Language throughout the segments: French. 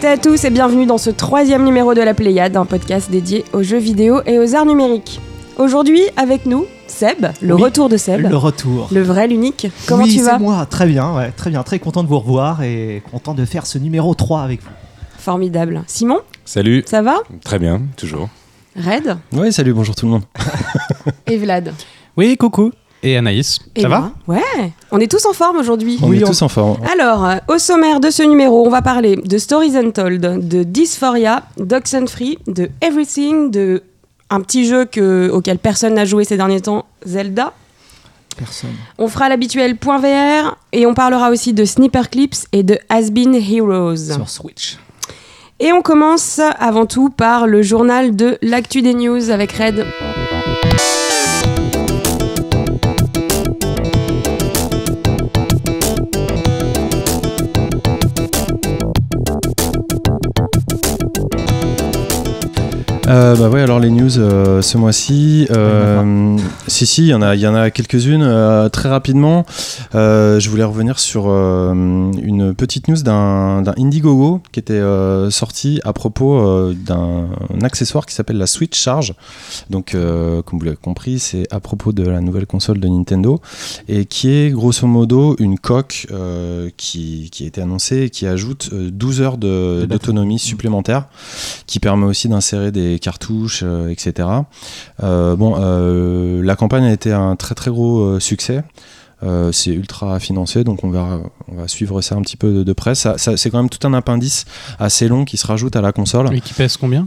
toutes et à tous et bienvenue dans ce troisième numéro de la Pléiade, un podcast dédié aux jeux vidéo et aux arts numériques. Aujourd'hui, avec nous, Seb, le Oui, retour de Seb, Le retour. le vrai, l'unique. Comment oui, tu vas c'est moi, très bien, ouais, très bien, très content de vous revoir et content de faire ce numéro 3 avec vous. Formidable. Simon, Salut, ça va très bien, toujours. Red Ouais, salut, bonjour tout le monde. et Vlad. Oui, coucou. Et Anaïs, Et ça va Ouais, on est tous en forme aujourd'hui. On Oui, est on- tous en forme. Alors, euh, au sommaire de ce numéro, on va parler de Stories Untold, de Dysphoria, Free, de Everything, de un petit jeu que, auquel personne n'a joué ces derniers temps, Zelda. Personne. On fera l'habituel point VR et on parlera aussi de Sniper Clips et de Has Been Heroes. Sur Switch. Et on commence avant tout par le journal de l'actu des news avec Red. Euh, bah ouais, alors les news euh, ce mois-ci. euh, si, si, il y en a, il y en a quelques-unes. euh, très rapidement, je voulais revenir sur une petite news d'un Indiegogo qui était sorti à propos d'un accessoire qui s'appelle la Switch Charge. Donc, comme vous l'avez compris, c'est à propos de la nouvelle console de Nintendo et qui est grosso modo une coque qui, qui a été annoncée et qui ajoute euh, 12 heures d'autonomie supplémentaire qui permet aussi d'insérer des cartouches, euh, etc. Euh, bon, euh, la campagne a été un très très gros succès. Euh, c'est ultra financé, donc on va, on va suivre ça un petit peu de, de près. Ça- ça- c'est quand même tout un appendice assez long qui se rajoute à la console, Et qui pèse combien?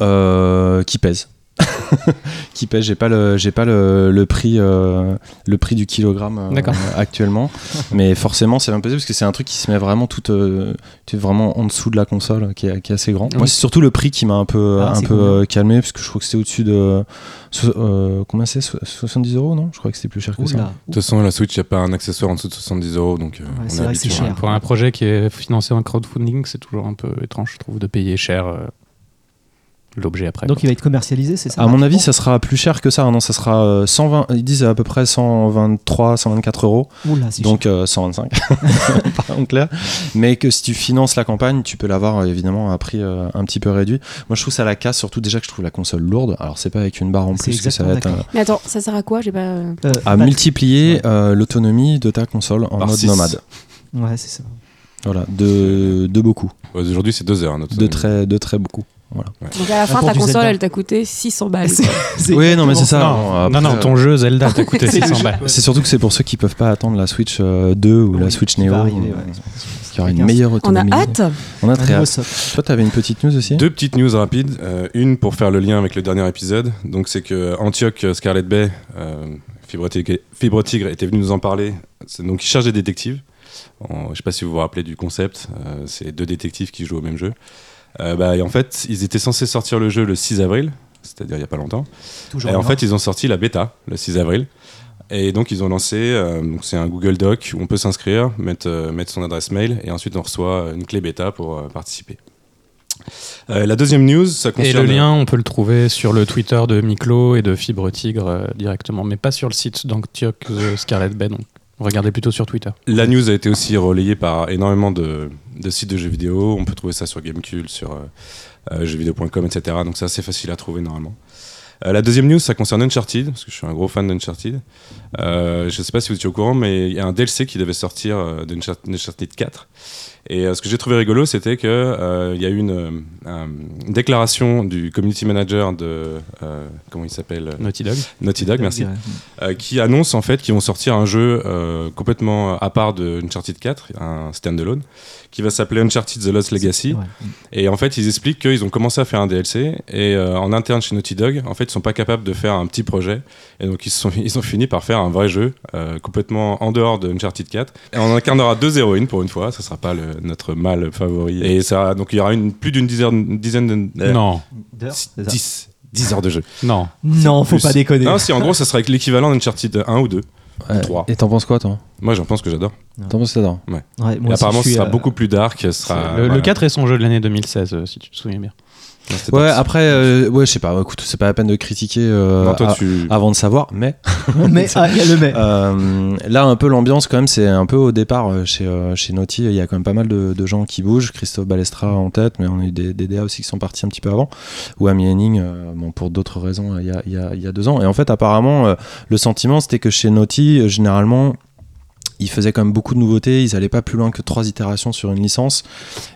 Euh, qui pèse. qui pèse. J'ai pas le, j'ai pas le, le prix, euh, le prix du kilogramme euh, actuellement, mais forcément c'est un peu parce que c'est un truc qui se met vraiment tout, euh, tout vraiment en dessous de la console, qui est, qui est assez grand. Oui. Moi c'est surtout le prix qui m'a un peu, Ah, un peu calmé parce que je crois que c'était au-dessus de so- euh, combien c'est? So- 70 euros non? Je crois que c'était plus cher que ça. De toute façon, la Switch, il n'y a pas un accessoire en dessous de 70 euros, donc euh, Ouais, on est vrai que cher. Pour un projet qui est financé en crowdfunding, c'est toujours un peu étrange, je trouve, de payer cher euh, l'objet après. Donc quoi. il va être commercialisé, c'est ça À mon avis, ça sera plus cher que ça. hein. Non, ça sera euh, 120. Ils disent à peu près 123, 124 euros. Oula, c'est donc euh, 125 par en clair mais que si tu finances la campagne tu peux l'avoir euh, évidemment à prix euh, un petit peu réduit moi je trouve ça la casse surtout déjà que je trouve la console lourde alors c'est pas avec une barre en plus que ça va être euh, Mais attends, ça sert à quoi? J'ai pas. euh. Euh, à bah, multiplier euh, l'autonomie de ta console en Par mode six. nomade Ouais, c'est ça. voilà de, de beaucoup Ouais, Aujourd'hui, c'est 2 heures. notre de très de très beaucoup Donc à la fin, pour ta console, Zelda. elle t'a coûté 600 balles. C'est oui non mais c'est ça non, non, ton jeu Zelda t'a coûté C'est le 600 jeu. balles. c'est surtout que c'est pour ceux qui peuvent pas attendre la Switch euh, 2 ou la Switch Neo arriver, euh, ouais. qui aura une meilleure On a autonomie hâte on a très hâte toi t'avais une petite news aussi Deux petites news rapides. Euh, une pour faire le lien avec le dernier épisode. Donc, c'est que Antioch euh, Scarlet Bay, euh, Fibre, Tigre, Fibre Tigre, était venu nous en parler. C'est- Donc, il cherche des détectives. En- je sais pas si vous vous rappelez du concept. euh, c'est deux détectives qui jouent au même jeu. Euh, bah, et en fait, ils étaient censés sortir le jeu le 6 avril, c'est-à-dire il y a pas longtemps. Toujours Et en fait, ils ont sorti la bêta le 6 avril. Et donc, ils ont lancé, euh, donc c'est un Google Doc où on peut s'inscrire, mettre, euh, mettre son adresse mail, et ensuite on reçoit une clé bêta pour euh, participer. Euh, la deuxième news, ça Et concerne. le lien, on peut le trouver sur le Twitter de Miklo et de Fibre Tigre euh, directement, mais pas sur le site d'Antioch The Scarlet Bay. Donc regardez plutôt sur Twitter. La news a été aussi relayée par énormément de, de sites de jeux vidéo. On peut trouver ça sur Gamecube, sur euh, euh, jeuxvideo.com, etc. Donc c'est assez facile à trouver normalement. Euh, la deuxième news, ça concerne Uncharted, parce que je suis un gros fan d'Uncharted. Euh, je ne sais pas si vous étiez au courant, mais il y a un DLC qui devait sortir d'Uncharted 4. Et euh, ce que j'ai trouvé rigolo, c'était qu'il il y a eu une, euh, un- une déclaration du community manager de. euh, comment il s'appelle Naughty Dog. Naughty Dog, merci. Euh, qui annonce en fait qu'ils vont sortir un jeu euh, complètement à part de Uncharted 4, un standalone, qui va s'appeler Uncharted The Lost Legacy. Ouais. Et en fait, ils expliquent qu'ils ont commencé à faire un DLC et euh, en interne chez Naughty Dog, en fait, ils sont pas capables de faire un petit projet. Et donc, ils, sont, ils ont fini par faire un vrai jeu euh, complètement en dehors de Uncharted 4. Et on incarnera deux héroïnes pour une fois, ça sera pas le, notre mâle favori. Et ça, donc, il y aura une, plus d'une dizaine, dizaine de. euh, Non, ça 10, 10 heures de jeu. non. Non, faut Plus. pas déconner. Non, si en gros, ça sera avec l'équivalent d'Uncharted 1 ou 2. Ouais. Trois. Et t'en penses quoi, toi? Moi, j'en pense que j'adore. T'en penses que t'adores? Ouais, Et moi apparemment, ce sera euh, beaucoup plus dark. Sera, le, le voilà. 4 est son jeu de l'année 2016, euh, si tu te souviens bien. Non, Ouais, après, euh, ouais, je sais pas. Écoute, c'est pas la peine de critiquer euh, Non, toi, a- tu. avant de savoir, mais mais ah, il y a le mais. Euh, là, un peu l'ambiance quand même, c'est un peu au départ euh, chez, euh, chez Naughty. Il y a quand même pas mal de, de gens qui bougent. Christophe Balestra en tête, mais on a eu des, des DA aussi qui sont partis un petit peu avant. Ou Amy Henning, euh, bon, pour d'autres raisons, il y, a, il y a- il y a deux ans. Et en fait, apparemment, euh, le sentiment c'était que chez Naughty, euh, généralement, ils faisaient quand même beaucoup de nouveautés, ils allaient pas plus loin que trois itérations sur une licence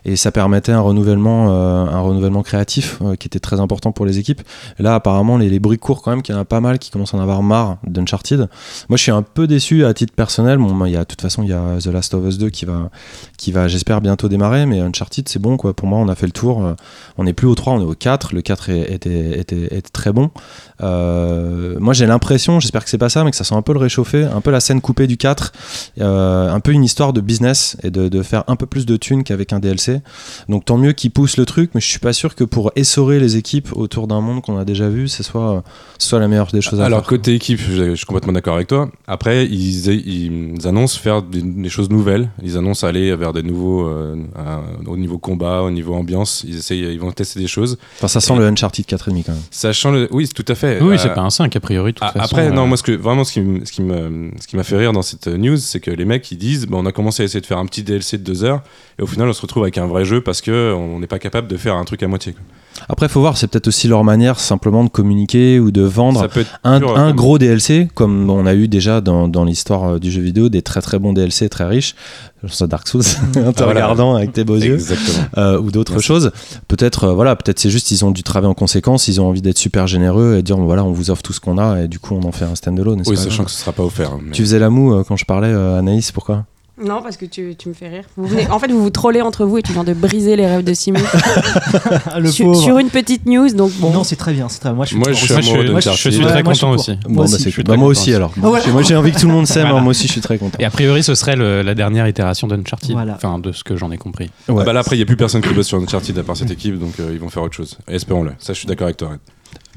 et ça permettait un renouvellement, euh, un renouvellement créatif euh, qui était très important pour les équipes. Là, apparemment, les, les bruits courts quand même, qu'il y en a pas mal qui commencent à en avoir marre d'Uncharted. Moi, je suis un peu déçu à titre personnel. Il y a, de toute façon, il y a The Last of Us 2 qui va, qui va, j'espère, bientôt démarrer, mais Uncharted, c'est bon, quoi. Pour moi, on a fait le tour. Euh, On n'est plus au 3, on est au 4. Le 4 est- était, était, très bon. Moi, j'ai l'impression, j'espère que c'est pas ça, mais que ça sent un peu le réchauffer, un peu la scène coupée du 4, euh, un peu une histoire de business et de, de faire un peu plus de thunes qu'avec un DLC. Donc, tant mieux qu'ils poussent le truc, mais je suis pas sûr que pour essorer les équipes autour d'un monde qu'on a déjà vu, ce soit, ce soit la meilleure des choses à Alors, faire. côté équipe, je, je suis complètement d'accord avec toi. Après, ils, ils annoncent faire des, des choses nouvelles. Ils annoncent aller vers des nouveaux. euh, au niveau combat, au niveau ambiance. Ils, essayent, ils vont tester des choses. Enfin, ça sent le Uncharted 4,5 quand même. Sachant le. Oui, tout à fait. Oui, Euh, c'est pas un 5 a priori. de toute façon, Après, euh, non, moi, ce que, vraiment, ce qui, ce qui m'a fait rire dans cette news, c'est que les mecs, ils disent, bah, on a commencé à essayer de faire un petit DLC de deux heures, et au final, on se retrouve avec un vrai jeu parce que on n'est pas capable de faire un truc à moitié. Après, faut voir, c'est peut-être aussi leur manière simplement de communiquer ou de vendre. Ça un, euh, gros DLC, comme on a eu déjà dans, dans l'histoire euh, du jeu vidéo, des très très bons DLC très riches. À Dark Souls, en te Ah, voilà. regardant avec tes beaux yeux. Euh, ou d'autres choses. Peut-être, euh, voilà, peut-être c'est juste ils ont dû travailler en conséquence, ils ont envie d'être super généreux et dire bon, voilà, on vous offre tout ce qu'on a et du coup on en fait un standalone. Oui, pas sachant que ce sera pas offert. hein, mais- Tu faisais la moue euh, quand je parlais, euh, Anaïs, pourquoi? Non, parce que tu, tu me fais rire. Vous venez- en fait, vous vous trollez entre vous et tu viens de briser les rêves de Simon le sur, pauvre. sur une petite news. Donc bon. Non, c'est très bien, c'est très. Moi, je suis Moi, pour je suis aussi. Moi, je amoureux suis, de je Uncharted. suis Ouais, très moi, je suis content aussi. Moi Bon, aussi, je c'est suis cool. Bah, très moi content aussi aussi. alors. Ah. Moi j'ai envie que tout le monde s'aime, Voilà. moi aussi je suis très content. Et a priori, ce serait le- la dernière itération d'Uncharted. Voilà. Enfin, de ce que j'en ai compris. Ouais. Ah bah là, après, il n'y a plus personne qui bosse sur Uncharted à part cette équipe, donc euh, ils vont faire autre chose. Espérons-le. Ça, je suis d'accord avec toi. Red.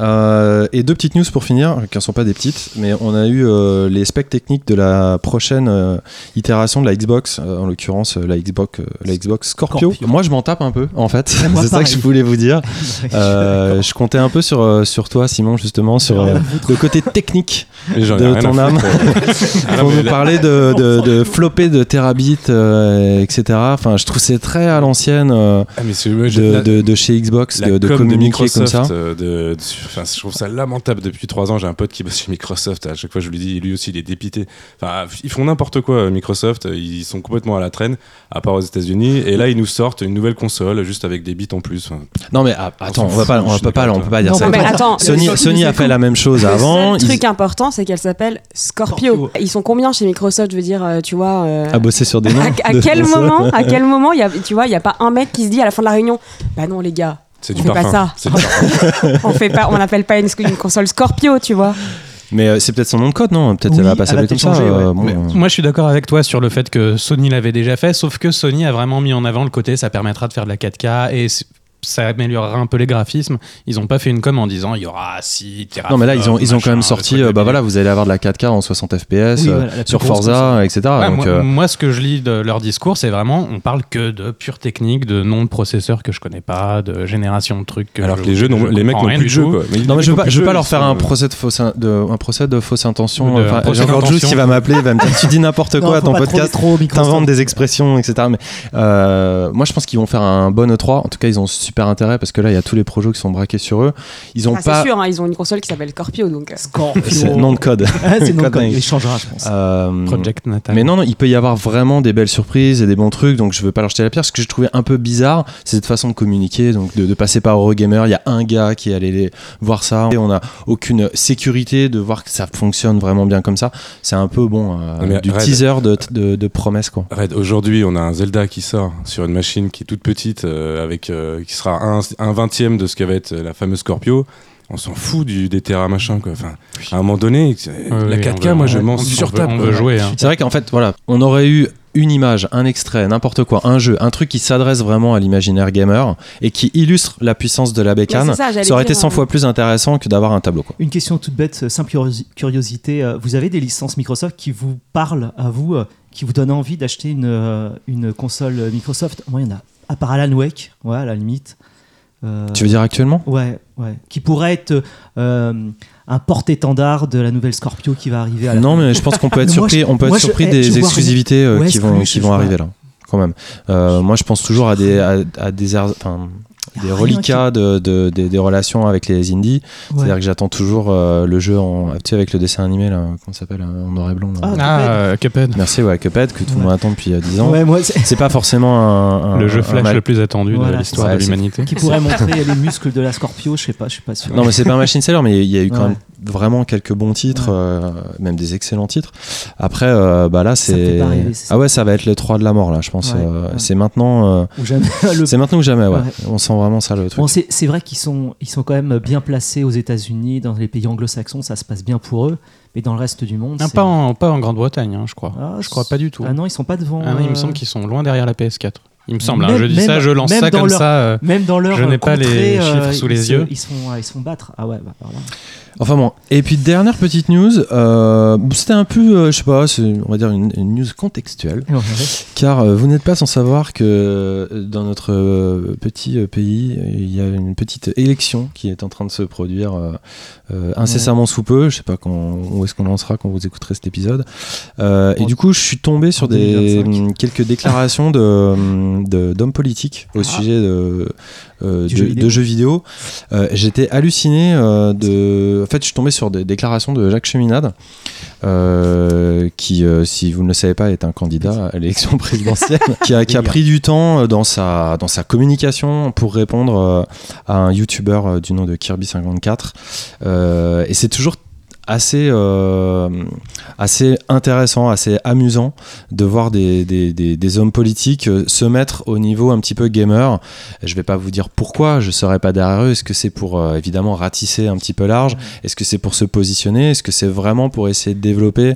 Euh, et deux petites news pour finir, qui ne sont pas des petites, mais on a eu euh, les specs techniques de la prochaine euh, itération de la Xbox, euh, en l'occurrence la Xbox, euh, la Xbox Scorpio. Scorpio. Moi je m'en tape un peu en fait, c'est ça que je voulais vous dire. Euh, je comptais un peu sur, sur toi Simon justement, sur euh, le côté technique de ton âme. Ah pour nous parler de, de, de flopper de terabits, euh, etc. Enfin je trouve que c'est très à l'ancienne euh, Ah, de, de, de chez Xbox la de, de com communiquer comme Microsoft, ça. euh, de, de- enfin, je trouve ça lamentable depuis trois ans. J'ai un pote qui bosse chez Microsoft. À chaque fois, je lui dis, lui aussi, il est dépité. Enfin, ils font n'importe quoi, euh, Microsoft. Ils sont complètement à la traîne, à part aux États-Unis. Et là, ils nous sortent une nouvelle console juste avec des bits en plus. Enfin, Non mais ah, attends, on va pas, on suis pas, on peut pas dire ça. Non, mais attends, Sony, le- Sony a fait la même chose Le avant. seul Ils truc important, c'est qu'elle s'appelle Scorpio. Scorpio. Ils sont combien chez Microsoft Je veux dire, euh, tu vois. euh, a bossé sur des noms. à, à de- quel moment, à quel moment, il y a, tu vois, il y a pas un mec qui se dit à la fin de la réunion, bah non les gars, c'est On du fait pas parfum. ça. C'est du parfum. on fait pas, on n'appelle pas une, une console Scorpio, tu vois. Mais euh, c'est peut-être son nom de code, non? Peut-être Oui, elle va pas s'appeler comme ça. euh, bon, euh, Moi, je suis d'accord avec toi sur le fait que Sony l'avait déjà fait, sauf que Sony a vraiment mis en avant le côté ça permettra de faire de la 4K et ça améliorera un peu les graphismes. Ils n'ont pas fait une com en disant il y aura 6 Non mais là ils ont ils ont quand même sorti euh, bah voilà vous allez avoir de la 4K en 60 FPS Oui, euh, voilà, sur Forza etc. donc moi, euh, moi, ce que je lis de leur discours, c'est vraiment on parle que de pure technique, de noms de processeurs que je connais pas, de génération de trucs. Que Alors je- que les jeux, je les mecs n'ont plus de jeu. non mais je veux pas, je veux pas leur faire un procès de fausse in- de un procès de fausse intention. De- Enfin, J'ai encore d'intention. qui va m'appeler, il va me dire tu dis n'importe quoi à ton podcast. T'inventes des expressions, etc. Mais moi, je pense qu'ils vont faire un bon E3. En tout cas, ils ont super intérêt parce que là, il y a tous les projets qui sont braqués sur eux. Ils ont Ah, pas. C'est sûr, hein, ils ont une console qui s'appelle Scorpio, donc. euh, Scorpio. C'est nom de code. Ah, c'est nom de Code. Il changera, je pense. Euh, Project Natal. mais non, non, il peut y avoir vraiment des belles surprises et des bons trucs, donc je veux pas leur jeter la pierre. Ce que j'ai trouvé un peu bizarre, c'est cette façon de communiquer, donc de, de passer par Eurogamer. Il y a un gars qui est allé les- voir ça, et on n'a aucune sécurité de voir que ça fonctionne vraiment bien comme ça. C'est un peu bon, euh, du Red- teaser de, de, de promesses, quoi. Red, aujourd'hui, on a un Zelda qui sort sur une machine qui est toute petite, euh, avec, euh, qui sera un, un vingtième de ce qu'avait être la fameuse Scorpio. On s'en fout du, des terras machin, quoi. Enfin, à un moment donné, la oui, 4K, on veut- moi, je m'en on- sur on veut- On veut jouer. hein. C'est vrai qu'en fait, voilà, on aurait eu une image, un extrait, n'importe quoi, un jeu, un truc qui s'adresse vraiment à l'imaginaire gamer et qui illustre la puissance de la bécane. Ouais, ça, aurait été dire, 100 euh, fois plus intéressant que d'avoir un tableau. Quoi. Une question toute bête, euh, simple curiosi- curiosité. euh, Vous avez des licences Microsoft qui vous parlent à vous, euh, qui vous donnent envie d'acheter une, une console Microsoft? Moi, il y en a. À part Alan Wake, ouais, à la limite. Euh, Tu veux dire actuellement Ouais, ouais. Qui pourrait être euh, un porte-étendard de la nouvelle Scorpio qui va arriver à la Non, fin. mais je pense qu'on peut être surpris, je- on peut être je- surpris eh, des exclusivités euh, qui vont, qui vont arriver là, quand même. Moi, je pense toujours à des, à, des, enfin, des reliquats de, de- des, des relations avec les indies. Ouais. C'est-à-dire que j'attends toujours euh, le jeu en, tu sais, avec le dessin animé, là, comment ça s'appelle, euh, en noir et blanc. là. Ah, Ah, euh, Cuphead. Merci, ouais, Cuphead, que tout le Ouais. monde attend depuis euh, 10 ans. Ouais, moi, c'est- C'est pas forcément un, un- Le jeu Flash le plus attendu Voilà, de l'histoire c'est de l'humanité. qui pourrait montrer les muscles de la Scorpio, je sais pas, je suis pas sûr. Non, mais c'est pas un machine seller, mais il y a eu quand Ouais. même vraiment quelques bons titres, Ouais. euh, même des excellents titres. Après, euh, bah là, c'est. Ah ouais, ça va être le 3 de la mort, là, je pense. Ouais, Euh, ouais. C'est maintenant. euh, Ou jamais le C'est maintenant ou jamais, ouais. Ouais. On sent vraiment ça le truc. Bon, c'est vrai qu'ils sont, ils sont quand même bien placés aux États-Unis, dans les pays anglo-saxons, ça se passe bien pour eux, mais dans le reste du monde. Ah, pas, en, pas en Grande-Bretagne, hein, je crois. Ah, je crois pas du tout. Ah non, ils sont pas devant. Ah non, il me euh, semble qu'ils sont loin derrière la PS4. Il me semble, hein, je dis même- ça, je lance ça comme leur- ça. euh, Même dans leur Je n'ai euh, pas les chiffres sous ils les se- yeux. Ils sont, ils se font battre. Ah ouais, bah par là. Enfin bon. Et puis, dernière petite news. euh, C'était un peu, euh, je sais pas, on va dire une, une news contextuelle. Car euh, vous n'êtes pas sans savoir que euh, dans notre petit pays, il y a une petite élection qui est en train de se produire incessamment sous peu. Je sais pas quand, où est-ce qu'on lancera quand vous écouterez cet épisode. Et En- du coup, je suis tombé sur en des 2025. hum, quelques déclarations de, de- d'hommes politiques au Ah. sujet de, de, jeu de jeux vidéo. J'étais halluciné euh, de. En fait, je suis tombé sur des déclarations de Jacques Cheminade, euh, qui, euh, si vous ne le savez pas, est un candidat à l'élection présidentielle, qui, a, qui a pris du temps euh, dans sa, dans sa communication pour répondre à un YouTuber du nom de Kirby54. Euh, et c'est toujours assez, euh, assez intéressant, assez amusant de voir des, des, des, des hommes politiques euh, se mettre au niveau un petit peu gamer. Je vais pas vous dire pourquoi, je serai pas derrière eux. Est-ce que c'est pour euh, évidemment ratisser un petit peu large? Est-ce que c'est pour se positionner? Est-ce que c'est vraiment pour essayer de développer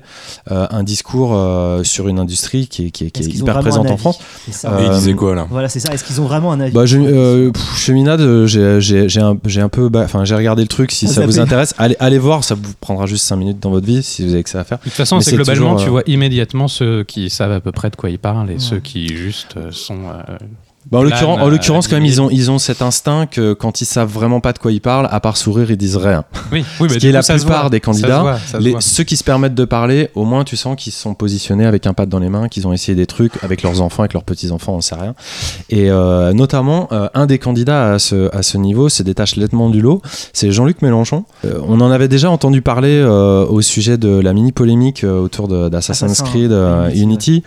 euh, un discours euh, sur une industrie qui est, qui est, qui est hyper présente en France? C'est ça. Euh, Et il disait quoi là? Voilà, c'est ça. Est-ce qu'ils ont vraiment un avis? Bah, je, euh, pff, Cheminade, j'ai un, j'ai un peu. bah, Enfin, j'ai regardé le truc. Si ça ça vous intéresse, allez, allez voir. Ça vous prendra juste 5 minutes dans votre vie si vous avez que ça à faire. De toute façon, c'est globalement, toujours, tu euh, vois immédiatement ceux qui savent à peu près de quoi ils parlent et Ouais. ceux qui juste euh, sont. Bah, en l'occurrence, en l'occurrence, quand même, ils ont, ils ont cet instinct que quand ils savent vraiment pas de quoi ils parlent, à part sourire, ils disent rien. Oui, oui, Ce qui est la plupart voit. des Ça se candidats, voit, ça se Les- voit. ceux qui se permettent de parler, au moins tu sens qu'ils se sont positionnés avec un pad dans les mains, qu'ils ont essayé des trucs avec leurs enfants, avec leurs petits-enfants, on sait rien. Et euh, notamment, euh, un des candidats à ce, à ce niveau se détache nettement du lot, c'est Jean-Luc Mélenchon. Euh, on en avait déjà entendu parler euh, au sujet de la mini-polémique autour d'Assassin's Assassin, Creed euh, Unity, Unity,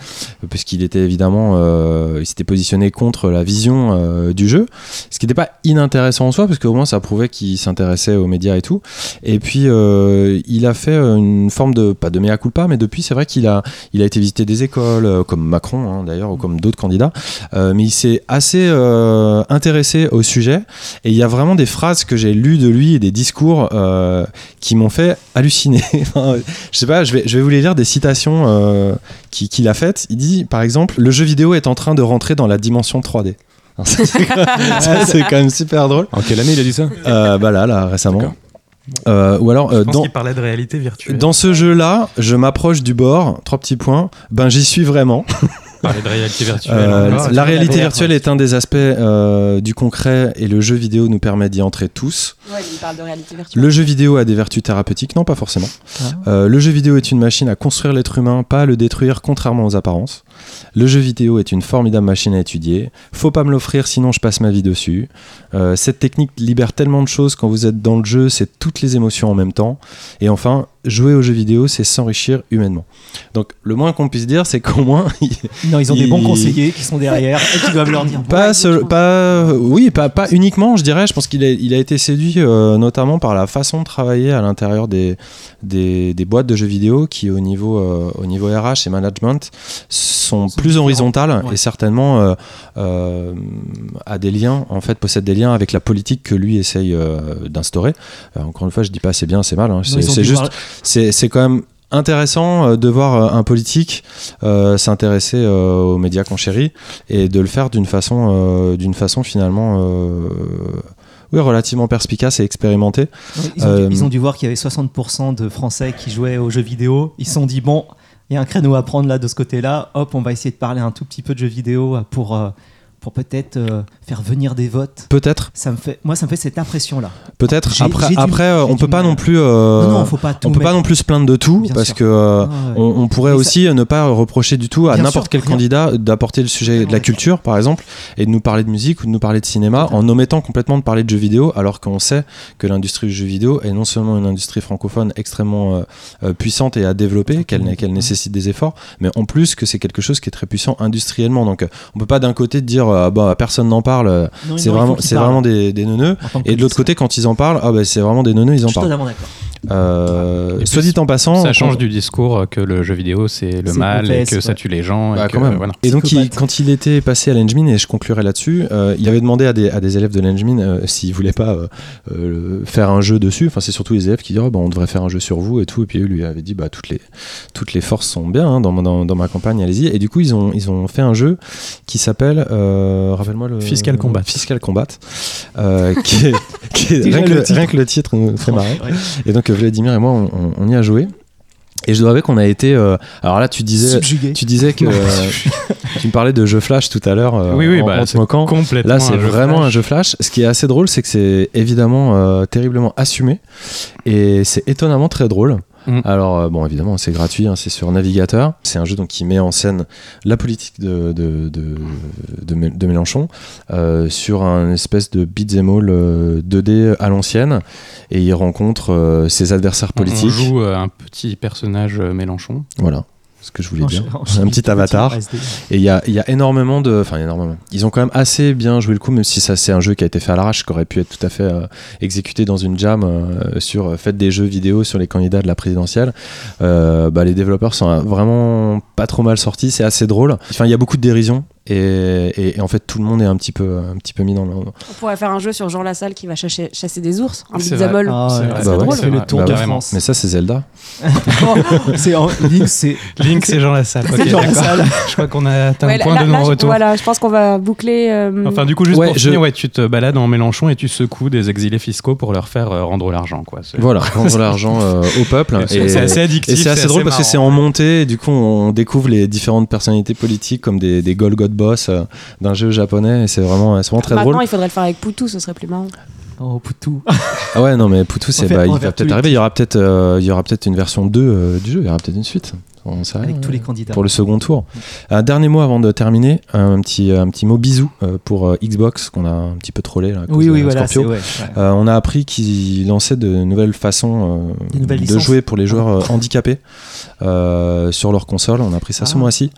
puisqu'il était évidemment, euh, il s'était positionné contre la vision euh, du jeu, ce qui n'était pas inintéressant en soi, parce qu'au moins ça prouvait qu'il s'intéressait aux médias et tout. Et puis euh, il a fait une forme de pas de mea culpa, mais depuis c'est vrai qu'il a il a été visiter des écoles euh, comme Macron hein, d'ailleurs ou comme d'autres candidats, mais il s'est assez intéressé au sujet. Et il y a vraiment des phrases que j'ai lues de lui et des discours qui m'ont fait halluciner. Je sais pas, je vais je vais vous les lire des citations qui- qu'il a faites. Il dit par exemple le jeu vidéo est en train de rentrer dans la dimension 3D. Alors, ça, c'est quand même- super drôle. En quelle année il a dit ça Euh, bah là, là, récemment. Euh, ou alors, euh, Je pense dans, qu'il parlait de réalité virtuelle. dans ce jeu-là, je m'approche du bord, trois petits points, ben j'y suis vraiment. Il parlait de réalité virtuelle. Euh, encore. la tu réalité virtuelle est un des aspects euh, du concret et le jeu vidéo nous permet d'y entrer tous. Ouais, il parle de réalité virtuelle. Le jeu vidéo a des vertus thérapeutiques, non pas forcément. Ah. Euh, le jeu vidéo est une machine à construire l'être humain, pas à le détruire contrairement aux apparences. Le jeu vidéo est une formidable machine à étudier. Faut pas me l'offrir sinon je passe ma vie dessus. Euh, cette technique libère tellement de choses quand vous êtes dans le jeu, c'est toutes les émotions en même temps. Et enfin, jouer aux jeux vidéo, c'est s'enrichir humainement. Donc le moins qu'on puisse dire, c'est qu'au moins Non, ils ont des bons Il- conseillers qui sont derrière et qui doivent leur dire. pas, seul- pas oui pas, pas uniquement je dirais je pense qu'il a, il a été séduit euh, notamment par la façon de travailler à l'intérieur des, des, des boîtes de jeux vidéo qui au niveau euh, au niveau RH et management sont, Sont plus horizontales Ouais. et certainement euh, euh, a des liens en fait possède des liens avec la politique que lui essaye euh, d'instaurer Euh, encore une fois je dis pas c'est bien c'est mal hein, c'est juste c'est quand même intéressant euh, de voir euh, un politique euh, s'intéresser euh, aux médias qu'on chérit et de le faire d'une façon euh, d'une façon finalement oui, relativement perspicace et expérimentée. Ils ont, dû, ils ont dû voir qu'il y avait 60% de Français qui jouaient aux jeux vidéo. Ils se sont dit, bon, il y a un créneau à prendre là de ce côté-là. Hop, on va essayer de parler un tout petit peu de jeux vidéo pour, pour peut-être euh, faire venir des votes. Peut-être, Ça me fait, moi, ça me fait cette impression-là. peut-être. Après, du- après, euh, on peut pas mal. non plus. euh, non, non, faut pas tout on peut pas non plus se plaindre de tout Bien parce sûr. que euh, Ah ouais. on, on pourrait Mais ça- aussi ne pas reprocher du tout à n'importe quel rien. candidat d'apporter le sujet de la Ouais. culture, par exemple, et de nous parler de musique ou de nous parler de cinéma en omettant complètement de parler de jeux vidéo, alors qu'on sait que l'industrie du jeu vidéo est non seulement une industrie francophone extrêmement puissante et à développer, qu'elle qu'elle nécessite des efforts, mais en plus que c'est quelque chose qui est très puissant industriellement. Donc on peut pas d'un côté dire euh, bah personne n'en parle, c'est vraiment c'est vraiment des, des neuneux. Et de l'autre côté, quand ils en parlent, ah bah, c'est vraiment des neuneux, ils je en parlent. Euh, soit dit en passant, Ça change du discours que le jeu vidéo c'est le mal et que ça ouais. tue les gens. Bah, et que, quand même. voilà. Et donc, il- quand il était passé à l'Engmin, et je conclurai là-dessus, euh, il avait demandé à des, à des élèves de l'Engmin euh, s'ils voulaient pas euh, euh, faire un jeu dessus. Enfin, c'est surtout les élèves qui disaient oh, bah, on devrait faire un jeu sur vous et tout. Et puis eux lui avaient dit bah, toutes, les, toutes les forces sont bien hein, dans, mon- dans, dans ma campagne, allez-y. Et du coup, ils ont, ils ont fait un jeu qui s'appelle, euh, rappelle-moi le. Fiscal Combat. Fiscal Combat. euh, qui est, qui est- Déjà rien, que le titre. rien que le titre nous fait marrer. Ouais. Et donc, Vladimir et moi, on, on- on y a joué. Et je dois avouer qu'on a été. euh, alors là, tu disais. Subjugué. Tu disais que euh, tu me parlais de jeu flash tout à l'heure euh, Oui, oui, en, bah, en te c'est moquant. complètement. Là, c'est vraiment flash. un jeu flash. Ce qui est assez drôle, c'est que c'est évidemment euh, terriblement assumé et c'est étonnamment très drôle. Mm. Alors, euh, bon, évidemment, c'est gratuit, hein, c'est sur navigateur. C'est un jeu donc, qui met en scène la politique de, de, de, de, Mé- de Mélenchon euh, sur un espèce de beat'em all euh, 2D à l'ancienne et il rencontre euh, ses adversaires politiques. On joue un petit personnage Mélenchon. Voilà, ce que je voulais. En- Un petit avatar. Et il y a, il y a énormément de. Enfin, énormément. Ils ont quand même assez bien joué le coup, même si ça c'est un jeu qui a été fait à l'arrache, qui aurait pu être tout à fait euh, exécuté dans une jam euh, sur euh, faites des jeux vidéo sur les candidats de la présidentielle. Bah, les développeurs sont vraiment pas trop mal sortis, c'est assez drôle. Enfin, il y a beaucoup de dérision. Et, et- et en fait, tout le monde est un petit peu, un petit peu mis dans le. On pourrait faire un jeu sur Jean Lassalle qui va chasser, chasser des ours. Un beat'em. Ah, C'est bah ouais, drôle, fait le tour Bah ouais. Mais ça, c'est Zelda. C'est Link, c'est Link, c'est Jean Lassalle. c'est Ok, Jean d'accord. Lassalle. Je crois qu'on a atteint Ouais, là- point là- de non-retour. Voilà, je pense qu'on va boucler. euh, Enfin, du coup, juste Ouais, pour je- finir, ouais, tu te balades en Mélenchon et tu secoues des exilés fiscaux pour leur faire euh, rendre l'argent. quoi. Voilà, rendre l'argent euh, au peuple. C'est Et- c'est assez addictif. Et c'est assez drôle parce que c'est en montée, et du coup on découvre les différentes personnalités politiques comme des, des Golgot Boss euh, d'un jeu japonais, et c'est vraiment, c'est vraiment très Maintenant, drôle. il faudrait le faire avec Poutou, ce serait plus marrant. Oh, Poutou. Ah ouais, non mais Poutou, c'est, bah, il va peut-être arriver, il y aura peut-être, euh, il y aura peut-être une version 2 euh, du jeu, il y aura peut-être une suite. On sait rien. Avec tous les candidats. Pour le second tour. Un dernier mot avant de terminer, un petit, un petit mot bisou euh, pour euh, Xbox qu'on a un petit peu trollé là, à cause Oui, oui, voilà. Ouais, ouais. Euh, on a appris qu'ils lançaient de nouvelles façons euh, nouvelles de licences. jouer pour les joueurs euh, handicapés euh, sur leur console. On a appris ça ce Ah. mois-ci.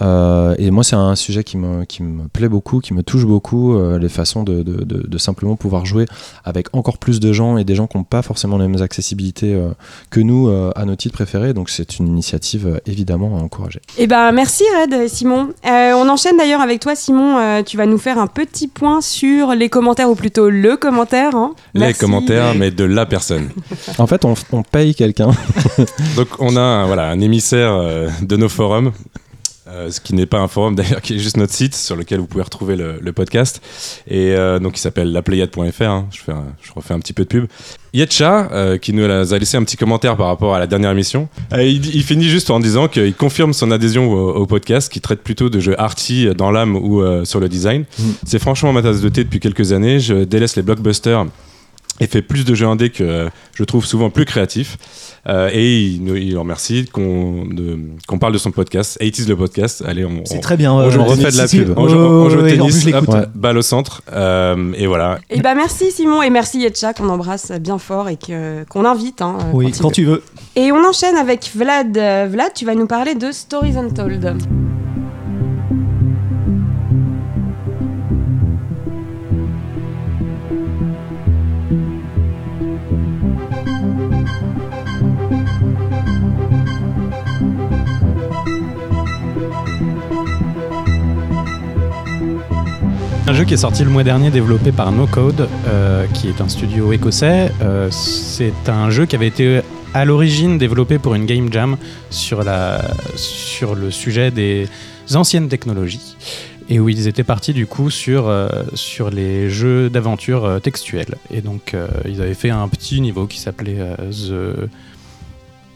Euh, et moi, c'est un sujet qui me, qui me plaît beaucoup, qui me touche beaucoup, euh, les façons de, de- de- de simplement pouvoir jouer avec encore plus de gens et des gens qui n'ont pas forcément les mêmes accessibilités euh, que nous euh, à nos titres préférés. Donc c'est une initiative euh, évidemment à encourager. Eh ben, merci Red et Simon. Euh, on enchaîne d'ailleurs avec toi, Simon. Euh, tu vas nous faire un petit point sur les commentaires, ou plutôt le commentaire. hein. Les Merci. commentaires, mais de la personne. En fait, on, on paye quelqu'un. Donc on a un, voilà, un émissaire euh, de nos forums, euh, ce qui n'est pas un forum d'ailleurs, qui est juste notre site sur lequel vous pouvez retrouver le, le podcast. Et euh, donc il s'appelle lapléiade.fr, hein. je, fais un- je refais un petit peu de pub. Yetcha, euh, qui nous a laissé un petit commentaire par rapport à la dernière émission, il, il finit juste en disant qu'il confirme son adhésion au, au podcast, qui traite plutôt de jeux arty dans l'âme ou sur le design. Mm. C'est franchement ma tasse de thé depuis quelques années. Je délaisse les blockbusters et fait plus de jeux indés que euh, je trouve souvent plus créatifs. Euh, et il, il en remercie qu'on qu'on parle de son podcast. 80 le podcast. Allez, on, C'est on, très bien. on euh, on refait de la pub. si. On joue, on joue au Ouais, ouais, tennis, hop, balle au centre. Euh, et voilà. Eh ben, merci Simon et merci Yetcha qu'on embrasse bien fort et que- qu'on invite. hein, Oui, il quand veut. tu veux. Et on enchaîne avec Vlad. Euh, Vlad, tu vas nous parler de Stories Untold. Un jeu qui est sorti le mois dernier, développé par No Code, euh, qui est un studio écossais. Euh, c'est un jeu qui avait été à l'origine développé pour une game jam sur, la, sur le sujet des anciennes technologies et où ils étaient partis du coup sur, euh, sur les jeux d'aventure textuels. Et donc ils avaient fait un petit niveau qui s'appelait The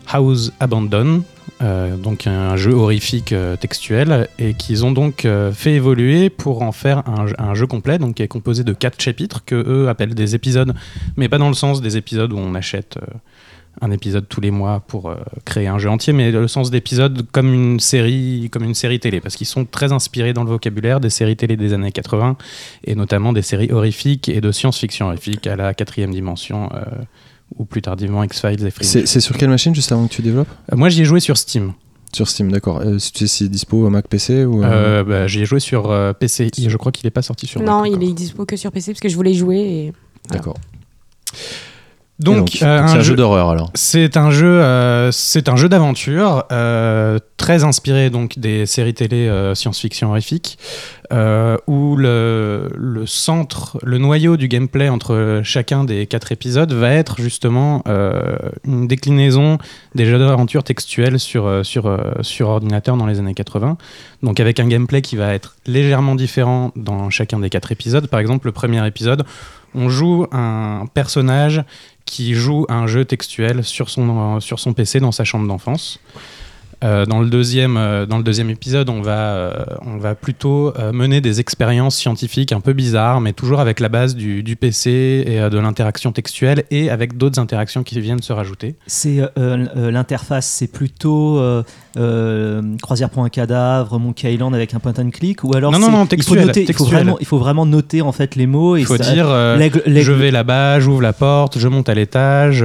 House Abandon, euh, donc un jeu horrifique euh, textuel, et qu'ils ont donc euh, fait évoluer pour en faire un, jeu complet, donc qui est composé de quatre chapitres que eux appellent des épisodes, mais pas dans le sens des épisodes où on achète un épisode tous les mois pour créer un jeu entier, mais le sens d'épisodes comme une série, comme une série télé, parce qu'ils sont très inspirés dans le vocabulaire des séries télé des années 80 et notamment des séries horrifiques et de science-fiction horrifique à la quatrième dimension. Ou plus tardivement X-Files et Fringe. C'est sur quelle machine juste avant que tu développes Euh, moi j'y ai joué sur Steam. Sur Steam, d'accord. Euh, si tu sais s'il est dispo Mac PC ou. euh, Euh, bah, j'y ai joué sur euh, PC. Je crois qu'il n'est pas sorti sur Non, Mac il encore. est dispo que sur PC parce que je voulais jouer. Et... D'accord. Donc, euh, donc, c'est un jeu jeu- d'horreur alors. C'est un jeu, euh, c'est un jeu d'aventure euh, très inspiré donc des séries télé science-fiction horrifiques, où le, le centre, le noyau du gameplay entre chacun des quatre épisodes va être justement une déclinaison des jeux d'aventure textuels sur sur sur ordinateur dans les années 80. Donc avec un gameplay qui va être légèrement différent dans chacun des quatre épisodes. Par exemple, le premier épisode, on joue un personnage qui joue un jeu textuel sur son, son PC dans sa chambre d'enfance. Euh, dans, le deuxième, euh, dans le deuxième épisode, on va, euh, on va plutôt mener des expériences scientifiques un peu bizarres, mais toujours avec la base du, du PC et de l'interaction textuelle et avec d'autres interactions qui viennent se rajouter. C'est l'interface, c'est plutôt croisière pour un cadavre, Monkey Island avec un point and click, ou alors Non, non, non, il faut textuel, noter, il faut textuel. vraiment, il faut vraiment noter en fait les mots et Il faut ça- dire je vais là-bas, j'ouvre la porte, je monte à l'étage,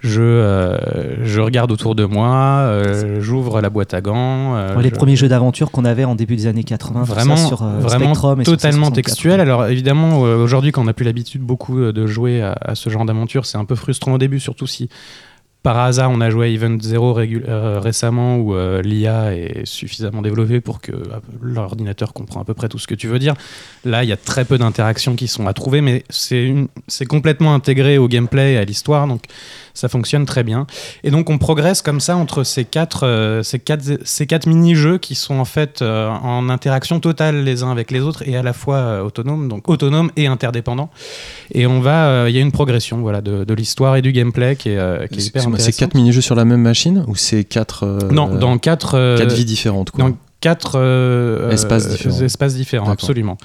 je, euh, je regarde autour de moi, euh, j'ouvre la boîte à gants. euh, les je- premiers jeux d'aventure qu'on avait en début des années 80, tout ça vraiment, sur vraiment Spectrum et totalement 64. textuel. Alors évidemment, aujourd'hui, quand on n'a plus l'habitude beaucoup de jouer à, à ce genre d'aventure, c'est un peu frustrant au début, surtout si par hasard on a joué à Event Zero euh, récemment où euh, l'IA est suffisamment développée pour que l'ordinateur comprend à peu près tout ce que tu veux dire. Là, il y a très peu d'interactions qui sont à trouver, mais c'est complètement intégré au gameplay et à l'histoire, donc ça fonctionne très bien. Et donc on progresse comme ça entre ces quatre, euh, ces quatre, ces quatre mini-jeux qui sont en fait euh, en interaction totale les uns avec les autres et à la fois euh, autonomes, donc autonomes et interdépendants. Et on va, il y a une progression voilà, de, de l'histoire et du gameplay qui est, qui est hyper C'est quatre mini-jeux sur la même machine ou c'est quatre. Non, dans quatre, quatre vies différentes quoi. dans quatre Espaces différents. espaces différents, D'accord. absolument.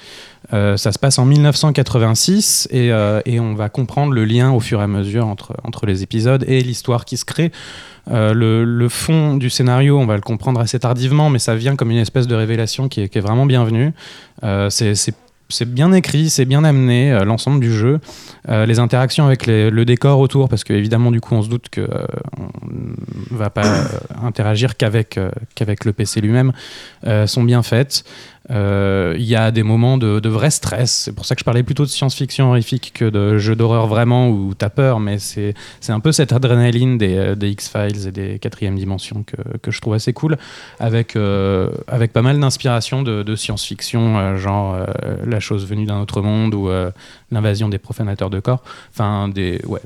Euh, ça se passe en 1986 et, euh, et on va comprendre le lien au fur et à mesure entre, les épisodes et l'histoire qui se crée. Euh, le, fond du scénario, on va le comprendre assez tardivement, mais ça vient comme une espèce de révélation qui est, vraiment bienvenue. C'est- bien écrit, c'est bien amené, l'ensemble du jeu. Les interactions avec le décor autour, parce que évidemment, du coup, on se doute que euh, on va pas interagir qu'avec le PC lui-même, sont bien faites. Euh, Il y a des moments de, de vrai stress. C'est pour ça que je parlais plutôt de science-fiction horrifique que de jeux d'horreur vraiment où t'as peur, mais c'est un peu cette adrénaline des, euh, des X-Files et des quatrièmes dimensions que, que je trouve assez cool, avec, euh, avec pas mal d'inspiration de, science-fiction, genre La chose venue d'un autre monde ou L'invasion des profanateurs de corps. Enfin, des ouais,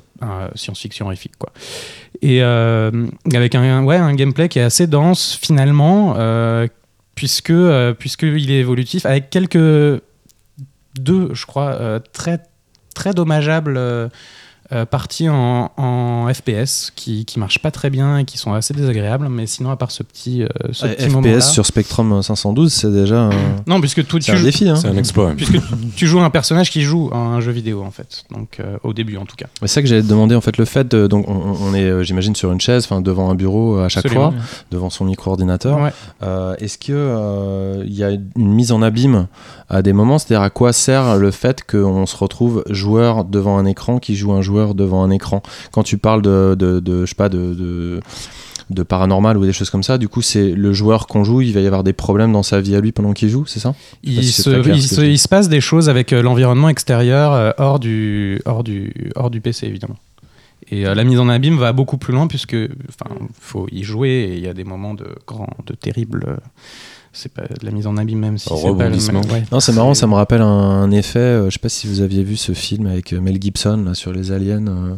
science-fiction horrifique, quoi. Et avec un, ouais, un gameplay qui est assez dense, finalement, euh, puisque, euh, puisqu'il est évolutif, avec quelques deux, je crois, euh, très, très dommageables euh, parties en, en FPS qui, qui marchent pas très bien et qui sont assez désagréables, mais sinon, à part ce petit, euh, ce Ouais, petit moment-là. FPS sur Spectrum 512, c'est déjà un, Non, puisque tout, c'est tu, un défi. Hein. C'est un exploit. puisque tu joues un personnage qui joue à un jeu vidéo, en fait. Donc, euh, au début, en tout cas. C'est ça que j'allais te demander en fait le fait de, donc on, on est euh, j'imagine sur une chaise enfin devant un bureau euh, à chaque Absolument. fois devant son micro ordinateur Ouais. est-ce que euh, il y a une mise en abîme à des moments? C'est-à-dire à quoi sert le fait qu'on se retrouve joueur devant un écran qui joue un joueur devant un écran quand tu parles de, de, de- je sais pas de, de de paranormal ou des choses comme ça, du coup c'est le joueur qu'on joue, il va y avoir des problèmes dans sa vie à lui pendant qu'il joue, c'est ça? Il se, clair, il, ce se, il passe des choses avec euh, l'environnement extérieur euh, hors, du, hors, du, hors du PC, évidemment. Et euh, la mise en abîme va beaucoup plus loin, puisque faut y jouer et il y a des moments de grand, de terrible. C'est pas de la mise en abîme, même si c'est pas le ouais. Non, c'est marrant, ça me rappelle un, un effet. euh, je sais pas si vous aviez vu ce film avec euh, Mel Gibson là, sur les aliens. euh,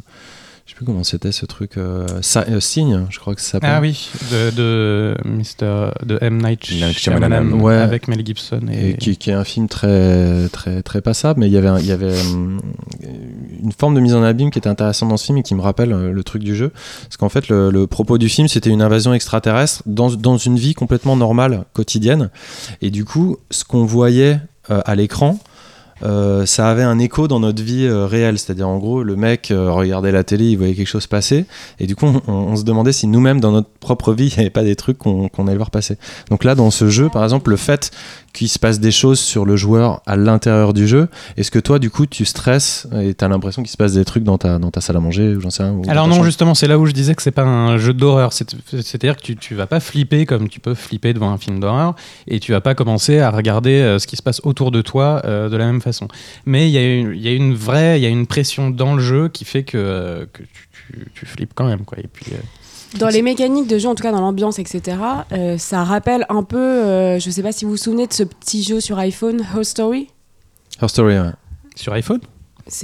sais plus comment c'était ce truc. euh, euh, Signe, je crois que ça s'appelle. Ah oui, de, de, Mr. de M. Night Shyamalan, Shyamalan, ouais. avec Mel Gibson. Et, Et qui, qui est un film très, très, très passable, mais il y avait, un- il y avait hum, une forme de mise en abîme qui était intéressante dans ce film et qui me rappelle euh, le truc du jeu. Parce qu'en fait, le, le propos du film, c'était une invasion extraterrestre dans, dans une vie complètement normale, quotidienne. Et du coup, ce qu'on voyait euh, à l'écran, euh, ça avait un écho dans notre vie euh, réelle. C'est-à-dire, en gros, le mec euh, regardait la télé, il voyait quelque chose passer, et du coup, on, se demandait si nous-mêmes, dans notre propre vie, il n'y avait pas des trucs qu'on qu'on allait voir passer. Donc là, dans ce jeu, par exemple, le fait qu'il se passe des choses sur le joueur à l'intérieur du jeu, est-ce que toi, du coup, tu stresses et tu as l'impression qu'il se passe des trucs dans ta, dans ta salle à manger, ou j'en sais rien ou Alors non, chambre justement, c'est là où je disais que c'est pas un jeu d'horreur. C'est- C'est-à-dire que tu, tu vas pas flipper comme tu peux flipper devant un film d'horreur, et tu vas pas commencer à regarder euh, ce qui se passe autour de toi euh, de la même façon. Mais il y, a une- il y a une vraie, il y a une pression dans le jeu qui fait que, euh, que tu, tu- tu flippes quand même, quoi. Et puis, Dans les mécaniques de jeu, en tout cas dans l'ambiance, etc., euh, ça rappelle un peu, euh, je sais pas si vous vous souvenez de ce petit jeu sur iPhone, Host Story. Her Story, ouais. sur iPhone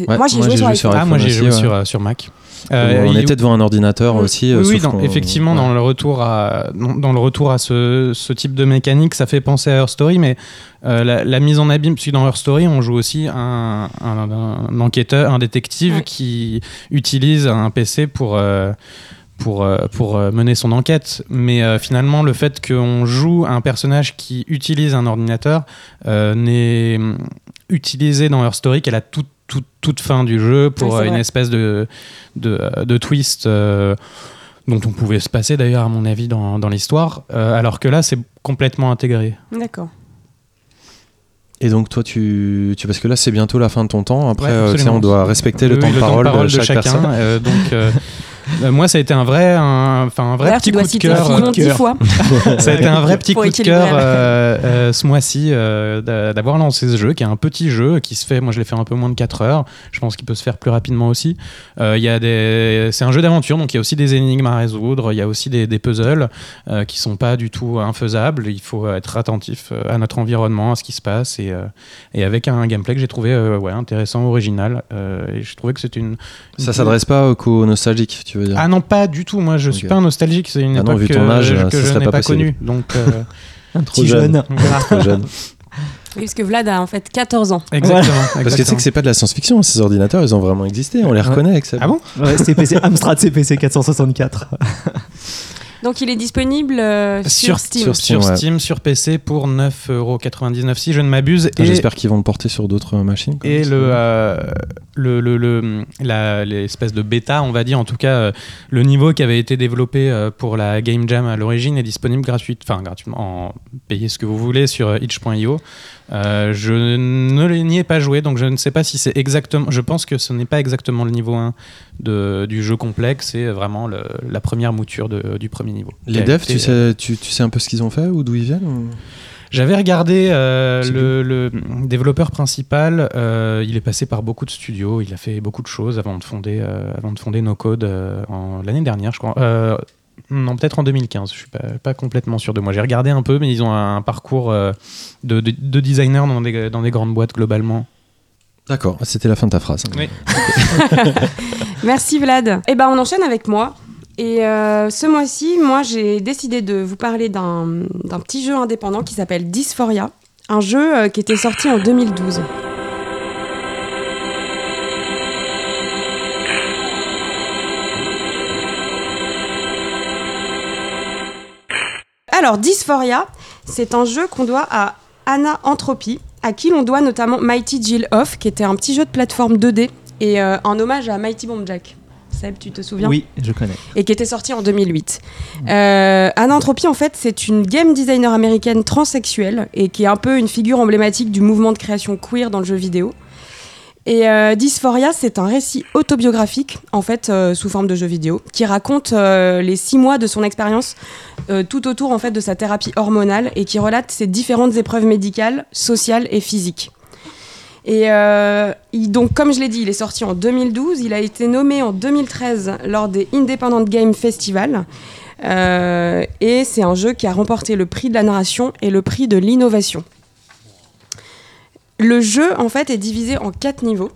Ouais, moi j'ai joué sur iPhone. Ah, moi j'ai joué ouais. sur, euh, sur Mac. on Euh, était devant un ordinateur Oui. aussi. Oui, dans- effectivement, ouais. dans le retour à dans, dans le retour à ce, ce type de mécanique, ça fait penser à Her Story, mais euh, la, la mise en abîme, parce que dans Her Story, on joue aussi un, un- un enquêteur, un détective Ouais. qui utilise un PC pour euh, pour, euh, pour euh, mener son enquête. Mais euh, finalement, le fait qu'on joue un personnage qui utilise un ordinateur euh, n'est hum, utilisé dans Her Story qu'à la toute, toute, toute fin du jeu pour une vrai. espèce de, de, de twist. euh, dont on pouvait se passer d'ailleurs à mon avis dans, dans l'histoire, euh, alors que là c'est complètement intégré. D'accord. Et donc, toi, tu, tu. Parce que là, c'est bientôt la fin de ton temps. Après, Ouais, tu sais, absolument. on doit respecter le, Oui, temps, de parole de chaque, personne. euh, donc euh, euh, moi ça a été un vrai, un, enfin un vrai petit coup de cœur. Euh. Ça a été un vrai petit coup de cœur euh, euh, ce mois-ci euh, d'a- d'avoir lancé ce jeu, qui est un petit jeu qui se fait. Moi, je l'ai fait un peu moins de 4 heures. Je pense qu'il peut se faire plus rapidement aussi. Euh, Il y a des, c'est un jeu d'aventure, donc il y a aussi des énigmes à résoudre. Il y a aussi des, des puzzles euh, qui sont pas du tout infaisables. Il faut être attentif à notre environnement, à ce qui se passe, et, euh, et avec un gameplay que j'ai trouvé euh, ouais, intéressant, original. euh, et je trouvais que c'était une, une- Ça s'adresse pas qu'aux nostalgiques, tu veux dire Ah non, pas du tout. Moi, je suis Ok. pas un nostalgique. C'est une Ah non, époque vu ton que- âge, que, je n'ai pas pas, connue. Donc, euh, Un Trop petit jeune. voilà. Trop jeune. Oui, parce que Vlad a en fait 14 ans. Exactement. Parce que tu sais exactement. que c'est pas de la science-fiction, ces ordinateurs, ils ont vraiment existé, on les reconnaît avec ça. Ah bon? Ouais, CPC, Amstrad CPC 464. Donc il est disponible euh, sur, Sur- Steam. sur sur ouais. Steam, sur PC pour 9,99€ si je ne m'abuse. Ah, Et, J'espère qu'ils vont le porter sur d'autres machines. et Ça- le, euh, le, le, le- la- l'espèce de bêta, on va dire, en tout cas, euh, le niveau qui avait été développé euh, pour la Game Jam à l'origine est disponible enfin gratuitement, en payez ce que vous voulez sur euh, itch.io. Euh, je ne n'y ai pas joué, donc je ne sais pas si c'est exactement. Je pense que ce n'est pas exactement le niveau 1 de, du jeu complexe, c'est vraiment le- la première mouture de- du premier niveau. Les devs, été, tu sais, tu, tu sais un peu ce qu'ils ont fait ou d'où ils viennent ou- J'avais regardé euh, le, le développeur principal. euh, il est passé par beaucoup de studios. Il a fait beaucoup de choses avant de fonder, euh, avant de fonder No Code euh, l'année dernière, je crois. Non, peut-être en 2015. Je suis pas, pas complètement sûr de moi. J'ai regardé un peu, mais ils ont un parcours euh, de, de, de designer dans des, dans des grandes boîtes globalement. D'accord, c'était la fin de ta phrase. Oui. Merci Vlad. Et ben on enchaîne avec moi. Et euh, ce mois-ci, moi j'ai décidé de vous parler d'un d'un petit jeu indépendant qui s'appelle Dysphoria, un jeu euh, qui était sorti en 2012. Alors Dysphoria, c'est un jeu qu'on doit à Anna Entropy, à qui l'on doit notamment Mighty Jill Off, qui était un petit jeu de plateforme 2D et euh, un hommage à Mighty Bomb Jack. Seb, tu te souviens? Oui, je connais. et qui était sorti en 2008. Euh, Anna Entropy, en fait, c'est une game designer américaine transsexuelle et qui est un peu une figure emblématique du mouvement de création queer dans le jeu vidéo. Et euh, Dysphoria, c'est un récit autobiographique, en fait, euh, sous forme de jeu vidéo, qui raconte euh, les six mois de son expérience tout autour, en fait, de sa thérapie hormonale et qui relate ses différentes épreuves médicales, sociales et physiques. Et donc, comme je l'ai dit, il est sorti en 2012. Il a été nommé en 2013 lors des Independent Game Festival. Et c'est un jeu qui a remporté le prix de la narration et le prix de l'innovation. Le jeu, en fait, est divisé en quatre niveaux.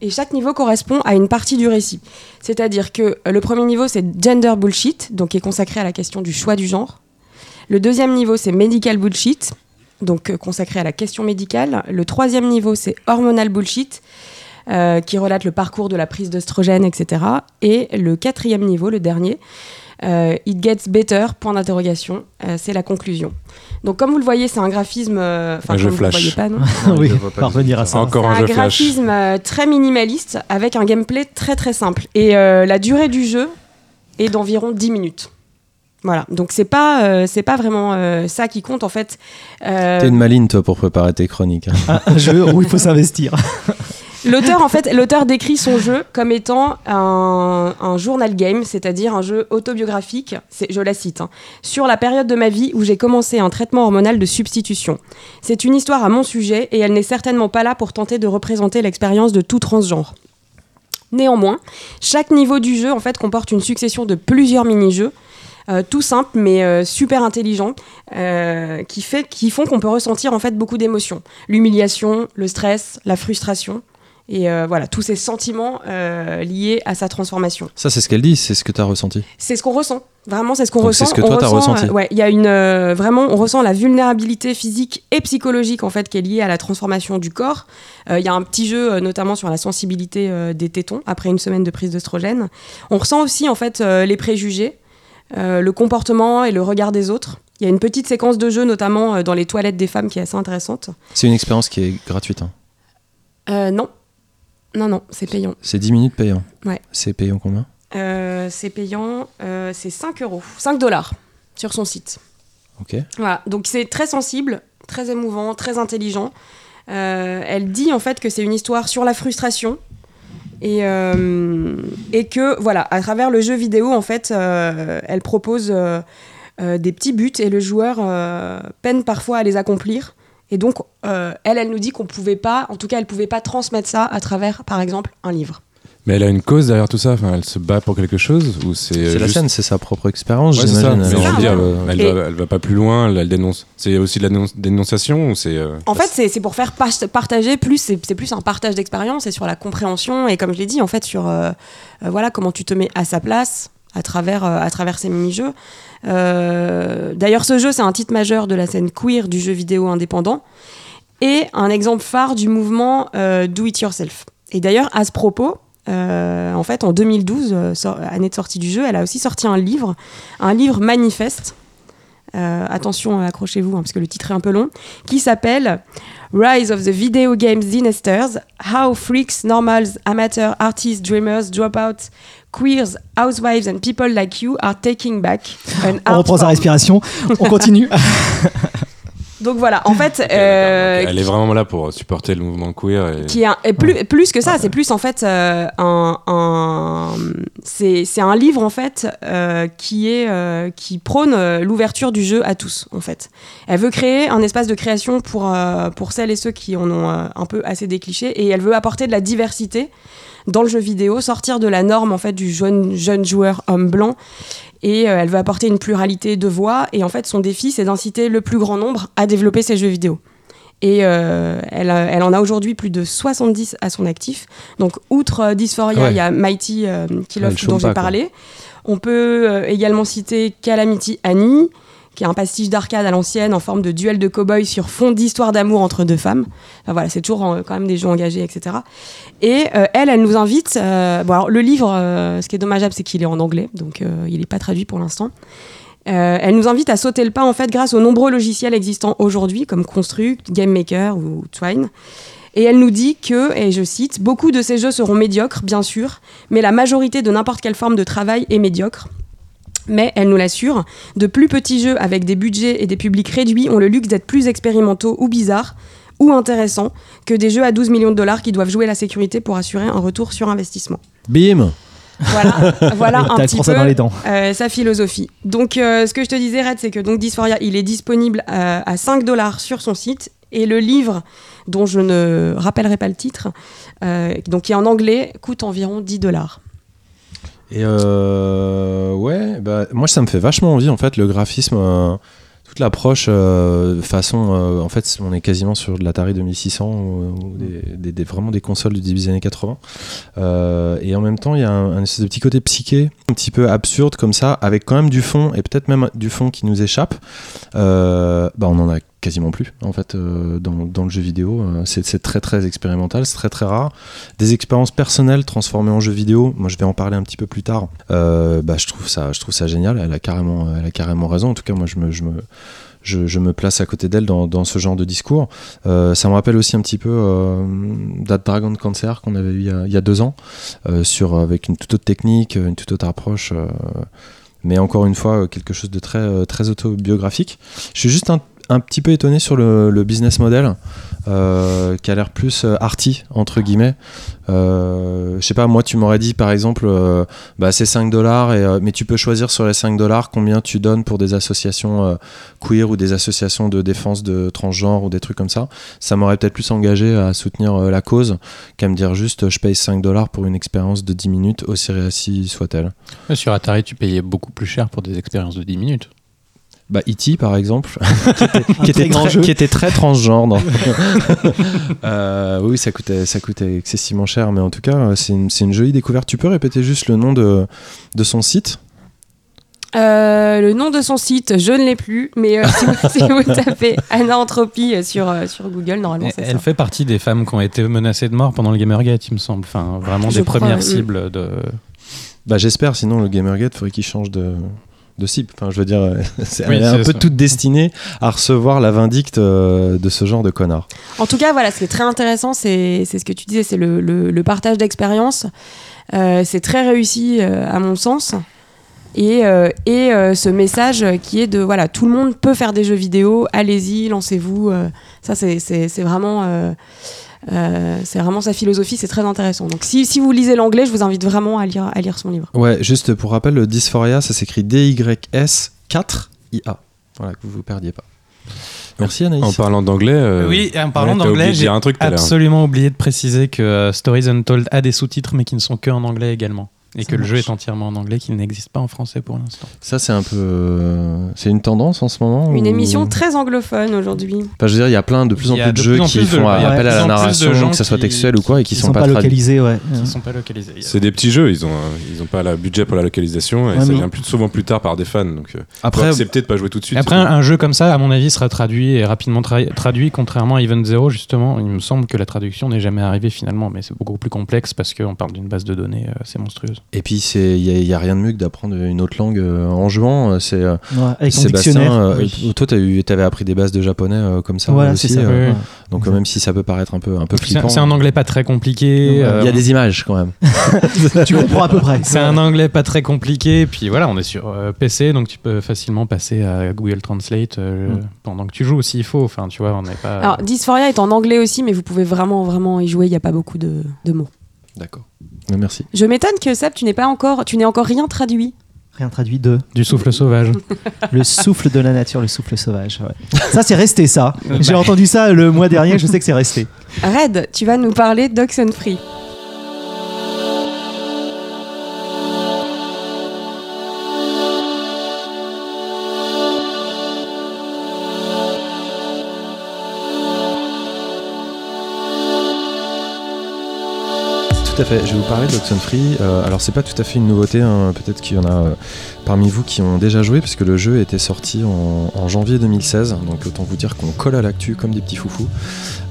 et chaque niveau correspond à une partie du récit. C'est-à-dire que euh, le premier niveau, c'est Gender Bullshit, donc qui est consacré à la question du choix du genre. Le deuxième niveau, c'est Medical Bullshit, donc euh, consacré à la question médicale. Le troisième niveau, c'est Hormonal Bullshit, euh, qui relate le parcours de la prise d'œstrogène, etc. Et le quatrième niveau, le dernier, It Gets Better, point d'interrogation, c'est la conclusion. Donc comme vous le voyez, c'est un graphisme... euh, Enfin, Un jeu comme vous le flash. voyez pas, non oui, je vois pas parvenir à ça. Encore un un jeu flash. graphisme euh, très minimaliste avec un gameplay très très simple. Et euh, la durée du jeu est d'environ 10 minutes. Voilà, donc c'est pas euh, c'est pas vraiment euh, ça qui compte en fait. Euh, T'es une maline, toi, pour préparer tes chroniques. hein. Un, un jeu où il faut s'investir. L'auteur en fait l'auteur décrit son jeu comme étant un, journal game, c'est-à-dire un jeu autobiographique. Je la cite hein, sur la période de ma vie où j'ai commencé un traitement hormonal de substitution. C'est une histoire à mon sujet et elle n'est certainement pas là pour tenter de représenter l'expérience de tout transgenre. Néanmoins, chaque niveau du jeu en fait comporte une succession de plusieurs mini-jeux, euh, tout simples mais euh, super intelligents, euh, qui, qui font qu'on peut ressentir en fait beaucoup d'émotions. L'humiliation, le stress, la frustration, et euh, voilà, tous ces sentiments euh, liés à sa transformation. Ça, c'est ce qu'elle dit, c'est ce que t'as ressenti. C'est ce qu'on ressent. Vraiment, c'est ce qu'on ressent. c'est ce que On toi, t'as ressent, ressenti. euh, ouais, il y a une vraiment, on ressent la vulnérabilité physique et psychologique en fait qui est liée à la transformation du corps. Il y a un petit jeu notamment sur la sensibilité des tétons après une semaine de prise d'œstrogène. On ressent aussi en fait les préjugés, le comportement et le regard des autres. Il y a une petite séquence de jeu notamment dans les toilettes des femmes qui est assez intéressante. C'est une expérience qui est gratuite. hein. Euh, non, non, non, c'est payant. C'est 10 minutes payant. Ouais. C'est payant combien? Euh, c'est payant, euh, c'est 5 euros, 5 dollars sur son site. Ok. Voilà, donc c'est très sensible, très émouvant, très intelligent. Euh, elle dit en fait que c'est une histoire sur la frustration et, et que voilà, à travers le jeu vidéo en fait, elle propose des petits buts et le joueur peine parfois à les accomplir. Et donc euh, elle, elle nous dit qu'on pouvait pas, en tout cas, elle pouvait pas transmettre ça à travers, par exemple, un livre. Mais elle a une cause derrière tout ça. Enfin, elle se bat pour quelque chose ou c'est C'est la scène, c'est sa propre expérience, Ouais, j'imagine. Euh, elle, Et- va, elle va pas plus loin. Elle, elle dénonce. C'est aussi de la dénonciation ou c'est. euh, En fait, c'est c'est pour faire partager plus, c'est c'est plus un partage d'expérience et sur la compréhension et comme je l'ai dit, en fait, sur euh, euh, voilà comment tu te mets à sa place à travers, euh, à travers ces mini-jeux. Euh, D'ailleurs, ce jeu, c'est un titre majeur de la scène queer du jeu vidéo indépendant et un exemple phare du mouvement euh, Do It Yourself. Et d'ailleurs, à ce propos, en fait, en 2012, euh, sor- année de sortie du jeu, elle a aussi sorti un livre, un livre manifeste. Attention, accrochez-vous, hein, parce que le titre est un peu long, qui s'appelle Rise of the Video Game Dynasters, How Freaks, Normals, Amateurs, Artists, Dreamers, Dropouts, Queers, Housewives and People Like You are Taking Back an On reprend sa respiration. On continue. Donc voilà, en fait, euh, elle est vraiment là pour supporter le mouvement queer. Et... qui est, un- et plus, plus que ça, c'est plus en fait euh, un, un- c'est c'est un livre en fait euh, qui est euh, qui prône euh, l'ouverture du jeu à tous en fait. Elle veut créer un espace de création pour euh, pour celles et ceux qui en ont euh, un peu assez des clichés et elle veut apporter de la diversité dans le jeu vidéo, sortir de la norme en fait du jeune jeune joueur homme blanc et euh, elle veut apporter une pluralité de voix et en fait son défi c'est d'inciter le plus grand nombre à développer ses jeux vidéo. Et euh, elle, a- elle en a aujourd'hui plus de 70 à son actif. Donc, outre euh, Dysphoria, il ouais. y a Mighty euh, Kill Off dont j'ai quoi. parlé. On peut euh, également citer Calamity Annie, qui est un pastiche d'arcade à l'ancienne en forme de duel de cow-boy sur fond d'histoire d'amour entre deux femmes. Voilà, c'est toujours euh, quand même des jeux engagés, etc. Et euh, elle, elle nous invite. euh, le livre, ce qui est dommageable, c'est qu'il est en anglais, donc il n'est pas traduit pour l'instant. Elle nous invite à sauter le pas en fait grâce aux nombreux logiciels existants aujourd'hui comme Construct, Game Maker ou Twine. Et elle nous dit que, et je cite, beaucoup de ces jeux seront médiocres, bien sûr, mais la majorité de n'importe quelle forme de travail est médiocre. Mais elle nous l'assure, de plus petits jeux avec des budgets et des publics réduits ont le luxe d'être plus expérimentaux ou bizarres ou intéressants que des jeux à 12 millions de dollars qui doivent jouer la sécurité pour assurer un retour sur investissement. Bim Voilà, un petit peu dans les dents. euh, sa philosophie. Donc, euh, ce que je te disais, Red, c'est que donc Dysphoria, il est disponible euh, à 5 dollars sur son site. Et le livre, dont je ne rappellerai pas le titre, euh, donc qui est en anglais, coûte environ 10 dollars. Et euh, ouais, bah, moi ça me fait vachement envie en fait le graphisme, euh, toute l'approche euh, façon euh, en fait on est quasiment sur de l'Atari 2600 ou, ou des, des- des- vraiment des consoles du début des années 80 Euh, et en même temps il y a un, un espèce de petit côté psyché un petit peu absurde comme ça avec quand même du fond et peut-être même du fond qui nous échappe. Bah on en a quasiment plus en fait euh, dans, le jeu vidéo Euh, c'est très très expérimental c'est très très rare des expériences personnelles transformées en jeu vidéo moi je vais en parler un petit peu plus tard Euh, bah, je trouve ça je trouve ça génial elle a carrément elle a carrément raison en tout cas moi je me, je me je, me place à côté d'elle dans, ce genre de discours. Ça me rappelle aussi un petit peu euh, That Dragon Cancer qu'on avait eu il y a, deux ans, sur, avec une toute autre technique, une toute autre approche. mais encore une fois, quelque chose de très, très autobiographique. Je suis juste un, un petit peu étonné sur le, business model, euh, qui a l'air plus euh, arty, entre guillemets. Euh, je sais pas, moi, tu m'aurais dit par exemple, bah, c'est 5 dollars, mais tu peux choisir sur les 5 dollars combien tu donnes pour des associations queer ou des associations de défense de transgenre ou des trucs comme ça. Ça m'aurait peut-être plus engagé à soutenir la cause qu'à me dire juste, je paye 5 dollars pour une expérience de 10 minutes, aussi réussie soit-elle. Sur Atari, tu payais beaucoup plus cher pour des expériences de 10 minutes. Bah, E.T. par exemple, qui était, qui très était qui était très transgenre. Euh, oui, ça coûtait, ça coûtait excessivement cher, mais en tout cas, euh, c'est une, c'est une jolie découverte. Tu peux répéter juste le nom de, de son site? Euh, le nom de son site, je ne l'ai plus, mais euh, si, vous, si vous tapez Anna Entropie sur, euh, sur Google, normalement c'est Elle ça. fait partie des femmes qui ont été menacées de mort pendant le Gamergate, il me semble. Enfin, vraiment Je des crois, premières oui. cibles de. Bah, j'espère, sinon le Gamergate, faudrait qu'il change de, de cible. Enfin, je veux dire, c'est, Oui, elle est un peu ça. toute destinée à recevoir la vindicte euh, de ce genre de connard. En tout cas, voilà, ce qui est très intéressant, c'est c'est ce que tu disais, c'est le, le- le partage d'expérience. Euh, c'est très réussi euh, à mon sens. Et, euh, et euh, ce message qui est de voilà, tout le monde peut faire des jeux vidéo, allez-y, lancez-vous. euh, ça, c'est- c'est c'est vraiment, euh, c'est vraiment sa philosophie, c'est très intéressant. Donc, si, si vous lisez l'anglais, je vous invite vraiment à lire, à lire son livre. Ouais, juste pour rappel, le Dysphoria, ça s'écrit D-Y-S-4-I-A. Voilà, que vous vous perdiez pas. Merci Anaïs. En parlant d'anglais. euh, oui, en parlant ouais, d'anglais, j'ai absolument oublié de préciser que euh, Stories Untold a des sous-titres, mais qui ne sont que en anglais également. Et Ça que le jeu est entièrement en anglais, qu'il n'existe pas en français pour l'instant. Ça, c'est un peu. euh, C'est une tendance en ce moment Une ou- émission très anglophone aujourd'hui. Enfin, je veux dire, il y a plein de plus en plus de de jeux qui font appel à la narration, que ce soit qui- textuel ou quoi, et qui Ils sont, sont pas, localisés, ouais. Qui sont pas localisés. C'est des petits jeux, ils ont, euh, ils ont pas le budget pour la localisation et Ouais, ça vient plus, souvent plus tard par des fans. Donc, euh, Après, accepter de pas jouer tout de suite. Après, un, jeu comme ça, à mon avis, sera traduit et rapidement tra- traduit, contrairement à Event Zero, justement. Il me semble que la traduction n'est jamais arrivée finalement, mais c'est beaucoup plus complexe parce qu'on parle d'une base de données euh, assez monstrueuse. Et puis, il n'y a, rien de mieux que d'apprendre une autre langue euh, en jouant. C'est euh, Ouais, avec Sébastien, euh, oui. toi, tu avais appris des bases de japonais euh, comme ça Voilà, aussi. c'est ça. euh, donc, euh, même si ça peut paraître un peu, un peu C'est flippant, c'est un anglais pas très compliqué. il y euh, a des images quand même. tu comprends à peu près. C'est un anglais pas très compliqué, puis voilà, on est sur euh, PC, donc tu peux facilement passer à Google Translate euh, Mm. pendant que tu joues s'il faut. Enfin, tu vois, on n'est pas. Alors, Dysphoria est en anglais aussi, mais vous pouvez vraiment, vraiment y jouer, il n'y a pas beaucoup de, de mots. D'accord. Merci. Je m'étonne que Seb, tu n'es pas encore, tu n'es encore rien traduit. Rien traduit de Du souffle sauvage. le souffle de la nature, le souffle sauvage. ouais. Ça, c'est resté ça. Euh, J'ai bah. entendu ça le mois dernier, je sais que c'est resté. Red, tu vas nous parler d'Oxenfree. Tout à fait. Je vais vous parler de Oxenfree. Euh, alors, c'est pas tout à fait une nouveauté. hein. Peut-être qu'il y en a euh, parmi vous qui ont déjà joué, puisque le jeu était sorti en, janvier 2016. Donc, autant vous dire qu'on colle à l'actu comme des petits foufous.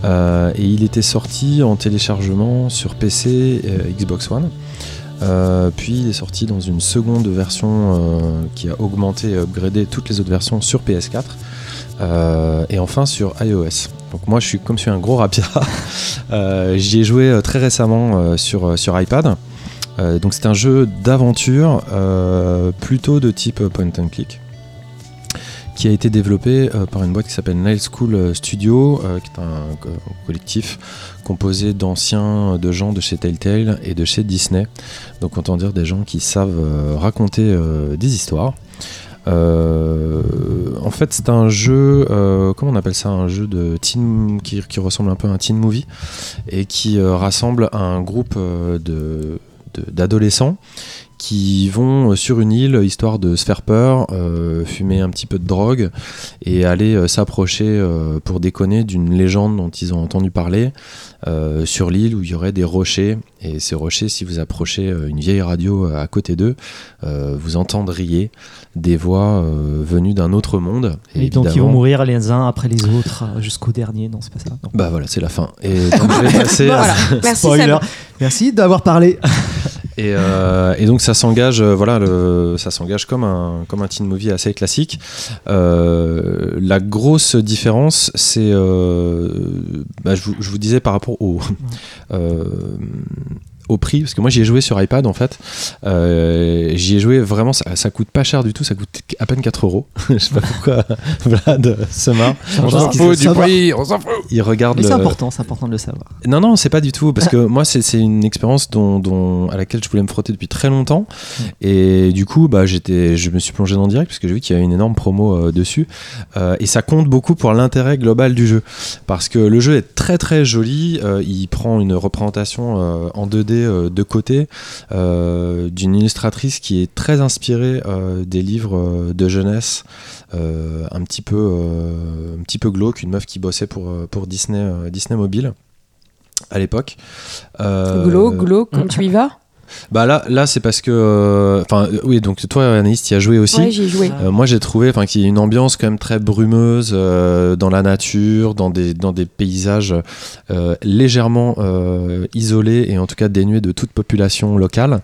Euh, et il était sorti en téléchargement sur PC et Xbox One. Euh, puis il est sorti dans une seconde version qui a augmenté et upgradé toutes les autres versions sur PS4 euh, et enfin sur iOS. Donc moi je suis comme je suis un gros rapia, euh, j'y ai joué euh, très récemment euh, sur, sur iPad. Donc c'est un jeu d'aventure plutôt de type point and click qui a été développé par une boîte qui s'appelle Nile School Studio, qui est un co- collectif composé d'anciens de gens de chez Telltale et de chez Disney. Donc autant dire des gens qui savent raconter des histoires. Euh, en fait, c'est un jeu, euh, comment on appelle ça, un jeu de teen qui, qui ressemble un peu à un teen movie et qui euh, rassemble un groupe de- d'adolescents qui vont sur une île histoire de se faire peur, euh, fumer un petit peu de drogue et aller euh, s'approcher euh, pour déconner d'une légende dont ils ont entendu parler euh, sur l'île où il y aurait des rochers. Et ces rochers, si vous approchez euh, une vieille radio à côté d'eux, euh, vous entendriez des voix euh, venues d'un autre monde. Et donc ils vont mourir les uns après les autres euh, jusqu'au dernier. Non, c'est pas ça. Non. Bah voilà, c'est la fin. Et donc je vais passer à- Voilà. Merci Spoiler. Merci d'avoir parlé. Et, euh, et donc ça s'engage, euh, voilà, le- ça s'engage comme un comme un teen movie assez classique. Euh, la grosse différence, c'est, bah, je, vous, je vous disais par rapport au au prix, parce que moi j'y ai joué sur iPad en fait. Euh, j'y ai joué vraiment, ça, ça coûte pas cher du tout, ça coûte à peine 4 euros. je sais pas pourquoi Vlad se marre. On s'en fout du prix, on s'en fout. Il regarde. Mais c'est le- important, c'est important de le savoir. non, non, c'est pas du tout. Parce que moi, c'est c'est une expérience dont, dont- à laquelle je voulais me frotter depuis très longtemps. Et du coup, bah, j'étais, je me suis plongé dans le direct parce que j'ai vu qu'il y avait une énorme promo euh, dessus. Euh, et ça compte beaucoup pour l'intérêt global du jeu. Parce que le jeu est très très joli. Euh, il prend une représentation euh, en 2D euh, de côté euh, d'une illustratrice qui est très inspirée euh, des livres de jeunesse. un petit peu un petit peu glauque une meuf qui bossait pour pour Disney Disney Mobile à l'époque. Glo, glo, comme tu y vas? Bah là, là c'est parce que. euh, Enfin, euh, oui, donc toi, Anaïs, tu y as joué aussi. Ouais, j'y ai joué. Euh, moi, j'ai trouvé qu'il y a une ambiance quand même très brumeuse euh, dans la nature, dans des, dans des paysages légèrement isolés et en tout cas dénués de toute population locale.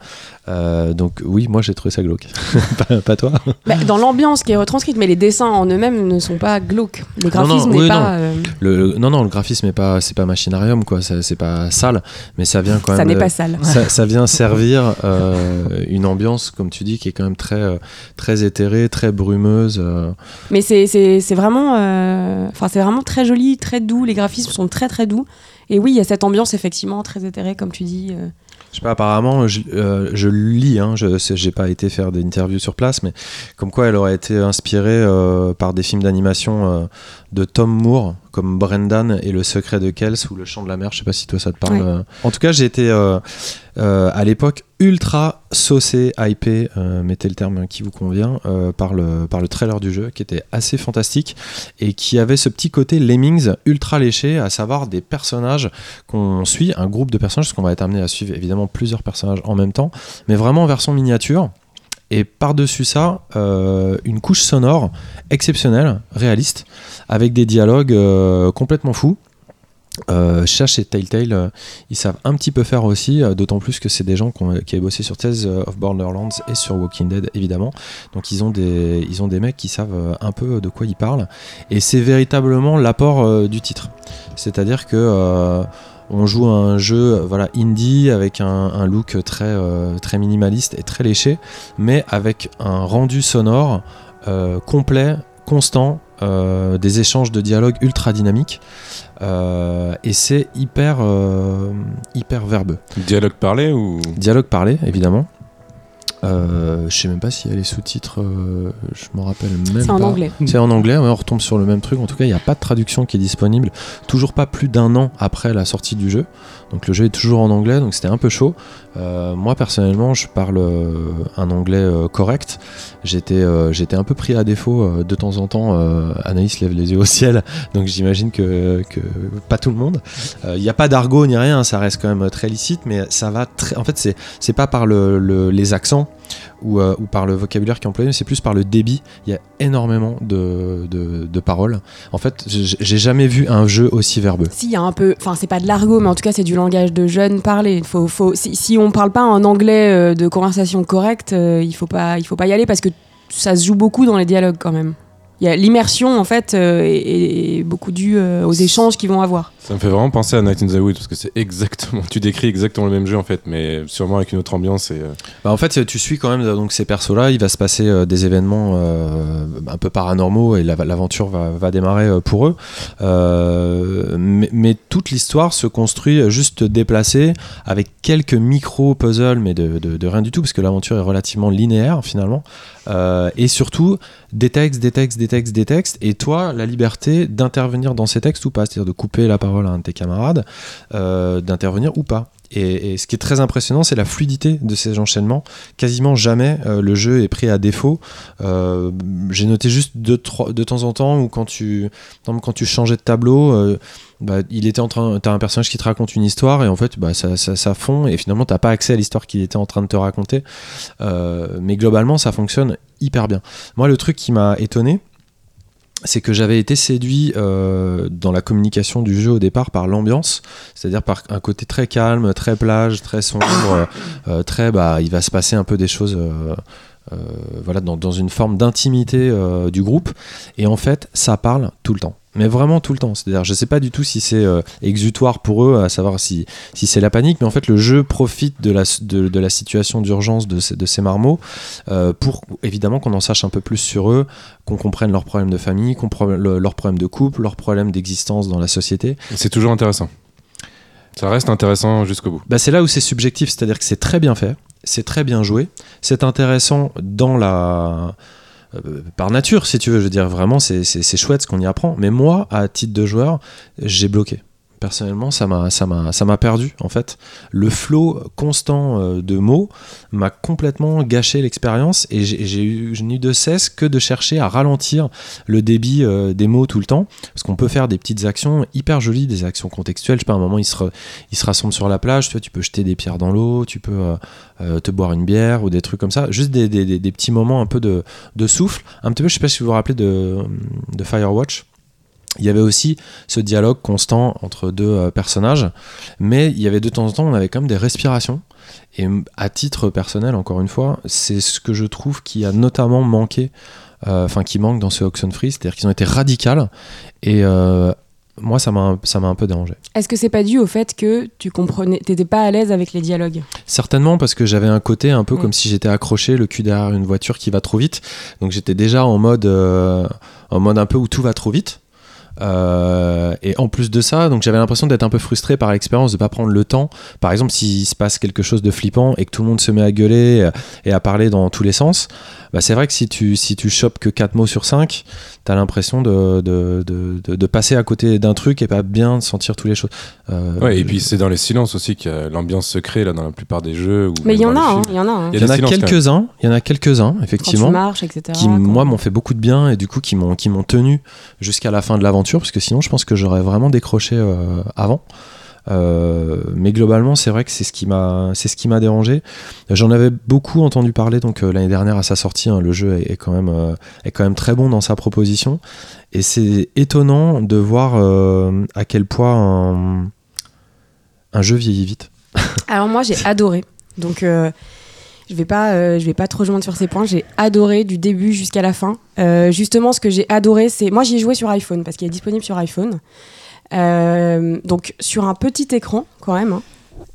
Donc, oui, moi, j'ai trouvé ça glauque. pas, pas toi Bah, dans l'ambiance qui est retranscrite, mais les dessins en eux-mêmes ne sont pas glauques. Le graphisme n'est oui, pas. le, Non, non, le graphisme, est pas, c'est pas machinarium, quoi. Ça- C'est pas sale, mais ça vient quand ça même. n'est euh, pas sale. ça, ça vient servir euh, une ambiance, comme tu dis, qui est quand même très, euh, très éthérée, très brumeuse. euh. Mais c'est- c'est c'est vraiment, euh, enfin c'est vraiment très joli, très doux. Les graphismes sont très très doux. Et oui, il y a cette ambiance effectivement très éthérée, comme tu dis. euh. Je sais pas, apparemment, je, euh, je lis, hein, je j'ai pas été faire des interviews sur place, mais comme quoi elle aurait été inspirée euh, par des films d'animation euh, de Tom Moore, comme Brendan et Le Secret de Kells ou Le Chant de la Mer. Je sais pas si toi ça te parle. Ouais. euh. En tout cas, j'ai été euh, euh, à l'époque ultra saucé, hypé, euh, mettez le terme qui vous convient, par, le, par le trailer du jeu, qui était assez fantastique et qui avait ce petit côté Lemmings ultra léché, à savoir des personnages qu'on suit, un groupe de personnages, parce qu'on va être amené à suivre évidemment plusieurs personnages en même temps, mais vraiment en version miniature. Et par-dessus ça, euh, une couche sonore exceptionnelle, réaliste, avec des dialogues euh, complètement fous. Euh, Cherche et Telltale, euh, ils savent un petit peu faire aussi, d'autant plus que c'est des gens qui, avaient bossé sur Tales of Borderlands et sur Walking Dead évidemment. Donc ils ont des, ils ont des mecs qui savent un peu de quoi ils parlent. Et c'est véritablement l'apport du titre. C'est-à-dire que on joue à un jeu voilà, indie avec un, un look très, euh, très minimaliste et très léché, mais avec un rendu sonore euh, complet, constant, euh, des échanges de dialogue ultra dynamiques. Et c'est hyper, hyper verbeux. Dialogue parlé ou? Dialogue parlé, évidemment. Euh, je sais même pas s'il y a les sous-titres, euh, je m'en rappelle même C'est en anglais. C'est en anglais, ouais, on retombe sur le même truc. En tout cas, il n'y a pas de traduction qui est disponible. Toujours pas plus d'un an après la sortie du jeu. Donc le jeu est toujours en anglais, donc c'était un peu chaud. Euh, moi personnellement, je parle euh, un anglais euh, correct. J'étais un peu pris à défaut de temps en temps. Anaïs lève les yeux au ciel, donc j'imagine que, pas tout le monde. Il n'y a pas d'argot ni rien, ça reste quand même très licite, mais ça va très. En fait, c'est pas par le- les accents ou, euh, ou par le vocabulaire qui est employé, mais c'est plus par le débit. Il y a énormément de, de, de paroles. En fait, j'ai jamais vu un jeu aussi verbeux. Si, il y a un peu. Enfin, c'est pas de l'argot, mais en tout cas, c'est du langage de jeunes parlé. Faut, faut, si, si on parle pas un anglais euh, de conversation correcte, euh, il faut pas, il faut pas y aller parce que ça se joue beaucoup dans les dialogues quand même. Il y a l'immersion en fait euh, est, est beaucoup due euh, aux échanges qu'ils vont avoir. Ça me fait vraiment penser à Night in the Woods parce que c'est exactement, tu décris exactement le même jeu en fait, mais sûrement avec une autre ambiance et euh, Bah, en fait, tu suis quand même donc ces persos-là. Il va se passer euh, des événements euh, un peu paranormaux et la- l'aventure va, va démarrer euh, pour eux. Euh, mais, mais toute l'histoire se construit juste déplacée avec quelques micro-puzzles, mais de, de- de rien du tout, parce que l'aventure est relativement linéaire finalement. Euh, et surtout, des textes, des textes, des textes, des textes. Et toi, la liberté d'intervenir dans ces textes ou pas, c'est-à-dire de couper la parole à un de tes camarades, euh, d'intervenir ou pas. Et, ce qui est très impressionnant, c'est la fluidité de ces enchaînements. Quasiment jamais euh, le jeu est pris à défaut. Euh, J'ai noté juste de, temps en temps où quand tu, quand changeais de tableau, euh, bah, il était en train, t'as un personnage qui te raconte une histoire et en fait, bah, ça, ça, fond et finalement t'as pas accès à l'histoire qu'il était en train de te raconter. Mais globalement, ça fonctionne hyper bien. Moi, le truc qui m'a étonné, c'est que j'avais été séduit euh, dans la communication du jeu au départ par l'ambiance, c'est-à-dire par un côté très calme, très plage, très sombre, euh, euh, très bah il va se passer un peu des choses voilà dans, dans une forme d'intimité du groupe et en fait ça parle tout le temps. Mais vraiment tout le temps. C'est-à-dire, je sais pas du tout si c'est euh, exutoire pour eux, à savoir si, si c'est la panique, mais en fait, le jeu profite de la, de, de la situation d'urgence de ces, de ces marmots euh, pour évidemment qu'on en sache un peu plus sur eux, qu'on comprenne leurs problèmes de famille, qu'on pro- le- leurs problèmes de couple, leurs problèmes d'existence dans la société. C'est toujours intéressant. Ça reste intéressant jusqu'au bout. Bah, c'est là où c'est subjectif, c'est-à-dire que c'est très bien fait, c'est très bien joué, c'est intéressant dans la. Euh, par nature, si tu veux, je veux dire, vraiment, c'est- chouette ce qu'on y apprend. Mais moi, à titre de joueur, j'ai bloqué. Personnellement, ça m'a ça m'a ça m'a perdu en fait. Le flot constant euh, de mots m'a complètement gâché l'expérience et j'ai eu je n'ai eu de cesse que de chercher à ralentir le débit euh, des mots tout le temps parce qu'on peut faire des petites actions hyper jolies, des actions contextuelles. Je sais pas, à un moment, ils se, ils se rassemblent sur la plage, tu, vois, tu peux jeter des pierres dans l'eau, tu peux euh, te boire une bière ou des trucs comme ça. Juste des, des- des- des petits moments un peu de, de souffle. Un petit peu, je sais pas si vous vous rappelez de, de Firewatch. Il y avait aussi ce dialogue constant entre deux euh, personnages, mais il y avait de temps en temps, on avait quand même des respirations. Et à titre personnel, encore une fois, c'est ce que je trouve qui a notamment manqué, euh, enfin qui manque dans ce Oxenfree, c'est-à-dire qu'ils ont été radicales. Et euh, moi, ça m'a ça m'a un peu dérangé. Est-ce que c'est pas dû au fait que tu comprenais, t'étais pas à l'aise avec les dialogues? Certainement parce que j'avais un côté un peu Mm. comme si j'étais accroché le cul derrière une voiture qui va trop vite. Donc j'étais déjà en mode, euh, en mode un peu où tout va trop vite. Euh, et en plus de ça, donc j'avais l'impression d'être un peu frustré par l'expérience de pas prendre le temps. Par exemple, s'il se passe quelque chose de flippant et que tout le monde se met à gueuler euh, et à parler dans tous les sens, bah c'est vrai que si tu si tu chopes que 4 mots sur 5 t'as l'impression de, de, de, de- de passer à côté d'un truc et pas bien sentir toutes les choses. Euh, Ouais, et puis c'est dans les silences aussi que l'ambiance se crée là dans la plupart des jeux. ou Mais il y en a, hein, il y en a. hein. Il y en a quelques-uns, il y en a quelques-uns, Quand tu effectivement. marches, etc. qui moi m'ont fait beaucoup de bien et du coup qui m'ont qui m'ont tenu jusqu'à la fin de l'aventure parce que sinon je pense que j'aurais vraiment décroché euh, avant Euh, mais globalement c'est vrai que c'est ce qui m'a c'est ce qui m'a dérangé j'en avais beaucoup entendu parler donc euh, l'année dernière à sa sortie hein, le jeu est, quand même euh, est quand même très bon dans sa proposition et c'est étonnant de voir à quel point un, jeu vieillit vite Alors moi j'ai adoré. Donc je vais pas, je vais pas trop rejoindre sur ces points. J'ai adoré du début jusqu'à la fin. Justement, ce que j'ai adoré, c'est moi j'y ai joué sur iPhone parce qu'il est disponible sur iPhone. Euh, donc sur un petit écran quand même. hein.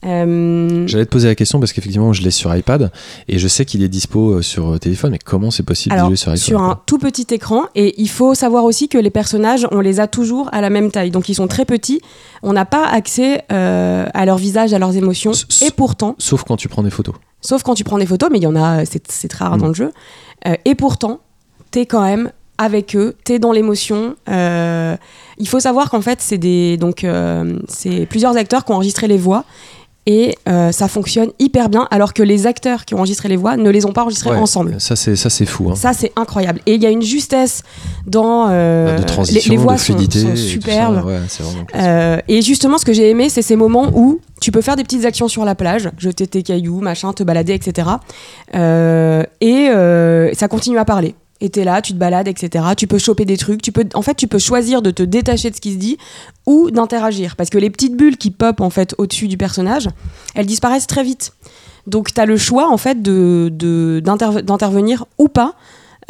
Euh, j'allais te poser la question parce qu'effectivement je l'ai sur iPad et je sais qu'il est dispo euh, sur téléphone mais comment c'est possible de jouer sur iPhone sur un tout petit écran et il faut savoir aussi que les personnages on les a toujours à la même taille donc ils sont très petits on n'a pas accès euh, à leur visage à leurs émotions S- et pourtant Sauf quand tu prends des photos. sauf quand tu prends des photos mais il y en a c'est très rare Mm. dans le jeu Euh, et pourtant t'es quand même avec eux t'es dans l'émotion Euh, il faut savoir qu'en fait c'est des donc euh, c'est plusieurs acteurs qui ont enregistré les voix et euh, ça fonctionne hyper bien alors que les acteurs qui ont enregistré les voix ne les ont pas enregistrés Ouais, ensemble Ça, c'est, ça, c'est fou. hein. ça, c'est incroyable. Et il y a une justesse dans. euh, transition, les, les voix de fluidité. sont, sont et tout ça, superbes. ouais. Euh, et justement, ce que j'ai aimé, c'est ces moments où tu peux faire des petites actions sur la plage, jeter tes cailloux, machin, te balader, etc. Et ça continue à parler. Et t'es là, tu te balades, etc. Tu peux choper des trucs. Tu peux, en fait, tu peux choisir de te détacher de ce qui se dit ou d'interagir. Parce que les petites bulles qui pop en fait au-dessus du personnage, elles disparaissent très vite. Donc t'as le choix en fait de, de- d'intervenir ou pas.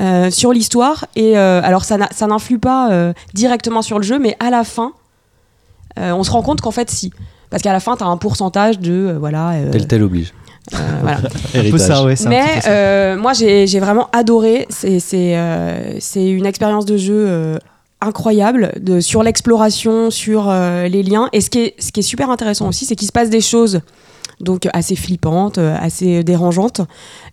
euh, sur l'histoire et euh, alors ça ça n'influe pas euh, directement sur le jeu mais à la fin on se rend compte qu'en fait si parce qu'à la fin tu as un pourcentage de voilà Tel tel oblige. Euh, voilà. Un peu ça, ouais. c'est un petit mais peu ça. euh, moi j'ai vraiment adoré. C'est euh, c'est une expérience de jeu euh, incroyable de, sur l'exploration sur euh, les liens. Et ce qui est ce qui est super intéressant aussi c'est qu'il se passe des choses donc assez flippantes assez dérangeantes.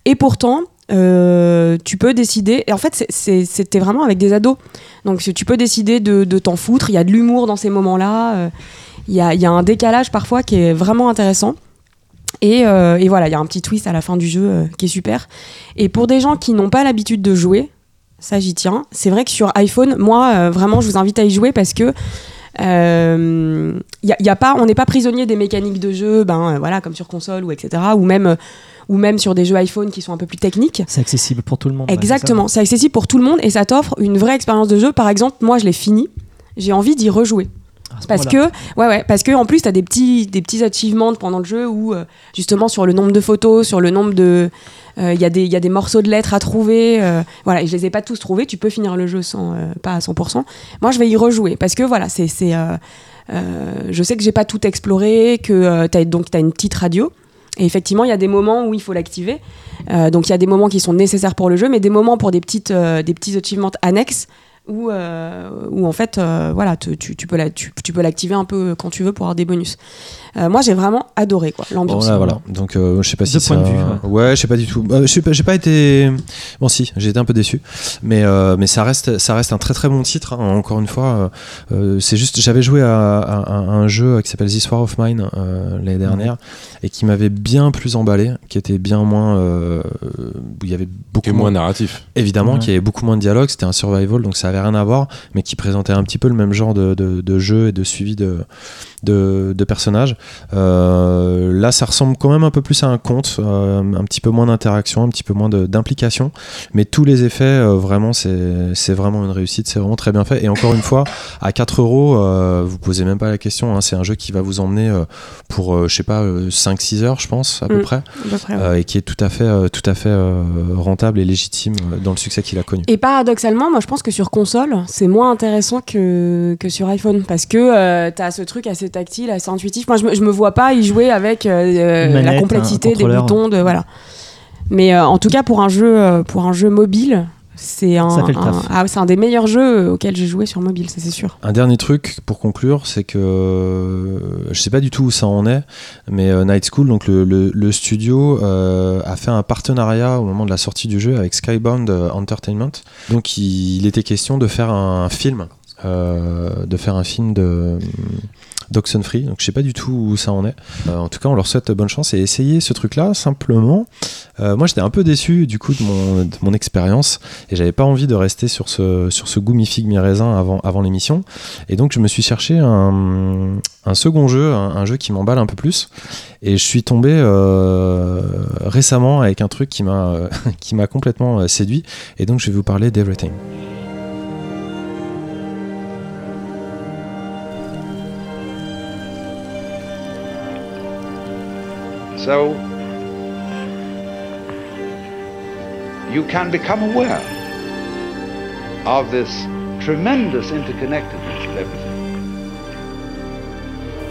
Et pourtant euh, tu peux décider et en fait c'était vraiment avec des ados. Donc tu peux décider de, de t'en foutre. Il y a de l'humour dans ces moments là il y, a, il y a un décalage parfois qui est vraiment intéressant Et, euh, et voilà, il y a un petit twist à la fin du jeu euh, qui est super. Et pour des gens qui n'ont pas l'habitude de jouer, ça j'y tiens. C'est vrai que sur iPhone, moi, euh, vraiment, je vous invite à y jouer parce que y a, y a pas, on n'est pas prisonnier des mécaniques de jeu, ben voilà, comme sur console ou etc. Ou même, ou même sur des jeux iPhone qui sont un peu plus techniques. C'est accessible pour tout le monde. ouais, Exactement, c'est accessible pour tout le monde et ça t'offre une vraie expérience de jeu. Par exemple, moi je l'ai fini, j'ai envie d'y rejouer. Ce Parce que, ouais, ouais, parce que en plus, tu as des petits, des petits achievements pendant le jeu où, euh, justement, sur le nombre de photos, sur le nombre de. euh, Il y, a des- il y a des morceaux de lettres à trouver. euh, voilà, et je les ai pas tous trouvés. Tu peux finir le jeu sans, pas à 100%. Moi, je vais y rejouer parce que, voilà, c'est. je sais que j'ai pas tout exploré, que t'as- donc tu as une petite radio. Et effectivement, il y a des moments où il faut l'activer. Donc il y a des moments qui sont nécessaires pour le jeu, mais des moments pour des, petites, des petits achievements annexes où, euh, où en fait, euh, voilà, tu, tu- tu peux l'activer un peu quand tu veux pour avoir des bonus. Euh, moi, j'ai vraiment adoré quoi, l'ambiance. là, voilà. Donc, euh, je sais pas si ça... points de vue, Ouais, je sais pas du tout. Euh, je sais pas, j'ai pas été. Bon, si, j'ai été un peu déçu, mais euh, mais ça reste ça reste un très très bon titre. hein. Encore une fois, euh, c'est juste j'avais joué à, à- à un jeu qui s'appelle This War of Mine euh, l'année dernière et qui m'avait bien plus emballé, qui était bien moins euh, où il y avait beaucoup Qui est moins narratif. évidemment, Ouais. qui avait beaucoup moins de dialogue. C'était un survival, donc ça avait rien à voir, mais qui présentait un petit peu le même genre de, de- de jeu et de suivi de, de, de personnages. Euh, là, ça ressemble quand même un peu plus à un conte, euh, un petit peu moins d'interaction, un petit peu moins d'implication, mais tous les effets, euh, vraiment, c'est vraiment une réussite, c'est vraiment très bien fait. Et encore une fois, à 4 euros, vous posez même pas la question. hein, c'est un jeu qui va vous emmener pour, je sais pas, 5-6 heures, je pense, à peu Mm. près, À peu près, ouais. et qui est tout à fait, tout à fait rentable et légitime dans le succès qu'il a connu. Et paradoxalement, moi je pense que sur console, c'est moins intéressant que, que sur iPhone parce que tu as ce truc assez tactile, assez intuitif. Moi je me, je me vois pas y jouer avec euh, Une la complexité des boutons. De, voilà. Mais euh, en tout cas, pour un jeu, euh, pour un jeu mobile, c'est un, un- ah, c'est un des meilleurs jeux auxquels j'ai joué sur mobile, ça c'est sûr. Un dernier truc pour conclure, c'est que euh, je sais pas du tout où ça en est, mais euh, Night School, donc le, le- le studio, euh, a fait un partenariat au moment de la sortie du jeu avec Skybound euh, Entertainment. Donc il, il était question de faire un film, euh, de faire un film de d'Oxenfree. Donc je sais pas du tout où ça en est. Euh, en tout cas, on leur souhaite bonne chance et essayez ce truc-là simplement. Euh, moi, j'étais un peu déçu du coup de mon, expérience et j'avais pas envie de rester sur ce sur ce goût mi figue mi raisin avant avant l'émission. Et donc je me suis cherché un, second jeu, un, jeu qui m'emballe un peu plus. Et je suis tombé euh, récemment avec un truc qui m'a qui m'a complètement séduit. Et donc je vais vous parler d'Everything. So you can become aware of this tremendous interconnectedness of everything.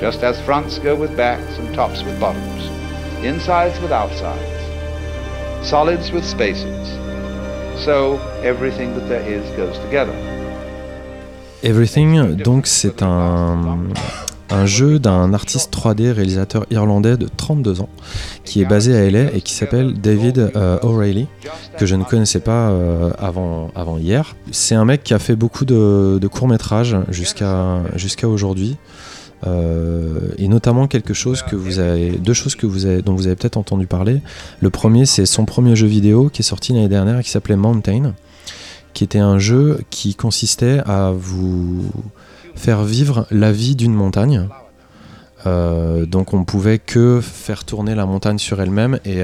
Just as fronts go with backs and tops with bottoms, insides with outsides, solids with spaces, so everything that there is goes together. Everything, donc c'est un, un jeu d'un artiste 3D réalisateur irlandais de 32 ans qui est basé à LA et qui s'appelle David euh, O'Reilly que je ne connaissais pas euh, avant, hier. C'est un mec qui a fait beaucoup de, courts-métrages jusqu'à jusqu'à aujourd'hui. Euh, et notamment quelque chose que vous avez, deux choses que vous avez, dont vous avez peut-être entendu parler. Le premier, c'est son premier jeu vidéo qui est sorti l'année dernière et qui s'appelait Mountain, qui était un jeu qui consistait à vous faire vivre la vie d'une montagne. Euh, donc on pouvait que faire tourner la montagne sur elle-même et,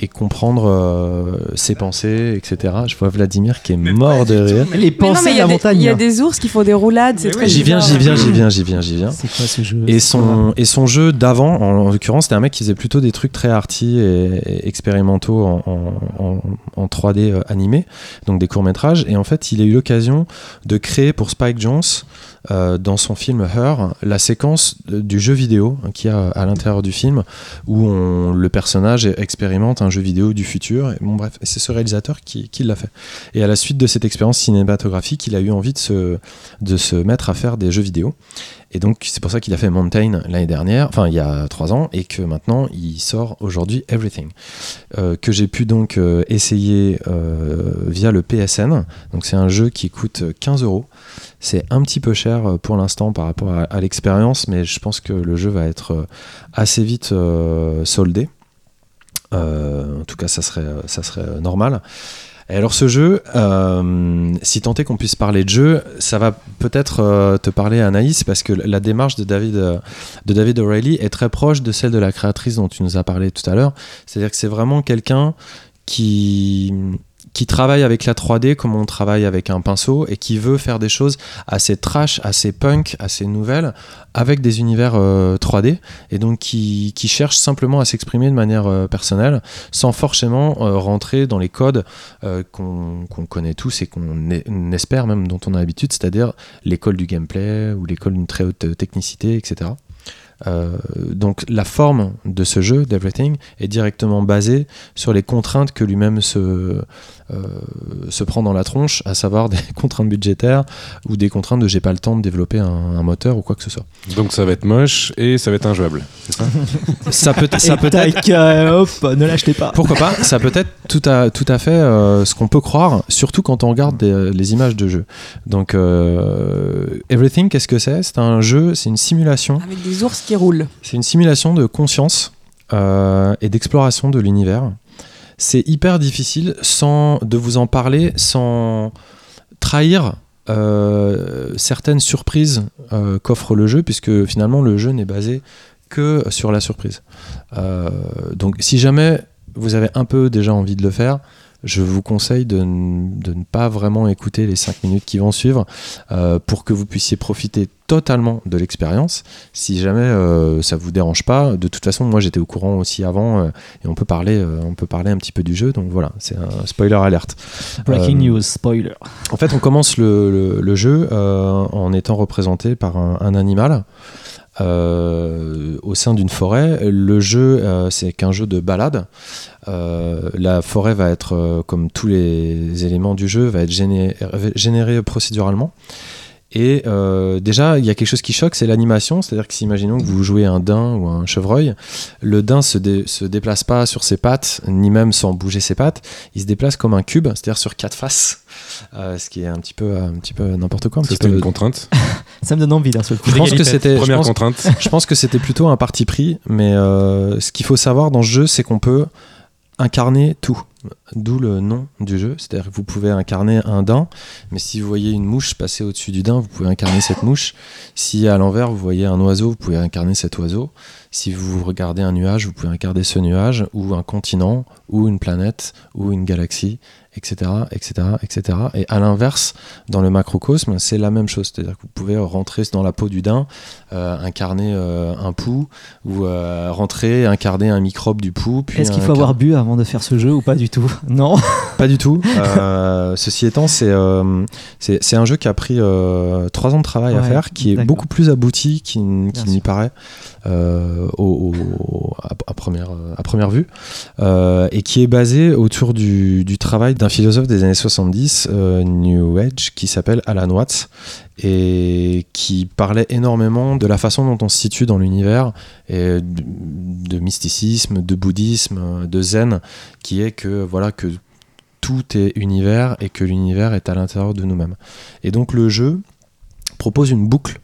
et comprendre euh, ses pensées, etc. Je vois Vladimir qui est mort de rire. Les non, pensées de y, a la des- montagne. il y a des ours qui font des roulades, c'est J'y viens, j'y viens, j'y viens, j'y viens, j'y viens. C'est quoi ce jeu? Et son, et son jeu d'avant, en, en l'occurrence, c'était un mec qui faisait plutôt des trucs très arty et, et expérimentaux en, en- en- en 3D euh, animé, donc des courts-métrages. Et en fait, il a eu l'occasion de créer pour Spike Jones, euh, dans son film Her, la séquence du jeu vidéo qu'il y a à l'intérieur du film, où le personnage expérimente un jeu vidéo du futur. Et bref, c'est ce réalisateur qui, l'a fait. Et à la suite de cette expérience cinématographique, il a eu envie de se mettre à faire des jeux vidéo. Et donc, c'est pour ça qu'il a fait Mountain l'année dernière, enfin il y a trois ans, et que maintenant il sort aujourd'hui Everything, euh, que j'ai pu donc euh, essayer euh, via le PSN. Donc, c'est un jeu qui coûte 15 euros. C'est un petit peu cher pour l'instant par rapport à, à l'expérience, mais je pense que le jeu va être assez vite soldé. En tout cas, ça serait, ça serait normal. Alors ce jeu, euh, si tant est qu'on puisse parler de jeu, ça va peut-être euh, te parler Anaïs parce que la démarche de David, euh, de David O'Reilly est très proche de celle de la créatrice dont tu nous as parlé tout à l'heure. C'est-à-dire que c'est vraiment quelqu'un qui qui travaille avec la 3D comme on travaille avec un pinceau et qui veut faire des choses assez trash, assez punk, assez nouvelles avec des univers euh, 3D et donc qui, cherche simplement à s'exprimer de manière euh, personnelle sans forcément euh, rentrer dans les codes euh, qu'on connaît tous et qu'on on espère même dont on a l'habitude, c'est-à-dire l'école du gameplay ou l'école d'une très haute technicité, etc. Euh, donc la forme de ce jeu, d'Everything, est directement basée sur les contraintes que lui-même se, euh, se prend dans la tronche, à savoir des contraintes budgétaires ou des contraintes de j'ai pas le temps de développer un, un moteur ou quoi que ce soit. Donc ça va être moche et ça va être injouable. C'est ça? Ça peut, ça Et peut être euh, hop, ne l'achetez pas. Pourquoi pas? Ça peut être tout à, tout à fait euh, ce qu'on peut croire, surtout quand on regarde des- les images de jeu. Donc, euh, Everything, qu'est-ce que c'est? C'est un jeu, c'est une simulation. Avec des ours qui roulent. C'est une simulation de conscience euh, et d'exploration de l'univers. C'est hyper difficile sans de vous en parler, sans trahir euh, certaines surprises euh, qu'offre le jeu, puisque finalement le jeu n'est basé que sur la surprise. Donc si jamais vous avez un peu déjà envie de le faire, je vous conseille de, de ne pas vraiment écouter les 5 minutes qui vont suivre euh, pour que vous puissiez profiter totalement de l'expérience. Si jamais euh, ça vous dérange pas, de toute façon, moi j'étais au courant aussi avant euh, et on peut parler, euh, on peut parler un petit peu du jeu. Donc voilà, c'est un spoiler alerte. Breaking news, spoiler. En fait, on commence le, le- le jeu en étant représenté par un, un animal euh, au sein d'une forêt. Le jeu, euh, c'est qu'un jeu de balade. Euh, la forêt va être, comme tous les éléments du jeu, va être géné- générée procéduralement. Et euh, déjà, il y a quelque chose qui choque, c'est l'animation. C'est-à-dire que si imaginons que vous jouez un daim ou un chevreuil, le daim se, dé- se déplace pas sur ses pattes, ni même sans bouger ses pattes. Il se déplace comme un cube, c'est-à-dire sur quatre faces, Euh, ce qui est un petit peu, un petit peu n'importe quoi. C'était une contrainte. Ça me donne envie d'un seul coup. Je pense que c'était. je Première pense- contrainte. je pense que c'était plutôt un parti pris, mais euh, ce qu'il faut savoir dans ce jeu, c'est qu'on peut incarner tout. D'où le nom du jeu. C'est-à-dire que vous pouvez incarner un daim, mais si vous voyez une mouche passer au-dessus du daim, vous pouvez incarner cette mouche. Si à l'envers, vous voyez un oiseau, vous pouvez incarner cet oiseau. Si vous regardez un nuage, vous pouvez incarner ce nuage, ou un continent, ou une planète, ou une galaxie, etc. etc., etc. Et à l'inverse, dans le macrocosme, c'est la même chose. C'est-à-dire que vous pouvez rentrer dans la peau du daim, euh, incarner euh, un pou, ou euh, rentrer, incarner un microbe du pou. Est-ce qu'il faut avoir bu avant de faire ce jeu ou pas du tout. Non. Pas du tout. Euh, ceci étant, c'est euh, c'est un jeu qui a pris euh, trois ans de travail à faire, qui est beaucoup plus abouti qu'il n'y paraît au- au- à, à première, à première vue, et qui est basé autour du, du travail d'un philosophe des années 70, euh, New Age, qui s'appelle Alan Watts, et qui parlait énormément de la façon dont on se situe dans l'univers, et de, de mysticisme, de bouddhisme, de zen, qui est que voilà que tout est univers et que l'univers est à l'intérieur de nous-mêmes. Et donc le jeu propose une boucle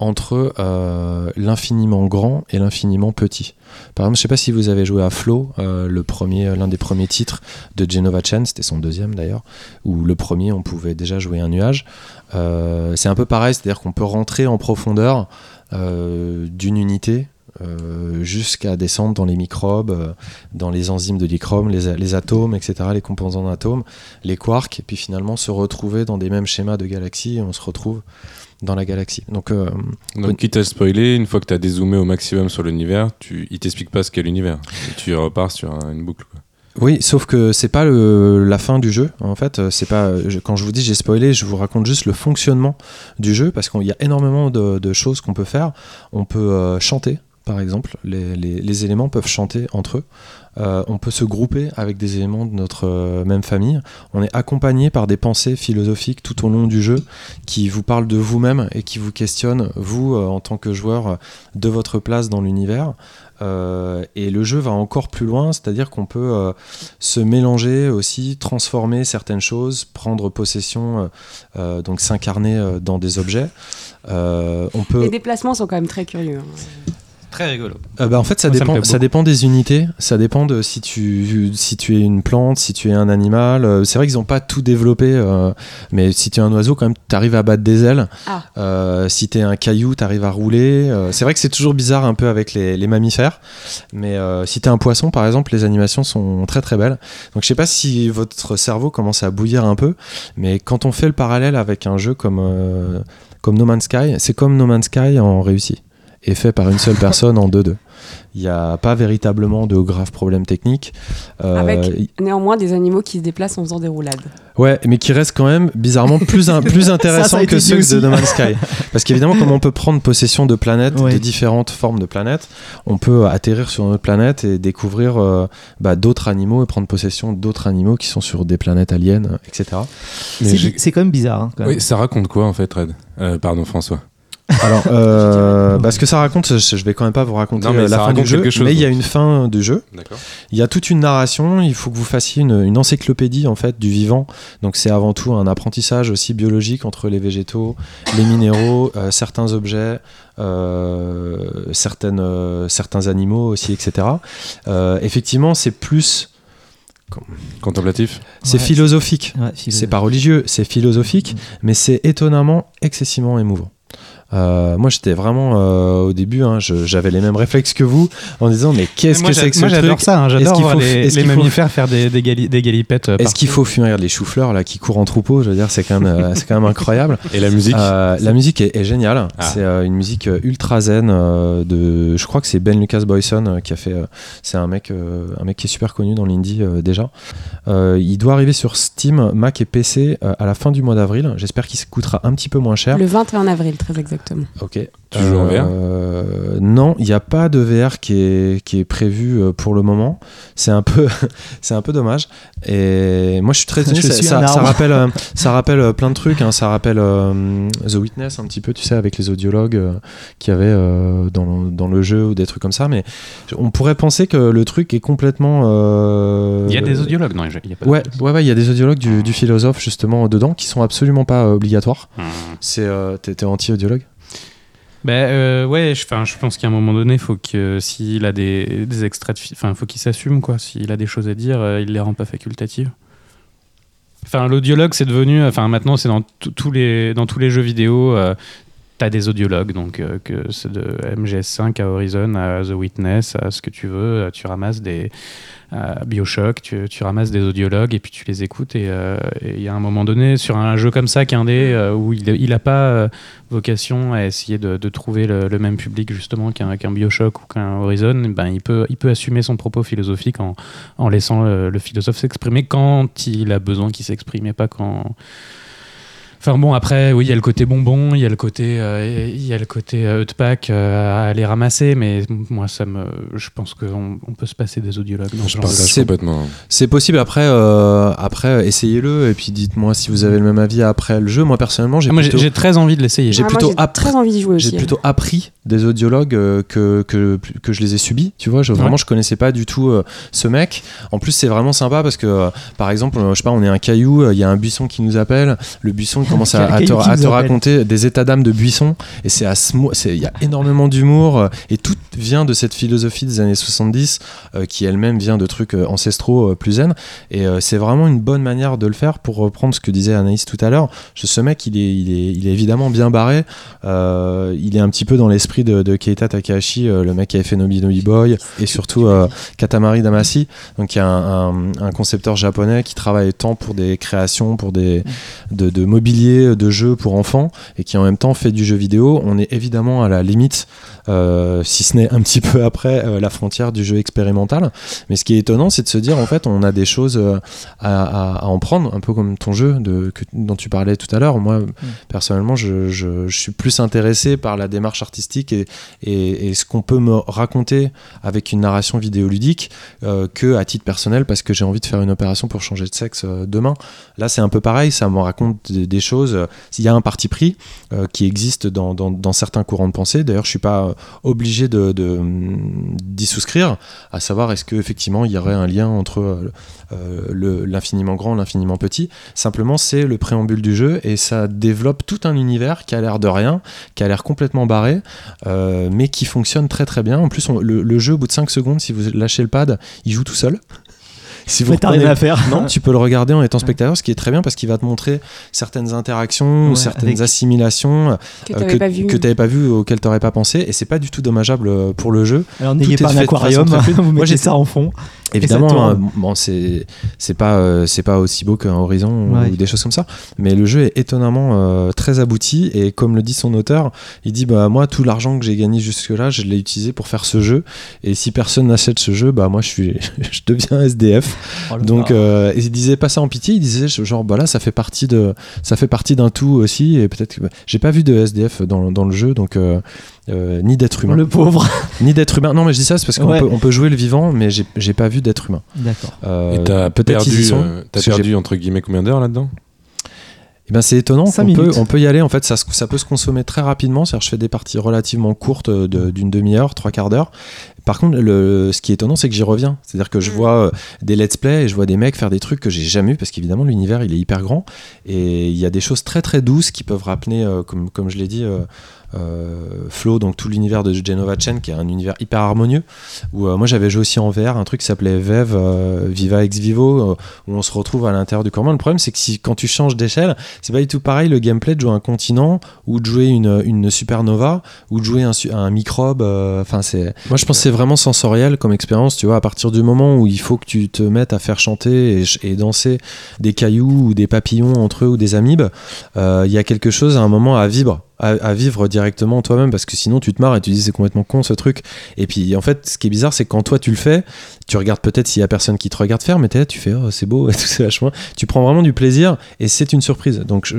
entre euh, l'infiniment grand et l'infiniment petit. Par exemple, je sais pas si vous avez joué à Flow, euh, l'un des premiers titres de Genova Chen, c'était son deuxième d'ailleurs, où le premier on pouvait déjà jouer un nuage. Euh, c'est un peu pareil, c'est-à-dire qu'on peut rentrer en profondeur d'une unité euh, jusqu'à descendre dans les microbes, euh, dans les enzymes de l'ichrome, les, atomes, etc., les composants d'atomes, les quarks, et puis finalement se retrouver dans des mêmes schémas de galaxies, et on se retrouve dans la galaxie. Donc, euh, Donc, quitte à spoiler, une fois que tu as dézoomé au maximum sur l'univers, tu, il t'explique pas ce qu'est l'univers. Tu repars sur un- une boucle. quoi. oui, sauf que c'est pas le, la fin du jeu. En fait, Euh, c'est pas. je- quand je vous dis j'ai spoilé, je vous raconte juste le fonctionnement du jeu parce qu'il y a énormément de, de choses qu'on peut faire. On peut euh, chanter. Par exemple. Les, éléments peuvent chanter entre eux. Euh, on peut se grouper avec des éléments de notre euh, même famille. On est accompagné par des pensées philosophiques tout au long du jeu qui vous parlent de vous-même et qui vous questionnent, vous, euh, en tant que joueur, de votre place dans l'univers. Et le jeu va encore plus loin, c'est-à-dire qu'on peut se mélanger aussi, transformer certaines choses, prendre possession, donc s'incarner dans des objets. Les déplacements sont quand même très curieux. hein. Très rigolo. Euh, bah, en fait, ça Moi, dépend, ça dépend des unités, ça dépend de si tu, si tu es une plante, si tu es un animal. Euh, C'est vrai qu'ils n'ont pas tout développé, euh, mais si tu es un oiseau, quand même, tu arrives à battre des ailes. Ah. Euh, si tu es un caillou, tu arrives à rouler. Euh, c'est vrai que c'est toujours bizarre un peu avec les, les mammifères, mais euh, si tu es un poisson, par exemple, les animations sont très très belles. Donc je sais pas si votre cerveau commence à bouillir un peu, mais quand on fait le parallèle avec un jeu comme, euh, comme No Man's Sky, c'est comme No Man's Sky en réussi et fait par une seule personne en 2-2. Il n'y a pas véritablement de graves problèmes techniques. Euh, Avec néanmoins des animaux qui se déplacent en faisant des roulades. Ouais, mais qui reste quand même bizarrement plus, un- plus intéressant ça a été que ceux aussi. de No Man's Sky. Parce qu'évidemment, comme on peut prendre possession de planètes, Ouais. de différentes formes de planètes, on peut atterrir sur notre planète et découvrir euh, bah, d'autres animaux et prendre possession d'autres animaux qui sont sur des planètes aliens, etc. C'est quand même bizarre. hein, quand même. Oui, ça raconte quoi en fait, Red? Euh, Pardon, François. Alors, euh, bah, ce que ça raconte, je je vais quand même pas vous raconter Non, mais euh, la fin raconte du jeu, chose, mais il y a une fin du jeu. D'accord. Il y a toute une narration, il faut que vous fassiez une, une encyclopédie en fait du vivant. Donc c'est avant tout un apprentissage aussi biologique entre les végétaux, les minéraux, euh, certains objets, euh, certaines, euh, certains animaux aussi, etc. Euh, effectivement, c'est plus, Contemplatif c'est Ouais. philosophique. Ouais, philo- C'est pas religieux, c'est philosophique, mais c'est étonnamment excessivement émouvant. Euh, moi j'étais vraiment euh, au début, hein, je- j'avais les mêmes réflexes que vous en disant mais qu'est-ce Moi, que c'est que ce Moi, j'adore truc ça. hein, Est-ce J'adore qu'il voir faut- les, les faut- mammifères faire des, des, gali- des galipettes. euh, Est-ce qu'il faut fuir les choux-fleurs là qui courent en troupeau? Je veux dire, c'est quand même, c'est quand même incroyable. Et la musique? Euh, la musique est, est géniale. Ah. C'est euh, une musique ultra zen euh, de. Je crois que c'est Ben Lucas Boyson euh, qui a fait. euh, c'est un mec, euh, un mec qui est super connu dans l'indie euh, déjà. Euh, il doit arriver sur Steam, Mac et PC euh, à la fin du mois d'avril. J'espère qu'il se coûtera un petit peu moins cher. Le 21 avril, très exactement. Ok. Tu joues en VR Euh, Non, il n'y a pas de VR qui est, qui est prévu euh, pour le moment. C'est un peu, c'est un peu dommage. Et moi, je suis très étonné. Je Ça, rappelle, euh, ça rappelle euh, plein de trucs. hein. Ça rappelle euh, The Witness un petit peu, tu sais, avec les audiologues euh, qu'il y avait euh, dans, le- dans le jeu ou des trucs comme ça. Mais on pourrait penser que le truc est complètement. euh, Il y a des audiologues dans les jeux. il y a pas de- Ouais, ouais, ouais, il y a des audiologues du, du philosophe justement dedans qui sont absolument pas euh, obligatoires. Hmm. C'est, euh, t'es, t'es anti-audiologue? Ben ouais, je, je pense qu'à un moment donné, faut que s'il a des, extraits enfin, faut qu'il s'assume quoi. S'il a des choses à dire, euh, il les rend pas facultatives. Enfin, l'audiologue, c'est devenu, enfin, maintenant, c'est dans tous les dans tous les jeux vidéo. euh, T'as des audiologues, donc euh, que c'est de MGS5 à Horizon, à The Witness, à ce que tu veux. euh, Tu ramasses des Bioshock, tu, tu ramasses des audiologues et puis tu les écoutes. Et euh, il y a un moment donné, sur un jeu comme ça, qu'un dé, euh, où il, il a pas vocation à essayer de, de trouver le, même public justement qu'un qu'un Bioshock ou qu'un Horizon, ben, il, peut, il peut assumer son propos philosophique en, en laissant le, le philosophe s'exprimer quand il a besoin qu'il s'exprime et pas quand... Enfin bon, après, oui, il y a le côté bonbon, il y a le côté, euh, il y a le côté euh, euh, à aller ramasser, mais moi, ça me, je pense qu'on on peut se passer des audiologues. Je partage c'est- complètement. C'est possible après, euh, après essayez-le et puis dites-moi si vous avez le même avis après le jeu. Moi personnellement, j'ai Ah, plutôt, très envie de l'essayer. J'ai Ah, plutôt très envie d'y jouer aussi. j'ai plutôt appris des audiologues que, que, que je les ai subis. Tu vois, je, vraiment, Ouais. je connaissais pas du tout euh, ce mec. En plus, c'est vraiment sympa parce que, euh, par exemple, je sais pas, on est un caillou, euh, il y a un buisson qui nous appelle. Le buisson il commence à, te, à raconter des états d'âme de buisson et c'est à ce il y a énormément d'humour euh, et tout vient de cette philosophie des années 70 euh, qui elle-même vient de trucs euh, ancestraux euh, plus zen. Et euh, c'est vraiment une bonne manière de le faire. Pour reprendre ce que disait Anaïs tout à l'heure ce mec il est, il est, il est évidemment bien barré. Il est un petit peu dans l'esprit de, de Keita Takahashi le mec qui avait fait Nobi Nobi Boy et surtout Katamari Damacy. Donc il y a un, un- un concepteur japonais qui travaille tant pour des créations pour des de, de pilier de jeu pour enfants et qui en même temps fait du jeu vidéo, on est évidemment à la limite, euh, si ce n'est un petit peu après euh, la frontière du jeu expérimental. Mais ce qui est étonnant, c'est de se dire en fait, on a des choses euh, à, à- à en prendre, un peu comme ton jeu de, que- dont tu parlais tout à l'heure. Moi, personnellement, je, je- je suis plus intéressé par la démarche artistique et, et- et ce qu'on peut me raconter avec une narration vidéoludique euh, que à titre personnel parce que j'ai envie de faire une opération pour changer de sexe demain. Là, c'est un peu pareil, ça me raconte des, des choses. Euh, S'il y a un parti pris euh, qui existe dans, certains courants de pensée, d'ailleurs, je suis pas euh, obligé de, hum, d'y souscrire, à savoir est-ce qu'effectivement il y aurait un lien entre l'infiniment grand et l'infiniment petit. Simplement, c'est le préambule du jeu et ça développe tout un univers qui a l'air de rien, qui a l'air complètement barré, mais qui fonctionne très très bien. En plus, le jeu, au bout de 5 secondes, si vous lâchez le pad, il joue tout seul. Si Ouais, t'as rien reprenez- à faire. non, tu peux le regarder en étant spectateur, ce qui est très bien parce qu'il va te montrer certaines interactions ou Ouais, certaines avec- assimilations Que euh, t'avais pas vu. que t'avais pas vu, auxquelles t'aurais pas pensé, et c'est pas du tout dommageable euh, pour le jeu. Alors n'ayez pas un aquarium, vous Moi, mettez j'étais- ça en fond. Évidemment, euh, bon, c'est c'est pas euh, c'est pas aussi beau qu'un Horizon Ouais. ou des choses comme ça, mais le jeu est étonnemment euh, très abouti et comme le dit son auteur, il dit bah moi tout l'argent que j'ai gagné jusque là, je l'ai utilisé pour faire ce jeu et si personne n'achète ce jeu, bah moi je suis je deviens SDF. Oh Donc euh, il disait pas ça en pitié, il disait genre bah là ça fait partie de ça fait partie d'un tout aussi et peut-être que j'ai pas vu de SDF dans, dans le jeu donc euh, euh, ni d'être humain le pauvre. ni d'être humain. Non mais je dis ça c'est parce qu'on Ouais. peut, on peut jouer le vivant mais j'ai pas vu d'être humain. D'accord. Euh, Et t'as perdu, j'ai- perdu entre guillemets combien d'heures là-dedans? Eh ben, c'est étonnant qu'on peut, on peut y aller. En fait, ça, ça peut se consommer très rapidement. C'est-à-dire, je fais des parties relativement courtes de- d'une demi-heure, trois quarts d'heure. Par contre, le, ce qui est étonnant, c'est que j'y reviens. C'est-à-dire que je Mm. vois euh, des let's play et je vois des mecs faire des trucs que j'ai jamais vu parce qu'évidemment, l'univers, il est hyper grand. Et il y a des choses très très douces qui peuvent rappeler, euh, comme, comme je l'ai dit, euh, euh, Flow, donc tout l'univers de Genova Chen, qui est un univers hyper harmonieux. Où euh, moi, j'avais joué aussi en VR un truc qui s'appelait Vev, euh, Viva Ex Vivo, euh, où on se retrouve à l'intérieur du corps. Le problème, c'est que si, quand tu changes d'échelle, c'est pas du tout pareil le gameplay de jouer un continent ou de jouer une, une supernova ou de jouer un, un microbe. euh, Enfin, c'est. Moi, je pense que c'est vraiment sensoriel comme expérience. Tu vois, à partir du moment où il faut que tu te mettes à faire chanter et, danser des cailloux ou des papillons entre eux ou des amibes, euh, il y a quelque chose à un moment à vivre. À, vivre directement toi-même parce que sinon tu te marres et tu dis c'est complètement con ce truc et puis en fait ce qui est bizarre c'est quand toi tu le fais tu regardes peut-être s'il y a personne qui te regarde faire mais tu fais oh c'est beau tout vachement tu prends vraiment du plaisir et c'est une surprise donc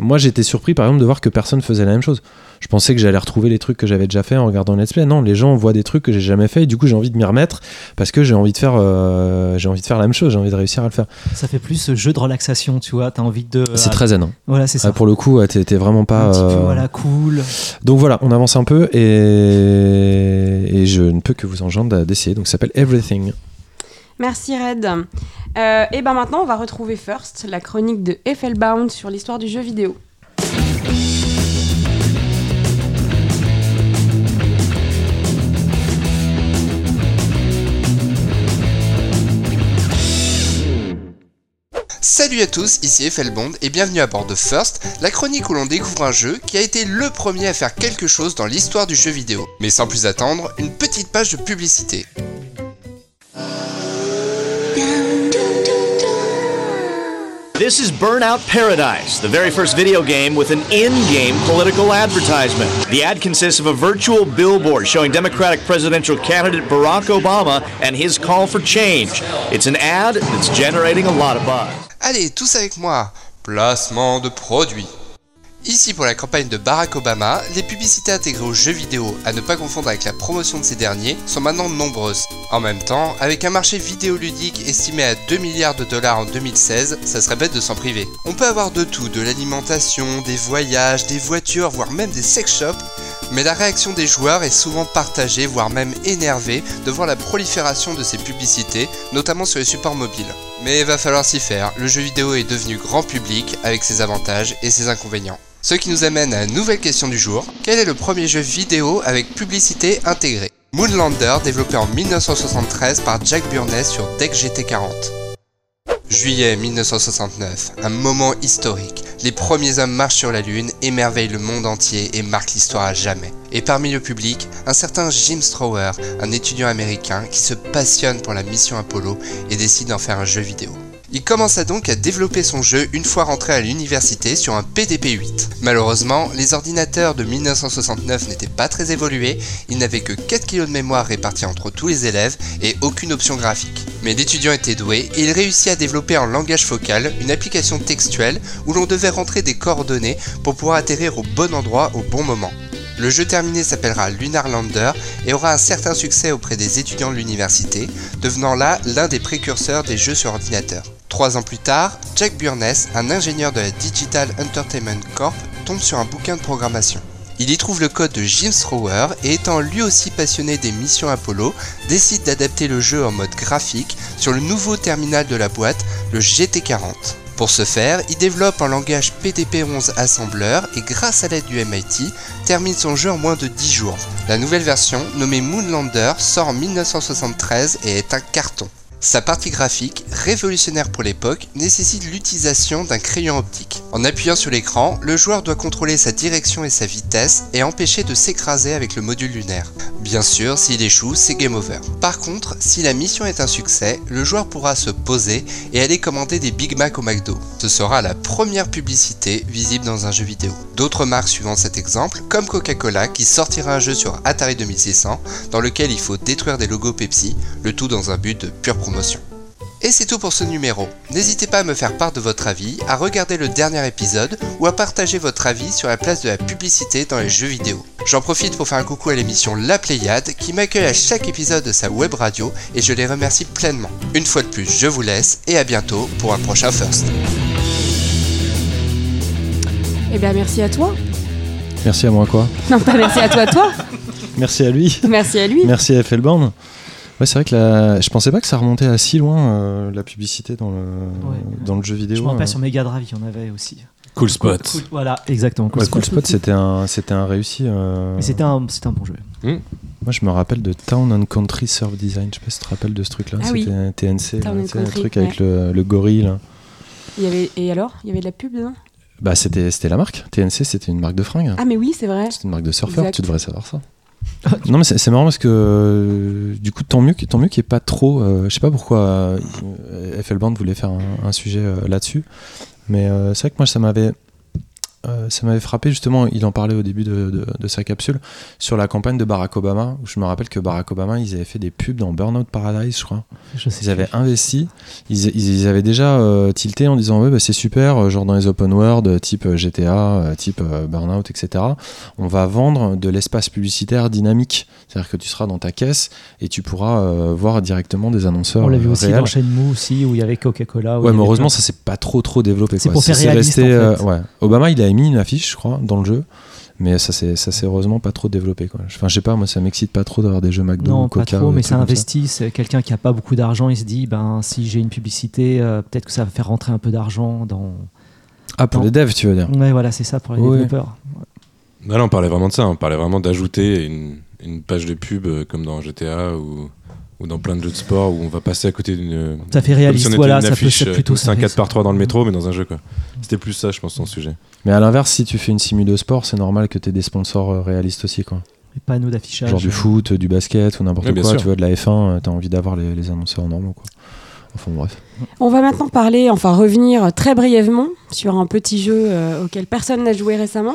moi j'étais surpris par exemple de voir que personne faisait la même chose je pensais que j'allais retrouver les trucs que j'avais déjà fait en regardant le let's play non les gens voient des trucs que j'ai jamais fait et du coup j'ai envie de m'y remettre parce que j'ai envie de faire euh, j'ai envie de faire la même chose j'ai envie de réussir à le faire Ça fait plus ce jeu de relaxation, tu vois. T'as envie de. c'est ah, très zen hein. Voilà, c'est ça. Ah, pour le coup t'es vraiment pas un petit peu, euh, voilà, cool. donc voilà on avance un peu et, et je ne peux que vous enjoindre d'essayer donc ça s'appelle Everything Merci Red. Euh, et ben maintenant, on va retrouver First, la chronique de Bound sur l'histoire du jeu vidéo. Salut à tous, ici Effelbond et bienvenue à bord de First, la chronique où l'on découvre un jeu qui a été le premier à faire quelque chose dans l'histoire du jeu vidéo. Mais sans plus attendre, une petite page de publicité. This is Burnout Paradise, the very first video game with an in game political advertisement. The ad consists of a virtual billboard showing Democratic presidential candidate Barack Obama and his call for change. It's an ad that's generating a lot of buzz. Allez, tous avec moi. Placement de produits. Ici pour la campagne de Barack Obama, les publicités intégrées aux jeux vidéo, à ne pas confondre avec la promotion de ces derniers, sont maintenant nombreuses. En même temps, avec un marché vidéoludique estimé à 2 milliards de dollars en 2016, ça serait bête de s'en priver. On peut avoir de tout, de l'alimentation, des voyages, des voitures, voire même des sex shops, mais la réaction des joueurs est souvent partagée, voire même énervée, devant la prolifération de ces publicités, notamment sur les supports mobiles. Mais va falloir s'y faire, le jeu vidéo est devenu grand public avec ses avantages et ses inconvénients. Ce qui nous amène à la nouvelle question du jour. Quel est le premier jeu vidéo avec publicité intégrée? Moonlander, développé en 1973 par Jack Burness sur DEC GT40. Juillet 1969, un moment historique. Les premiers hommes marchent sur la Lune, émerveillent le monde entier et marquent l'histoire à jamais. Et parmi le public, un certain Jim Strower, un étudiant américain qui se passionne pour la mission Apollo et décide d'en faire un jeu vidéo. Il commença donc à développer son jeu une fois rentré à l'université sur un PDP-8. Malheureusement, les ordinateurs de 1969 n'étaient pas très évolués, ils n'avaient que 4 kg de mémoire répartis entre tous les élèves et aucune option graphique. Mais l'étudiant était doué et il réussit à développer en langage focal une application textuelle où l'on devait rentrer des coordonnées pour pouvoir atterrir au bon endroit au bon moment. Le jeu terminé s'appellera Lunar Lander et aura un certain succès auprès des étudiants de l'université, devenant là l'un des précurseurs des jeux sur ordinateur. Trois ans plus tard, Jack Burness, un ingénieur de la Digital Entertainment Corp, tombe sur un bouquin de programmation. Il y trouve le code de Jim Thrower et étant lui aussi passionné des missions Apollo, décide d'adapter le jeu en mode graphique sur le nouveau terminal de la boîte, le GT40. Pour ce faire, il développe un langage PDP-11 assembleur et grâce à l'aide du MIT, termine son jeu en moins de 10 jours. La nouvelle version, nommée Moonlander, sort en 1973 et est un carton. Sa partie graphique, révolutionnaire pour l'époque, nécessite l'utilisation d'un crayon optique. En appuyant sur l'écran, le joueur doit contrôler sa direction et sa vitesse et empêcher de s'écraser avec le module lunaire. Bien sûr, s'il échoue, c'est game over. Par contre, si la mission est un succès, le joueur pourra se poser et aller commander des Big Mac au McDo. Ce sera la première publicité visible dans un jeu vidéo. D'autres marques suivant cet exemple, comme Coca-Cola qui sortira un jeu sur Atari 2600 dans lequel il faut détruire des logos Pepsi, le tout dans un but de pure promotion. Et c'est tout pour ce numéro. N'hésitez pas à me faire part de votre avis, à regarder le dernier épisode ou à partager votre avis sur la place de la publicité dans les jeux vidéo. J'en profite pour faire un coucou à l'émission La Pléiade qui m'accueille à chaque épisode de sa web radio et je les remercie pleinement. Une fois de plus, je vous laisse et à bientôt pour un prochain First. Eh bien, merci à toi. Merci à moi, quoi. Non, pas merci à toi, toi. Merci à lui. Merci à lui. Merci à Felborn. Ouais, c'est vrai que la... je pensais pas que ça remontait à si loin euh, la publicité dans le, dans le jeu vidéo. Je me rappelle euh. sur Mega Drive, il y en avait aussi. Cool Spot. Cool- voilà, exactement. Ouais, Cool Spot, c'était un, c'était un réussi. euh, Mais c'était un, c'était un bon jeu. Moi, je me rappelle de Town and Country Surf Design. Je sais pas si tu te rappelles de ce truc-là. Ah oui. C'était TNC, Town là, and tu sais, un Country, truc avec le, le gorille. là. Il y avait... Et alors Il y avait de la pub dedans? Bah, c'était, c'était la marque. TNC, c'était une marque de fringues. Ah, mais oui, c'est vrai. C'était une marque de surfeurs, Exact. tu devrais savoir ça. Non mais c'est marrant parce que euh, du coup tant mieux tant mieux qu'il n'y ait pas trop euh, je sais pas pourquoi euh, FL Band voulait faire un, un sujet euh, là-dessus. Mais euh, c'est vrai que moi ça m'avait euh, ça m'avait frappé justement, il en parlait au début de, de- de sa capsule, sur la campagne de Barack Obama, où je me rappelle que Barack Obama, ils avaient fait des pubs dans Burnout Paradise, je crois. Je sais ils avaient investi, ils, ils- ils avaient déjà euh, tilté en disant ouais bah, c'est super, euh, genre dans les open world, type GTA, type euh, Burnout, etc. On va vendre de l'espace publicitaire dynamique, c'est-à-dire que tu seras dans ta caisse et tu pourras voir directement des annonceurs On l'a vu aussi réels. dans Shenmue aussi, où il y avait Coca-Cola. Ouais, mais heureusement, plein- ça s'est pas trop trop développé. C'est pour faire réaliste, resté, en fait. ouais. Obama, il mis une affiche, je crois, dans le jeu, mais ça s'est ça s'est heureusement pas trop développé. Quoi. Enfin, je sais pas, moi, ça m'excite pas trop d'avoir des jeux McDo Non, ou pas Coca. trop, ou mais ça investit. C'est quelqu'un qui a pas beaucoup d'argent. Il se dit, ben, si j'ai une publicité, euh, peut-être que ça va faire rentrer un peu d'argent dans. Ah, pour les devs, tu veux dire Ouais, voilà, c'est ça pour les Oui. développeurs. Non, là, on parlait vraiment de ça. On parlait vraiment d'ajouter une, une page de pub euh, comme dans GTA ou, ou dans plein de jeux de sport où on va passer à côté d'une. Ça fait réaliste, si on était voilà, une ça peut- euh, plutôt c'est un ça, 4 ça. par 3 dans le métro, mais dans un jeu, quoi. C'était plus ça, je pense, son sujet. Mais à l'inverse, si tu fais une simu de sport, c'est normal que tu aies des sponsors euh, réalistes aussi. Quoi. Les panneaux d'affichage. Genre du foot, du basket ou n'importe quoi. sûr. Tu vois, de la F1, tu as envie d'avoir les, les annonceurs normaux. Quoi. Enfin bref. On va maintenant parler, enfin revenir très brièvement sur un petit jeu euh, auquel personne n'a joué récemment.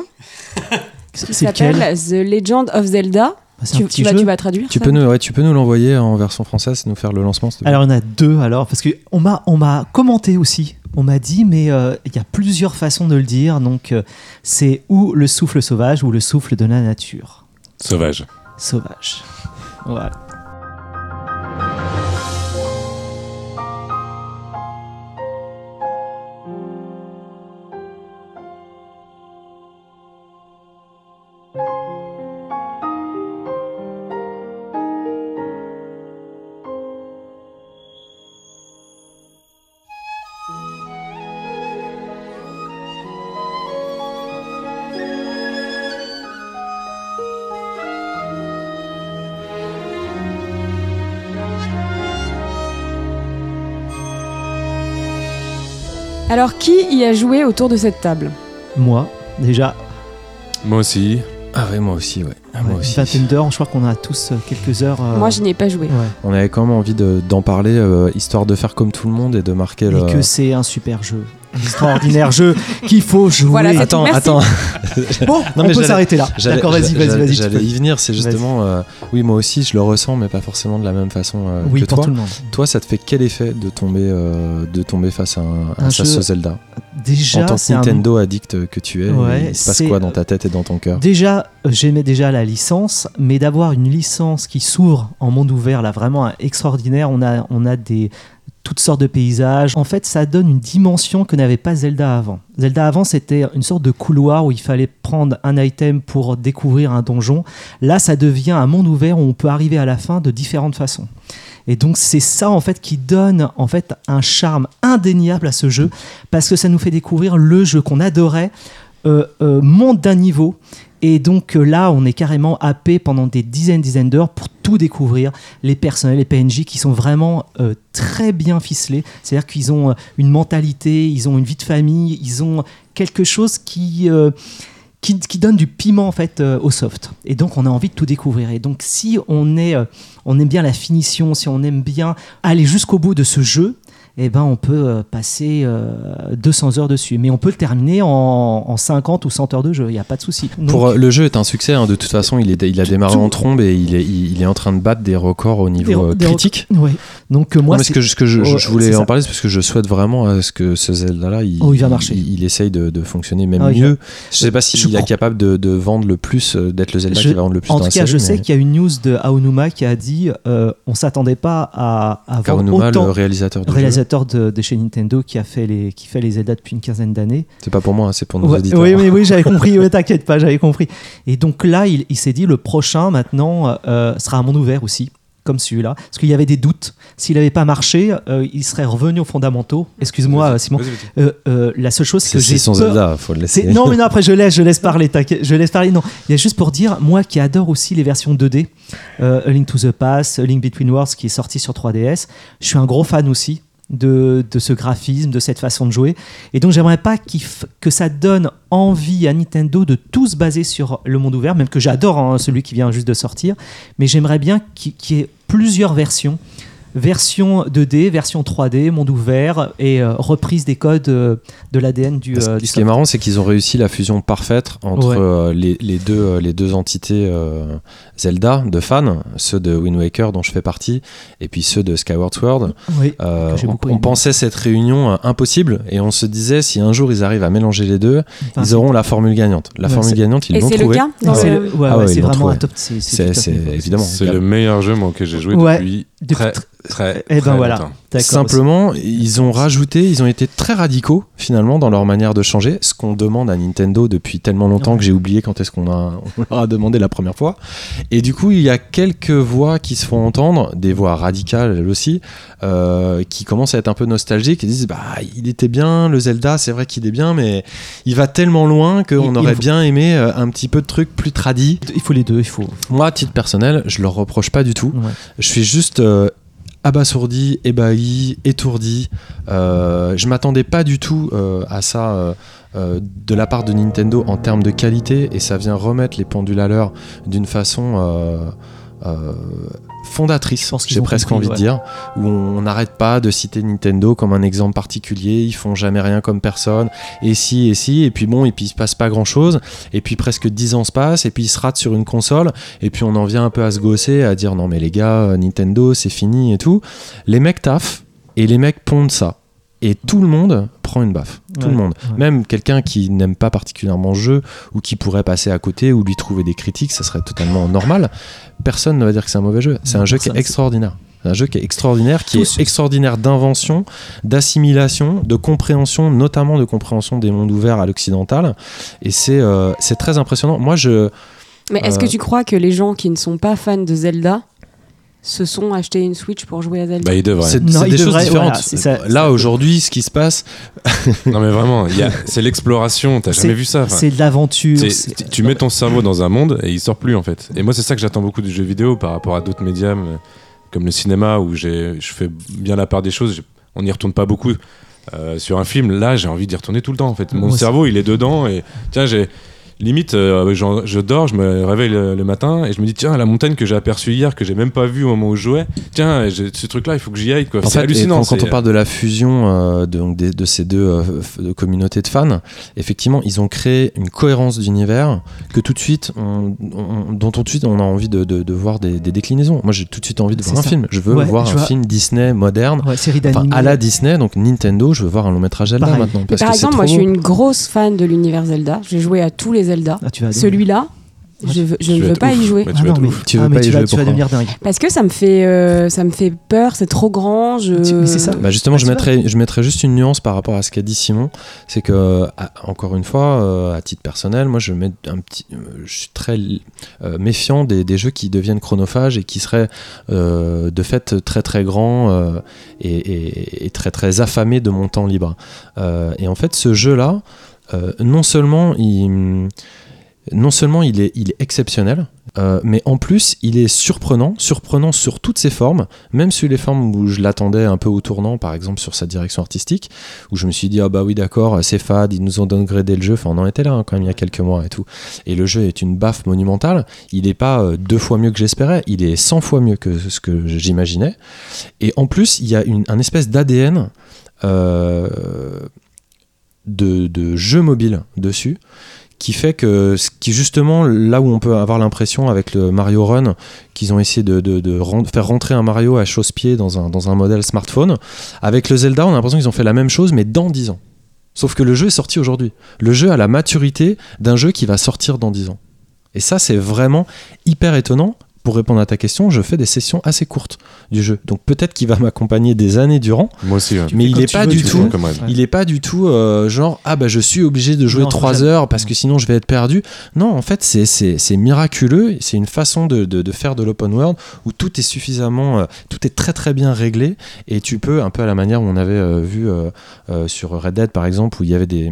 C'est qui c'est s'appelle The Legend of Zelda. Bah, c'est un Tu, petit tu vas, jeu. tu vas traduire Tu ça peux, nous, ouais, tu peux nous l'envoyer en version française, nous faire le lancement s'il te plaît Alors, il y en a deux, alors, parce qu'on m'a, on m'a commenté aussi. On m'a dit, mais euh, il y a plusieurs façons de le dire. Donc, euh, c'est ou le souffle sauvage ou le souffle de la nature. Sauvage. Sauvage. Voilà. Qui y a joué autour de cette table Moi, déjà. Moi aussi. Ah ouais, moi aussi, ouais. Ah, moi Ouais, aussi. Une d'heures, je crois qu'on a tous euh, quelques heures. euh, Moi, je n'y ai pas joué. ouais. On avait quand même envie de- d'en parler, euh, histoire de faire comme tout le monde et de marquer le. Et que c'est un super jeu. Un extraordinaire jeu qu'il faut jouer. Voilà, Attends, tout, attends. Bon, Non, on mais peut s'arrêter là. D'accord, vas-y, vas-y, j'allais- vas-y. J'allais y venir, c'est justement. euh, oui, moi aussi, je le ressens, mais pas forcément de la même façon euh, Oui, que pour toi. tout le monde. Toi, ça te fait quel effet de tomber, euh, de tomber face à, un, Un jeu- Zelda? Déjà, En tant que un- Nintendo addict que tu es, Ouais, il se passe quoi dans ta tête et dans ton cœur? Déjà, j'aimais déjà la licence, mais d'avoir une licence qui s'ouvre en monde ouvert, là, vraiment extraordinaire. On a, on a des toutes sortes de paysages. En fait, ça donne une dimension que n'avait pas Zelda avant. Zelda avant, c'était une sorte de couloir où il fallait prendre un item pour découvrir un donjon. Là, ça devient un monde ouvert où on peut arriver à la fin de différentes façons. Et donc c'est ça en fait qui donne en fait un charme indéniable à ce jeu parce que ça nous fait découvrir le jeu qu'on adorait euh, euh, monte d'un niveau. Et donc euh, là, on est carrément happé pendant des dizaines, dizaines d'heures pour tout découvrir. Les personnels, les PNJ qui sont vraiment euh, très bien ficelés. C'est-à-dire qu'ils ont euh, une mentalité, ils ont une vie de famille, ils ont quelque chose qui, qui, donne du piment en fait au soft. Et donc on a envie de tout découvrir. Et donc si on, est, on aime bien la finition, si on aime bien aller jusqu'au bout de ce jeu, eh ben, on peut euh, passer euh, 200 heures dessus. Mais on peut le terminer en, en 50 ou 100 heures de jeu, il n'y a pas de souci. Donc, Pour, euh, le jeu est un succès, hein, de toute façon, il, est, il a démarré Tout- en trombe et il est, il, il est en train de battre des records au niveau Des- euh, des critique. ouais. Donc euh, moi, Non, mais ce c'est- que, je- ce que je, je- je voulais en parler, c'est parce que je souhaite vraiment à ce que ce Zelda-là, il, Oh, il va marcher. il, il essaye de, de fonctionner même Ah, va- mieux. Je sais pas s'il Je est capable de, de vendre le plus, euh, d'être le Zelda Je- qui va vendre le plus en dans tout cas, série, je sais qu'il y a une news de Aonuma qui a dit euh, on s'attendait pas à, à autant le réalisateur jeu. réalisateur de, de chez Nintendo qui a fait les qui fait les Zelda depuis une quinzaine d'années. C'est pas pour moi, hein, c'est pour nos Ouais, auditeurs. oui, oui, oui, j'avais compris. ouais, T'inquiète pas, j'avais compris. Et donc là, il, il s'est dit le prochain maintenant euh, sera un monde ouvert aussi, comme celui-là, parce qu'il y avait des doutes. S'il n'avait pas marché, euh, il serait revenu aux fondamentaux. Excuse-moi, Simon. Euh, euh, la seule chose, que j'ai c'est son peur- Zelda, faut le laisser. Non, mais non, après, je laisse, je laisse parler, t'inquiète, je laisse parler. Non, il y a juste pour dire, moi qui adore aussi les versions 2D, euh, A Link to the Past, A Link Between Worlds qui est sorti sur 3DS, je suis un gros fan aussi de, de ce graphisme, de cette façon de jouer. Et donc, j'aimerais pas f- que ça donne envie à Nintendo de tout se baser sur le monde ouvert, même que j'adore hein, celui qui vient juste de sortir, mais j'aimerais bien qu'il qu'il y ait plusieurs versions. Version 2D, version 3D, monde ouvert et euh, reprise des codes euh, de l'ADN du, euh, ce du qui est marrant, c'est qu'ils ont réussi la fusion parfaite entre Ouais. euh, les, les deux, euh, les deux entités euh, Zelda de fans, ceux de Wind Waker dont je fais partie, et puis ceux de Skyward Sword. Oui, Euh, que on, pensait cette réunion euh, impossible et on se disait si un jour ils arrivent à mélanger les deux, Enfin, ils auront la formule gagnante. La Ouais, formule gagnante, ils Et l'ont c'est le trouvée. cas c'est le- ouais, Ah ouais, ouais, c'est vraiment un trouvé. top. C'est C'est du top c'est- évidemment. C'est le meilleur jeu moi, auquel j'ai joué Ouais. depuis Depuis très, tr- très, Eh ben très voilà. longtemps. Simplement, ils ont rajouté, ils ont été très radicaux finalement dans leur manière de changer, ce qu'on demande à Nintendo depuis tellement longtemps Ouais. que j'ai oublié quand est-ce qu'on a, on leur a demandé la première fois. Et du coup, il y a quelques voix qui se font entendre, des voix radicales elles aussi, euh, qui commencent à être un peu nostalgiques et disent bah il était bien le Zelda, c'est vrai qu'il est bien, mais il va tellement loin qu'on aurait faut- bien aimé euh, un petit peu de trucs plus tradis. Il faut les deux, il faut. Moi, à titre personnel, je leur reproche pas du tout. Ouais. Je suis juste euh, abasourdi, ébahi, étourdi. Euh, je m'attendais pas du tout euh, à ça euh, euh, de la part de Nintendo en termes de qualité et ça vient remettre les pendules à l'heure d'une façon euh, fondatrice, j'ai presque compris, envie ouais. de dire, où on n'arrête pas de citer Nintendo comme un exemple particulier, ils font jamais rien comme personne, et si, et si, et puis bon, et puis il se passe pas grand chose, et puis presque 10 ans se passent, et puis ils se ratent sur une console, et puis on en vient un peu à se gosser, à dire non mais les gars, euh, Nintendo c'est fini et tout. Les mecs taffent, et les mecs pondent ça. Et tout le monde prend une baffe. Tout Ouais, le monde. ouais. Même quelqu'un qui n'aime pas particulièrement le jeu ou qui pourrait passer à côté ou lui trouver des critiques, ça serait totalement normal. Personne ne va dire que c'est un mauvais jeu. C'est un jeu qui est extraordinaire. C'est un jeu qui est extraordinaire, qui est extraordinaire d'invention, d'assimilation, de compréhension, notamment de compréhension des mondes ouverts à l'occidental. Et c'est euh, très impressionnant. Moi, je, Mais est-ce Euh, que tu crois que les gens qui ne sont pas fans de Zelda se sont achetés une Switch pour jouer à Zelda Bah, il devrait. c'est Non, c'est il des choses différentes. voilà, c'est ça. Là, aujourd'hui, ce qui se passe, Non, mais vraiment, il y a- c'est l'exploration. T'as C'est- jamais vu ça. enfin. C'est de l'aventure. C'est- c'est- tu- mets ton cerveau dans un monde et il sort plus en fait. Et moi c'est ça que j'attends beaucoup du jeu vidéo par rapport à d'autres médias euh, comme le cinéma où j'ai- je fais bien la part des choses. On n'y retourne pas beaucoup. Euh, sur un film, là j'ai envie d'y retourner tout le temps en fait. Mon Moi cerveau il est dedans et tiens j'ai limite, euh, je dors, je me réveille le, le matin et je me dis tiens la montagne que j'ai aperçue hier que j'ai même pas vue au moment où je jouais, tiens ce truc-là il faut que j'y aille quoi. En C'est fait, hallucinant. quand, on parle de la fusion euh, de, donc des- de ces deux euh, de communautés de fans, effectivement, ils ont créé une cohérence d'univers que tout de suite, on- on- dont tout de suite on a envie de, de- de voir des, des déclinaisons. Moi, j'ai tout de suite envie de C'est voir un ça. film. Je veux Ouais, voir je un vois- film Disney moderne. Ouais, série Enfin, d'animés. à la Disney, donc Nintendo, je veux voir un long métrage Zelda Pareil. maintenant. Parce Par que c'est exemple, moi, je suis une grosse fan de l'univers Zelda. J'ai joué à tous les Zelda. Ah, tu vas Celui-là, je, veux- je Tu ne veux pas ouf. y jouer. Mais Ah tu vas non, être mais, ouf. Tu ah, veux mais pas y tu, vas, jouer, tu vas pourquoi devenir dingue. Parce que ça me fait, euh, ça me fait peur, c'est trop grand. Je... Ça. Bah justement, Ah, je, mettrais, je mettrais juste une nuance par rapport à ce qu'a dit Simon. C'est que, encore une fois, euh, à titre personnel, moi, je, mets un petit, euh, je suis très euh, méfiant des, des jeux qui deviennent chronophages et qui seraient euh, de fait très très grands euh, et, et- et très très affamés de mon temps libre. Euh, et en fait, ce jeu-là, euh, non seulement il non seulement il est, il est exceptionnel, euh, mais en plus il est surprenant, surprenant sur toutes ses formes, même sur les formes où je l'attendais un peu au tournant, par exemple sur sa direction artistique, où je me suis dit ah bah oui d'accord c'est fade, ils nous ont downgradé le jeu, enfin on en était là hein, quand même il y a quelques mois et tout, et le jeu est une baffe monumentale, il n'est pas euh, deux fois mieux que j'espérais, il est 100 fois mieux que ce que j'imaginais, et en plus il y a une, un espèce d'ADN de, de jeu mobile dessus qui fait que qui justement là où on peut avoir l'impression avec le Mario Run qu'ils ont essayé de, faire rentrer un Mario à chausse-pied dans un, dans un modèle smartphone. Avec le Zelda on a l'impression qu'ils ont fait la même chose mais dans 10 ans. Sauf que le jeu est sorti aujourd'hui. Le jeu a la maturité d'un jeu qui va sortir dans 10 ans. Et ça c'est vraiment hyper étonnant pour répondre à ta question, je fais des sessions assez courtes du jeu. Donc peut-être qu'il va m'accompagner des années durant, Moi aussi. ouais. mais il n'est pas du tout il est pas du tout euh, genre ah bah je suis obligé de jouer Non, 3 jamais. heures parce que sinon je vais être perdu. Non, en fait c'est- c'est c'est miraculeux, c'est une façon de, de- de faire de l'open world où tout est suffisamment, euh, tout est très très bien réglé et tu peux un peu à la manière où on avait euh, vu euh, euh, sur Red Dead par exemple où il y avait des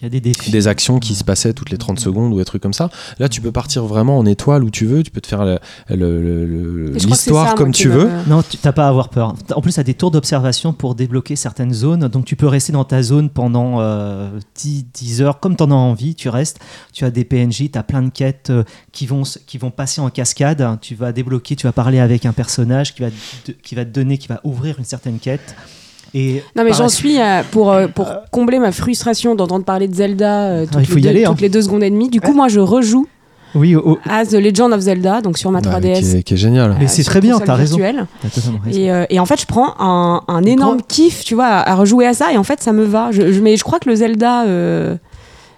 Il y a des défis. des actions qui se passaient toutes les 30 secondes ou des trucs comme ça. Là, tu peux partir vraiment en étoile où tu veux, tu peux te faire l'histoire comme tu veux. me- Non, tu t'as pas à avoir peur. En plus, tu as des tours d'observation pour débloquer certaines zones. Donc, tu peux rester dans ta zone pendant euh, 10, 10 heures, comme tu en as envie. Tu restes. Tu as des PNJ, tu as plein de quêtes euh, qui, vont, qui vont passer en cascade. Tu vas débloquer, tu vas parler avec un personnage qui va, te- qui va te donner, qui va ouvrir une certaine quête. Et Non mais j'en suis à- pour, euh, pour combler ma frustration d'entendre parler de Zelda euh, toutes, il faut les y deux, aller, hein. toutes les deux secondes et demie. Du coup, moi, je rejoue Oui, au- au- à The Legend of Zelda, donc sur ma Ouais, 3DS. qui, est, qui est génial. Mais c'est très bien, t'as raison. raison. Et, euh, et en fait, je prends un, un énorme kiff, tu vois, à, à rejouer à ça. Et en fait, ça me va. Je, je- mais je crois que le Zelda euh,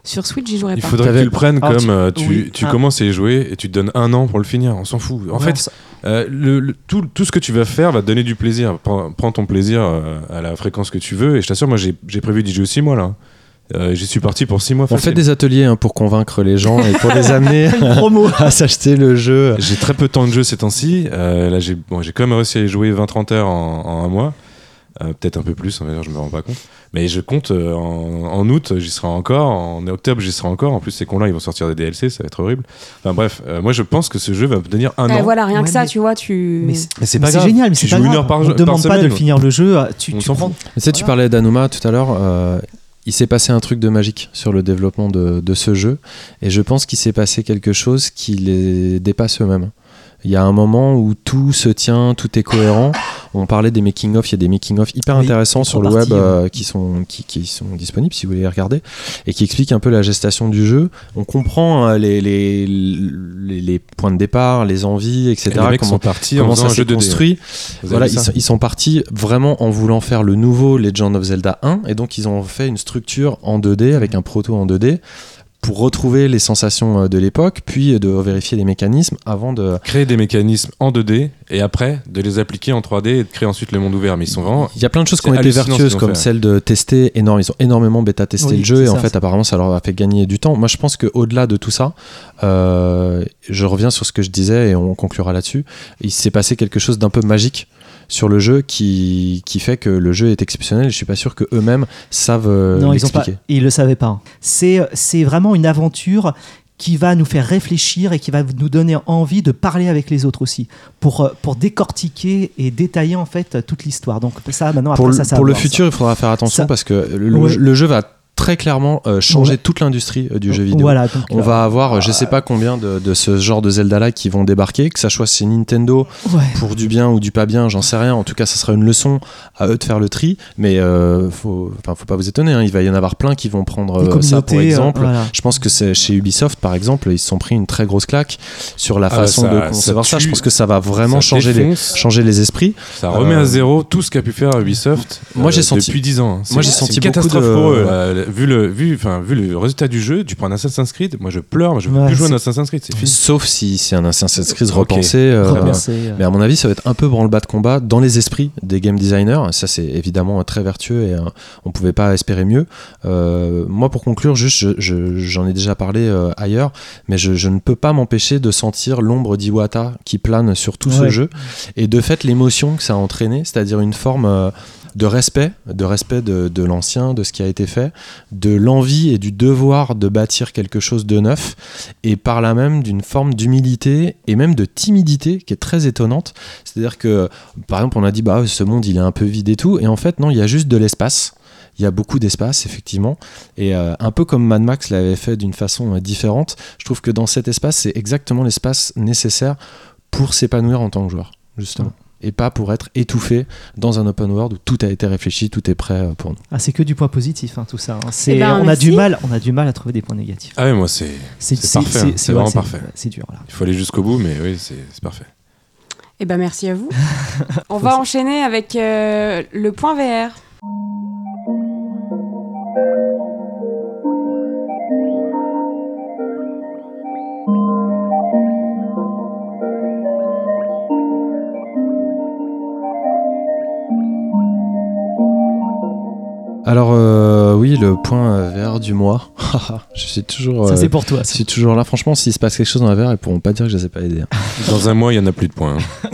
sur Switch, j'y jouerais Il pas. faudrait que tu le prennes Alors, comme tu- euh, tu, oui, tu ah. commences à y jouer et tu te donnes un an pour le finir. On s'en fout. En Ouais, fait, euh, le, le- tout, tout ce que tu vas faire va te donner du plaisir. Prends, prends ton plaisir euh, à la fréquence que tu veux. Et je t'assure, moi, j'ai j'ai prévu d'y jouer 6 mois là. Euh, J'y suis parti pour 6 mois. On facile. fait des ateliers hein, pour convaincre les gens et pour les amener promo. à s'acheter le jeu. J'ai très peu de temps de jeu ces temps-ci. Euh, là, j'ai bon, j'ai quand même réussi à y jouer 20-30 heures en, en un mois. Euh, Peut-être un peu plus, dire, je me rends pas compte. Mais je compte euh, en, en août, j'y serai encore. En octobre, j'y serai encore. En plus, ces cons-là, ils vont sortir des DLC, ça va être horrible. Enfin bref, euh, moi je pense que ce jeu va me tenir un Ouais, an. voilà, rien Ouais, que ça, mais- tu vois, tu. Mais c'est Mais c'est mais pas c'est grave. génial, mais Tu c'est pas joues une grave. heure par On jour- te demande par pas de semaine. finir le jeu. Tu, On tu s'en prends. fout. Tu sais, tu parlais d'Anuma tout à l'heure. euh, il s'est passé un truc de magique sur le développement de, de ce jeu. Et je pense qu'il s'est passé quelque chose qui les dépasse eux-mêmes. Il y a un moment où tout se tient, tout est cohérent. On parlait des making-of, il y a des making-of hyper Oui, intéressants sur le web euh, qui, sont, qui, qui sont disponibles si vous voulez les regarder et qui expliquent un peu la gestation du jeu. On comprend hein, les, les, les, les points de départ, les envies, etc. Et les mecs comment sont partis en comment ça s'est construit. Voilà, ils sont, ils sont partis vraiment en voulant faire le nouveau Legend of Zelda 1 et donc ils ont fait une structure en 2D avec un proto en 2D pour retrouver les sensations euh, de l'époque, puis de vérifier les mécanismes avant de. Créer des mécanismes en 2D et après de les appliquer en 3D et de créer ensuite le monde ouvert. Mais ils sont vraiment. Il y a plein de choses qui ont été vertueuses, comme fait. celle de tester énorme. Ils ont énormément bêta testé Oui, le jeu et en fait, apparemment, ça leur a fait gagner du temps. Moi, je pense qu'au-delà de tout ça, euh, je reviens sur ce que je disais et on conclura là-dessus. Il s'est passé quelque chose d'un peu magique sur le jeu qui, qui fait que le jeu est exceptionnel. Je suis pas sûr que eux-mêmes savent euh, non, ils ont pas. Ils le savaient pas. C'est c'est vraiment une aventure qui va nous faire réfléchir et qui va nous donner envie de parler avec les autres aussi pour euh, pour décortiquer et détailler en fait toute l'histoire. Donc ça maintenant après pour, ça, le, ça pour le ça. futur, il faudra faire attention Ça- parce que le jeu va très clairement euh, changer Ouais. toute l'industrie euh, du jeu vidéo. Voilà, donc, On euh, va avoir, euh, je sais pas combien de, de ce genre de Zelda là qui vont débarquer, que ça soit chez Nintendo ouais. pour du bien ou du pas bien, j'en sais rien. En tout cas, ça sera une leçon à eux de faire le tri. Mais euh, faut, faut pas vous étonner, hein, il va y en avoir plein qui vont prendre euh, ça pour euh, exemple. voilà. Je pense que c'est chez Ubisoft, par exemple, ils se sont pris une très grosse claque sur la Ah, façon ça- de concevoir ça. Je pense que ça va vraiment ça changer les, changer les esprits. Ça remet Euh, à zéro tout ce qu'a pu faire Ubisoft Moi, euh, j'ai senti- depuis 10 ans. hein. moi, C'est- j'ai c'est senti une beaucoup catastrophe de- pour eux. Vu, le, vu, enfin, vu le résultat du jeu, tu prends un Assassin's Creed, moi je pleure, moi je veux Ouais, plus jouer à un Assassin's Creed, c'est fini. Sauf si c'est un Assassin's Creed repensé. euh, Repensé, euh, Mais à mon avis, ça va être un peu branle-bas de combat dans les esprits des game designers. Ça, c'est évidemment très vertueux et euh, on pouvait pas espérer mieux. Euh, moi, pour conclure, juste, je- je- j'en ai déjà parlé euh, ailleurs, mais je, je ne peux pas m'empêcher de sentir l'ombre d'Iwata qui plane sur tout ce jeu et de fait l'émotion que ça a entraîné, c'est-à-dire une forme euh, de respect, de respect de, de l'ancien, de ce qui a été fait, de l'envie et du devoir de bâtir quelque chose de neuf, et par là même d'une forme d'humilité et même de timidité qui est très étonnante. C'est-à-dire que, par exemple, on a dit, bah, ce monde, il est un peu vide et tout, et en fait, non, il y a juste de l'espace. Il y a beaucoup d'espace, effectivement. Et euh, un peu comme Mad Max l'avait fait d'une façon euh, différente, je trouve que dans cet espace, c'est exactement l'espace nécessaire pour s'épanouir en tant que joueur, justement. Et pas pour être étouffé dans un open world où tout a été réfléchi, tout est prêt euh, pour nous. Ah, c'est que du point positif, hein, tout ça. hein. C'est, Eh ben, on a du mal, on a du mal à trouver des points négatifs. Ah ouais, moi c'est c'est parfait, hein. C'est ouais, vraiment parfait. C'est dur là. il faut aller jusqu'au bout, mais oui, c'est c'est parfait. Eh ben merci à vous. On va enchaîner avec euh, le point VR. Alors, euh, oui, le point euh, vert du mois. je suis toujours. Ça euh, c'est pour toi. je suis toujours là. Franchement, s'il se passe quelque chose dans la VR, ils pourront pas dire que je les ai pas aidés. hein. Dans un mois, il y en a plus de points. hein.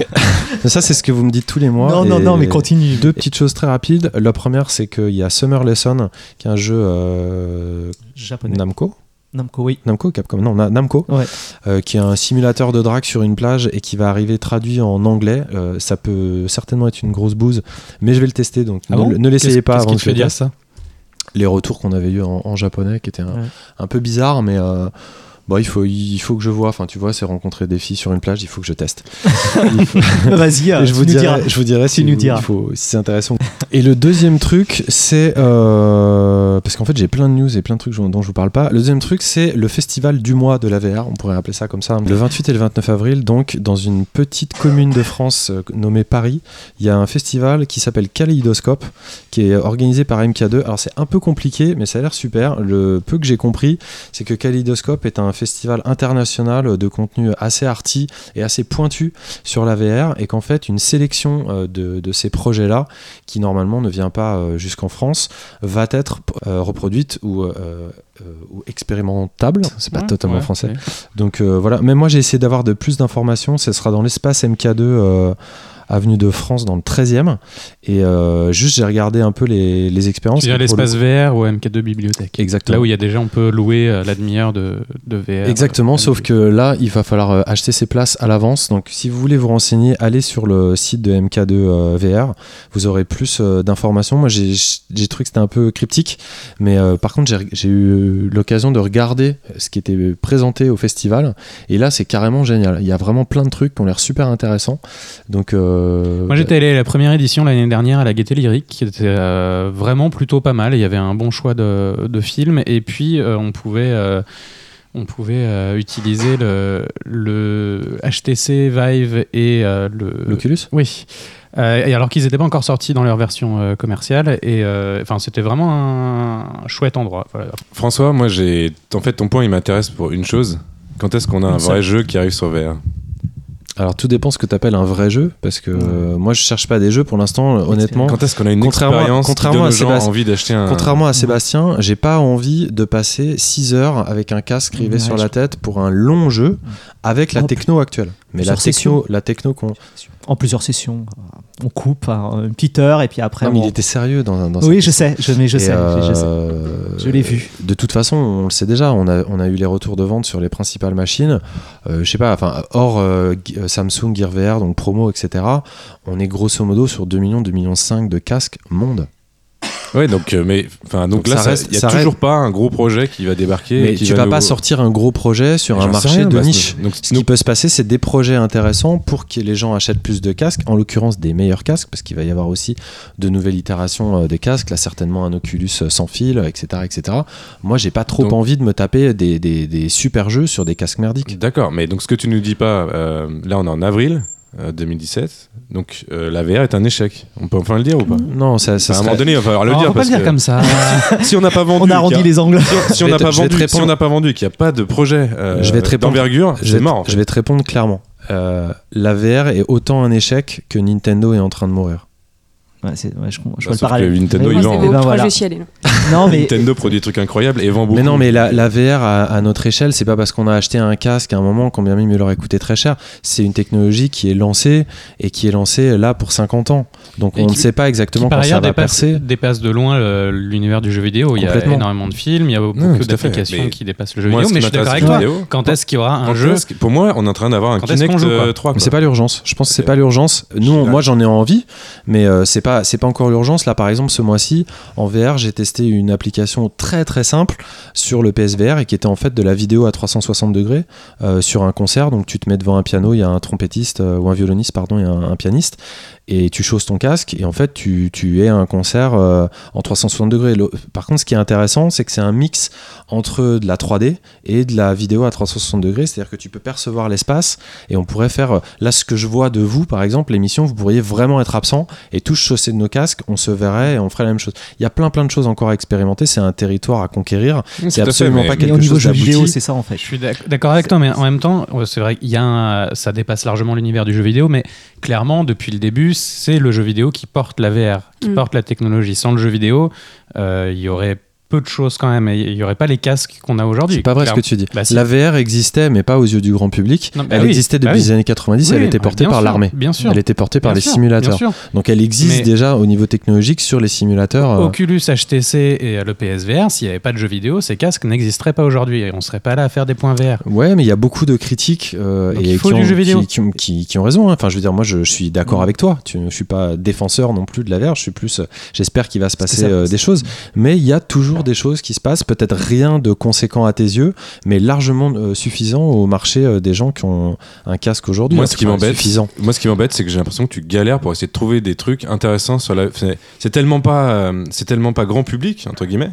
Mais ça, c'est ce que vous me dites tous les mois. Non, non, non, mais continue. Deux petites choses très rapides. La première, c'est qu'il y a Summer Lesson, qui est un jeu euh, Japonais. Namco. Namco, oui. Namco, Capcom, non, Na- Namco, Ouais. euh, qui est un simulateur de drague sur une plage et qui va arriver traduit en anglais. Euh, ça peut certainement être une grosse bouse, mais je vais le tester, donc Ah ne, bon le- ne l'essayez pas avant le dire ça? Les retours qu'on avait eu en, en japonais, qui étaient un, Ouais. un peu bizarres, mais bon, il faut, il faut que je vois. Enfin, tu vois, c'est rencontrer des filles sur une plage, il faut que je teste. Faut- Vas-y, je vous dirai, je vous dirai si, nous vous- faut, si c'est intéressant. Et le deuxième truc, c'est euh, parce qu'en fait j'ai plein de news et plein de trucs dont je vous parle pas. Le deuxième truc, c'est le festival du mois de la VR. On pourrait appeler ça comme ça. Le 28 et le 29 avril, donc dans une petite commune de France euh, nommée Paris, il y a un festival qui s'appelle Kaleidoscope, qui est organisé par MK2. Alors c'est un peu compliqué, mais ça a l'air super. Le peu que j'ai compris, c'est que Kaleidoscope est un festival international de contenu assez arty et assez pointu sur la VR et qu'en fait une sélection euh, de, de ces projets-là, qui normalement ne vient pas euh, jusqu'en France, va être euh, reproduite ou, ou expérimentable. C'est pas Ouais, totalement ouais, français. ouais. Donc euh, voilà, même moi j'ai essayé d'avoir de plus d'informations, ce sera dans l'espace MK2 euh, avenue de France dans le 13e et euh, juste j'ai regardé un peu les, les expériences. Tu le- l'espace VR ou MK2 bibliothèque. Exactement. Là où il y a déjà, on peut louer euh, la demi-heure de, de VR. Exactement, sauf que là, il va falloir euh, acheter ses places à l'avance. Donc, si vous voulez vous renseigner, allez sur le site de MK2 euh, VR. Vous aurez plus d'informations. Moi, j'ai trouvé que c'était un peu cryptique, mais euh, par contre, j'ai- j'ai eu l'occasion de regarder ce qui était présenté au festival. Et là, c'est carrément génial. Il y a vraiment plein de trucs qui ont l'air super intéressants. Donc, euh, Moi j'étais allé à la première édition l'année dernière à la Gaieté Lyrique qui était euh, vraiment plutôt pas mal. Il y avait un bon choix de, de films et puis euh, on pouvait, euh, on pouvait euh, utiliser le, le HTC Vive et euh, le l'Oculus? Oui. Euh, et alors qu'ils n'étaient pas encore sortis dans leur version euh, commerciale et euh, enfin c'était vraiment un, un chouette endroit. Voilà. François, moi j'ai. En fait, ton point il m'intéresse pour une chose. Quand est-ce qu'on a un vrai jeu qui arrive sur VR Alors, tout dépend ce que tu appelles un vrai jeu, parce que euh, moi, je cherche pas des jeux pour l'instant, euh, honnêtement. Quand est-ce qu'on a une Contrairement à- expérience contrairement qui à donne gens envie d'acheter un. Contrairement à Sébastien, j'ai pas envie de passer 6 heures avec un casque rivé Ouais, sur la tête pour un long jeu avec la techno actuelle. Mais la techno, la techno qu'on. En plusieurs sessions. On coupe hein, une petite heure et puis après. Non, mais on- il était sérieux dans, dans Oui, je sais, je, mais je Et, sais, je sais. euh, Je l'ai vu. De toute façon, on le sait déjà, on a, on a eu les retours de vente sur les principales machines. Euh, je sais pas, enfin, hors euh, euh, Samsung Gear VR, donc promo, etc., on est grosso modo sur 2 millions, 2 millions 5 de casques monde. Ouais, donc, euh, mais donc, Donc là, il n'y a toujours pas un gros projet qui va débarquer. Mais et qui tu va vas nous- pas sortir un gros projet sur un marché rien, de bah, niche. donc, Ce qui peut se passer, c'est des projets intéressants pour que les gens achètent plus de casques, en l'occurrence des meilleurs casques, parce qu'il va y avoir aussi de nouvelles itérations euh, des casques, là certainement un Oculus euh, sans fil, etc. etc. Moi, j'ai pas trop Donc- envie de me taper des, des- des super jeux sur des casques merdiques. D'accord, mais donc ce que tu nous dis pas, euh, là on est en avril 2017, donc euh, la VR est un échec. On peut enfin le dire ou pas? Non, ça, ça Enfin, À un serait- moment donné, il va falloir le Alors, dire. on va pas le dire que comme ça. si on n'a pas vendu, On a qu'il y arrondi les angles. Si, si on Je n'a pas je vendu, si on répondre. n'a pas vendu, qu'il n'y a pas de projet euh, Je vais te répondre. d'envergure, je c'est vais, mort. en je fait. vais te répondre clairement. Euh, la VR est autant un échec que Nintendo est en train de mourir. Ouais, c'est- ouais, je, je Bah, vois le parallèle. Nintendo, Mais eh beau, ben voilà. Non, mais Nintendo produit des trucs incroyables et vend beaucoup. Mais non, mais la, la VR à, à notre échelle, c'est pas parce qu'on a acheté un casque à un moment, combien même il aurait coûté très cher. C'est une technologie qui est lancée et qui est lancée là pour 50 ans. Donc Et on qui- ne sait pas qui exactement par quand ça ailleurs va dépasse, percer. dépasse de loin euh, l'univers du jeu vidéo. Il y a énormément de films, il y a beaucoup Non, d'applications qui dépassent le jeu moi, vidéo. Mais je suis d'accord avec toi. Quand est-ce qu'il y aura un Quand jeu Pour moi, on est en train d'avoir un Kinect joue, quoi euh, 3. Mais c'est pas l'urgence. Je pense que c'est pas l'urgence. Nous, moi, j'en ai envie, mais euh, c'est pas c'est pas encore l'urgence. Là, par exemple, ce mois-ci, en VR, j'ai testé une application très très simple sur le PSVR et qui était en fait de la vidéo à 360 degrés euh, sur un concert. Donc, tu te mets devant un piano, il y a un trompettiste euh, ou un violoniste, pardon, il y a un, un pianiste, et tu choses ton casque et en fait, tu, tu es à un concert euh, en 360 degrés. Le- Par contre, ce qui est intéressant, c'est que c'est un mix entre de la 3D et de la vidéo à 360 degrés, c'est-à-dire que tu peux percevoir l'espace et on pourrait faire, euh, là ce que je vois de vous par exemple, l'émission, vous pourriez vraiment être absent et tous chaussés de nos casques, on se verrait et on ferait la même chose. Il y a plein plein de choses encore à expérimenter, c'est un territoire à conquérir, c'est fait, absolument mais- pas mais quelque chose jeu vidéo, c'est ça en fait. Je suis d'ac- d'accord avec toi, mais en même temps, c'est vrai qu'il y a un- ça dépasse largement l'univers du jeu vidéo, mais clairement, depuis le début, c'est le jeu vidéo qui porte la VR, qui Mm. porte la technologie. Sans le jeu vidéo, euh, il y aurait peu de choses quand même, il y aurait pas les casques qu'on a aujourd'hui. C'est pas vrai ce que tu dis. Bah, si. La VR existait, mais pas aux yeux du grand public. Non, bah elle oui, existait bah depuis oui. les années 90, Oui, elle était portée par l'armée. Bien sûr. Elle était portée par Bien les sûr, simulateurs. Donc elle existe Mais- déjà au niveau technologique sur les simulateurs. euh, Oculus, HTC et le PSVR, s'il n'y avait pas de jeux vidéo, ces casques n'existeraient pas aujourd'hui et on serait pas là à faire des points VR. Ouais, mais il y a beaucoup de critiques euh, et il faut qui, du ont, jeu vidéo. qui- qui ont- qui- qui ont raison. hein. Enfin, je veux dire, moi, je, je suis d'accord avec toi. Tu, je suis pas défenseur non plus de la VR. Je suis plus. euh, J'espère qu'il va se passer ça, euh, des choses. Mais il y a toujours des choses qui se passent. Peut-être rien de conséquent à tes yeux, mais largement euh, suffisant au marché euh, des gens qui ont un casque aujourd'hui. Moi, hein. ce qui m'embête, suffisant. moi, ce qui m'embête, c'est que j'ai l'impression que tu galères pour essayer de trouver des trucs intéressants sur la. C'est tellement pas, euh, c'est tellement pas grand public entre guillemets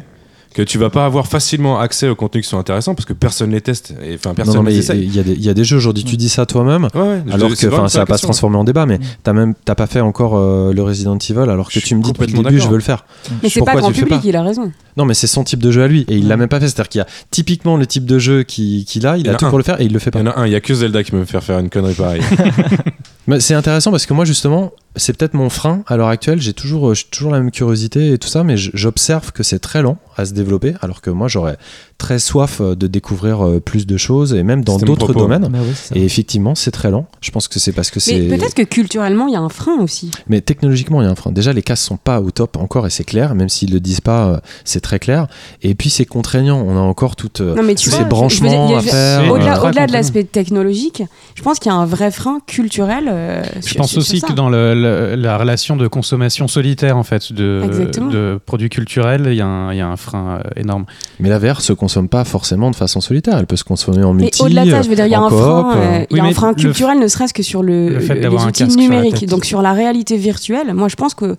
que tu vas pas avoir facilement accès aux contenus qui sont intéressants parce que personne les teste et enfin Non, personne non, mais les il essaye. il y, a des- il y a des jeux aujourd'hui. Tu dis ça toi-même. Ouais, ouais, je- Alors que, ça va pas se question. transformer en débat, mais t'as même, t'as pas fait encore euh, le Resident Evil, alors que Je tu me dis depuis le début, je veux le faire. Mais c'est pas grand tu public, pas il a raison. Non, mais c'est son type de jeu à lui, et il l'a même pas fait. C'est-à-dire qu'il y a typiquement le type de jeu qu'il qu'il a, il, Il a a tout un. pour le faire, et il le fait Il pas. y en a un, il y a que Zelda qui me faire faire une connerie pareille. Mais c'est intéressant parce que moi, justement, c'est peut-être mon frein à l'heure actuelle. J'ai toujours, euh, j'ai toujours la même curiosité et tout ça, mais j'observe que c'est très lent à se développer, alors que moi, j'aurais très soif euh, de découvrir euh, plus de choses et même dans d'autres domaines. Bah oui. Et effectivement, c'est très lent. Je pense que c'est parce que c'est. Mais peut-être que culturellement, il y a un frein aussi. Mais technologiquement, il y a un frein. Déjà, les casques sont pas au top encore, et c'est clair, même s'ils le disent pas, c'est très clair. Et puis, c'est contraignant. On a encore toutes Non, mais tu tous vois, ces branchements je à faire. euh, Au-delà de l'aspect technologique, je pense qu'il y a un vrai frein culturel. euh, Je sur- pense sur- aussi sur que dans le- le- la relation de consommation solitaire en fait de, produits culturels, il y, a un- il y a un frein euh, énorme. Mais la VR se consomme pas forcément de façon solitaire. Elle peut se consommer en Mais multi. au-delà de ça, je veux dire, il y a un frein, euh, euh, il y Oui, a un mais frein le- culturel, ne serait-ce que sur le, le fait les un outils numériques, donc sur la réalité virtuelle. Moi, je pense que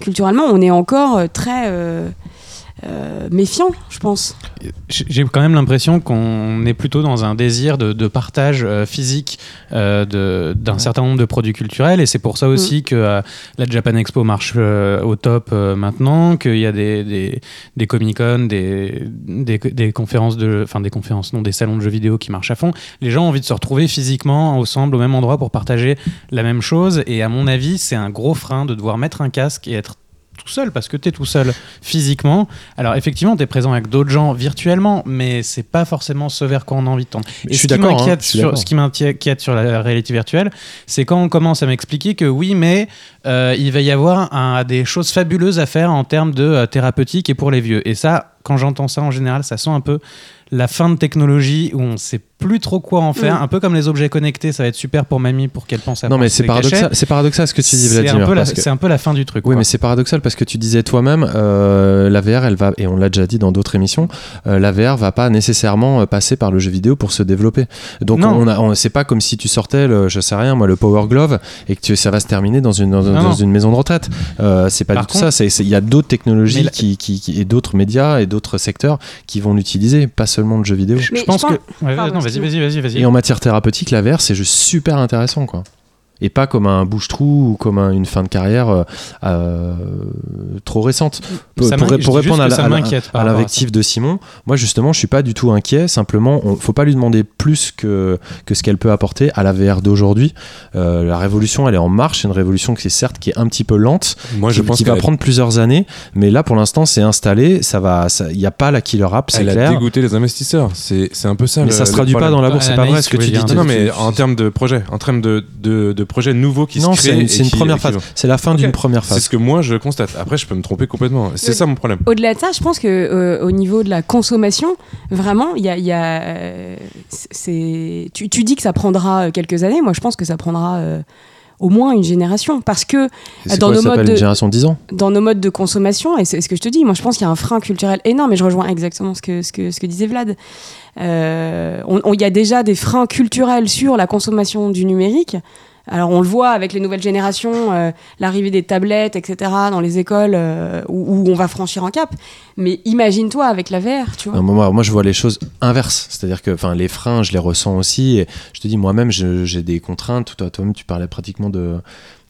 culturellement, on est encore euh, très euh, euh, méfiant, je pense. J'ai quand même l'impression qu'on est plutôt dans un désir de, de partage euh, physique euh, d'un certain nombre de produits culturels et c'est pour ça aussi que euh, la Japan Expo marche au top maintenant, qu'il y a des, des, des Comic-Con, des, des, des conférences de, enfin des conférences, non, des salons de jeux vidéo qui marchent à fond. Les gens ont envie de se retrouver physiquement ensemble au même endroit pour partager la même chose et à mon avis c'est un gros frein de devoir mettre un casque et être tout seul parce que tu es tout seul physiquement. Alors effectivement, tu es présent avec d'autres gens virtuellement, mais c'est pas forcément ce vers quoi on a envie de tendre. Je Et suis ce qui d'accord, hein, m'inquiète je suis sur d'accord. ce qui m'inquiète sur la réalité virtuelle, c'est quand on commence à m'expliquer que oui, mais euh, il va y avoir un- des choses fabuleuses à faire en termes de euh, thérapeutique et pour les vieux. Et ça, quand j'entends ça en général, ça sent un peu la fin de technologie où on sait plus trop quoi en faire. Mm. Un peu comme les objets connectés, ça va être super pour mamie pour qu'elle pense à Non, mais c'est paradoxal, c'est paradoxal ce que tu dis, C'est un, Vladimir. que- c'est un peu la fin du truc. Oui, quoi. mais c'est paradoxal parce que tu disais toi-même, euh, la VR, elle va, et on l'a déjà dit dans d'autres émissions, euh, la VR va pas nécessairement euh, passer par le jeu vidéo pour se développer. Donc Non. on a, on, c'est pas comme si tu sortais, le, je sais rien, moi, le Power Glove et que tu- ça va se terminer dans une, dans, Non, dans non. une maison de retraite. Euh, c'est pas Par du tout contre- ça. Il y a d'autres technologies la- qui, qui, qui- et d'autres médias et d'autres secteurs qui vont l'utiliser, pas seulement le jeu vidéo. Mais je pense je que. pense- Ouais, Pardon, non, vas-y, Et en matière thérapeutique, la c'est juste super intéressant, quoi. Et pas comme un bouche-trou ou comme un- une fin de carrière euh, euh, trop récente. Pour, répondre à l'invective de Simon, moi justement, je suis pas du tout inquiet. Simplement, on, faut pas lui demander plus que, que ce qu'elle peut apporter à la VR d'aujourd'hui. Euh, la révolution, elle est en marche. C'est une révolution qui est certes qui est un petit peu lente, Moi, qui, je pense qui va a- prendre plusieurs années, mais là pour l'instant, c'est installé. Ça va, il n'y a pas la killer app, c'est Elle a clair. dégoûté les investisseurs. C'est un peu ça. Mais le- ça se traduit pas dans la bourse. C'est pas vrai ce que tu dis. Non, mais en termes de projets, en termes de, de, de projets nouveaux qui non, se c'est une, et c'est une qui- première phase. C'est la fin d'une première C'est phase. ce que moi je constate. Après, je peux me tromper complètement. C'est Oui. ça mon problème. Au-delà de ça, je pense que euh, au niveau de la consommation, vraiment, il y a, il y a, euh, c'est, tu, tu dis que ça prendra euh, quelques années. Moi, je pense que ça prendra euh, au moins une génération, parce que C'est dans quoi, nos ça s'appelle modes une de- génération de 10 ans? dans nos modes de consommation, et c'est ce que je te dis, moi je pense qu'il y a un frein culturel énorme, et je rejoins exactement ce que, ce que, ce que disait Vlad. Euh, on- on- Il y a déjà des freins culturels sur la consommation du numérique. Alors on le voit avec les nouvelles générations, euh, l'arrivée des tablettes, etc., dans les écoles euh, où, on va franchir un cap. Mais imagine-toi avec la VR, tu vois. Moi, je vois les choses inverses. C'est-à-dire que les freins, je les ressens aussi. Et je te dis, moi-même, j'ai des contraintes. Toi, toi-même, tu parlais pratiquement de,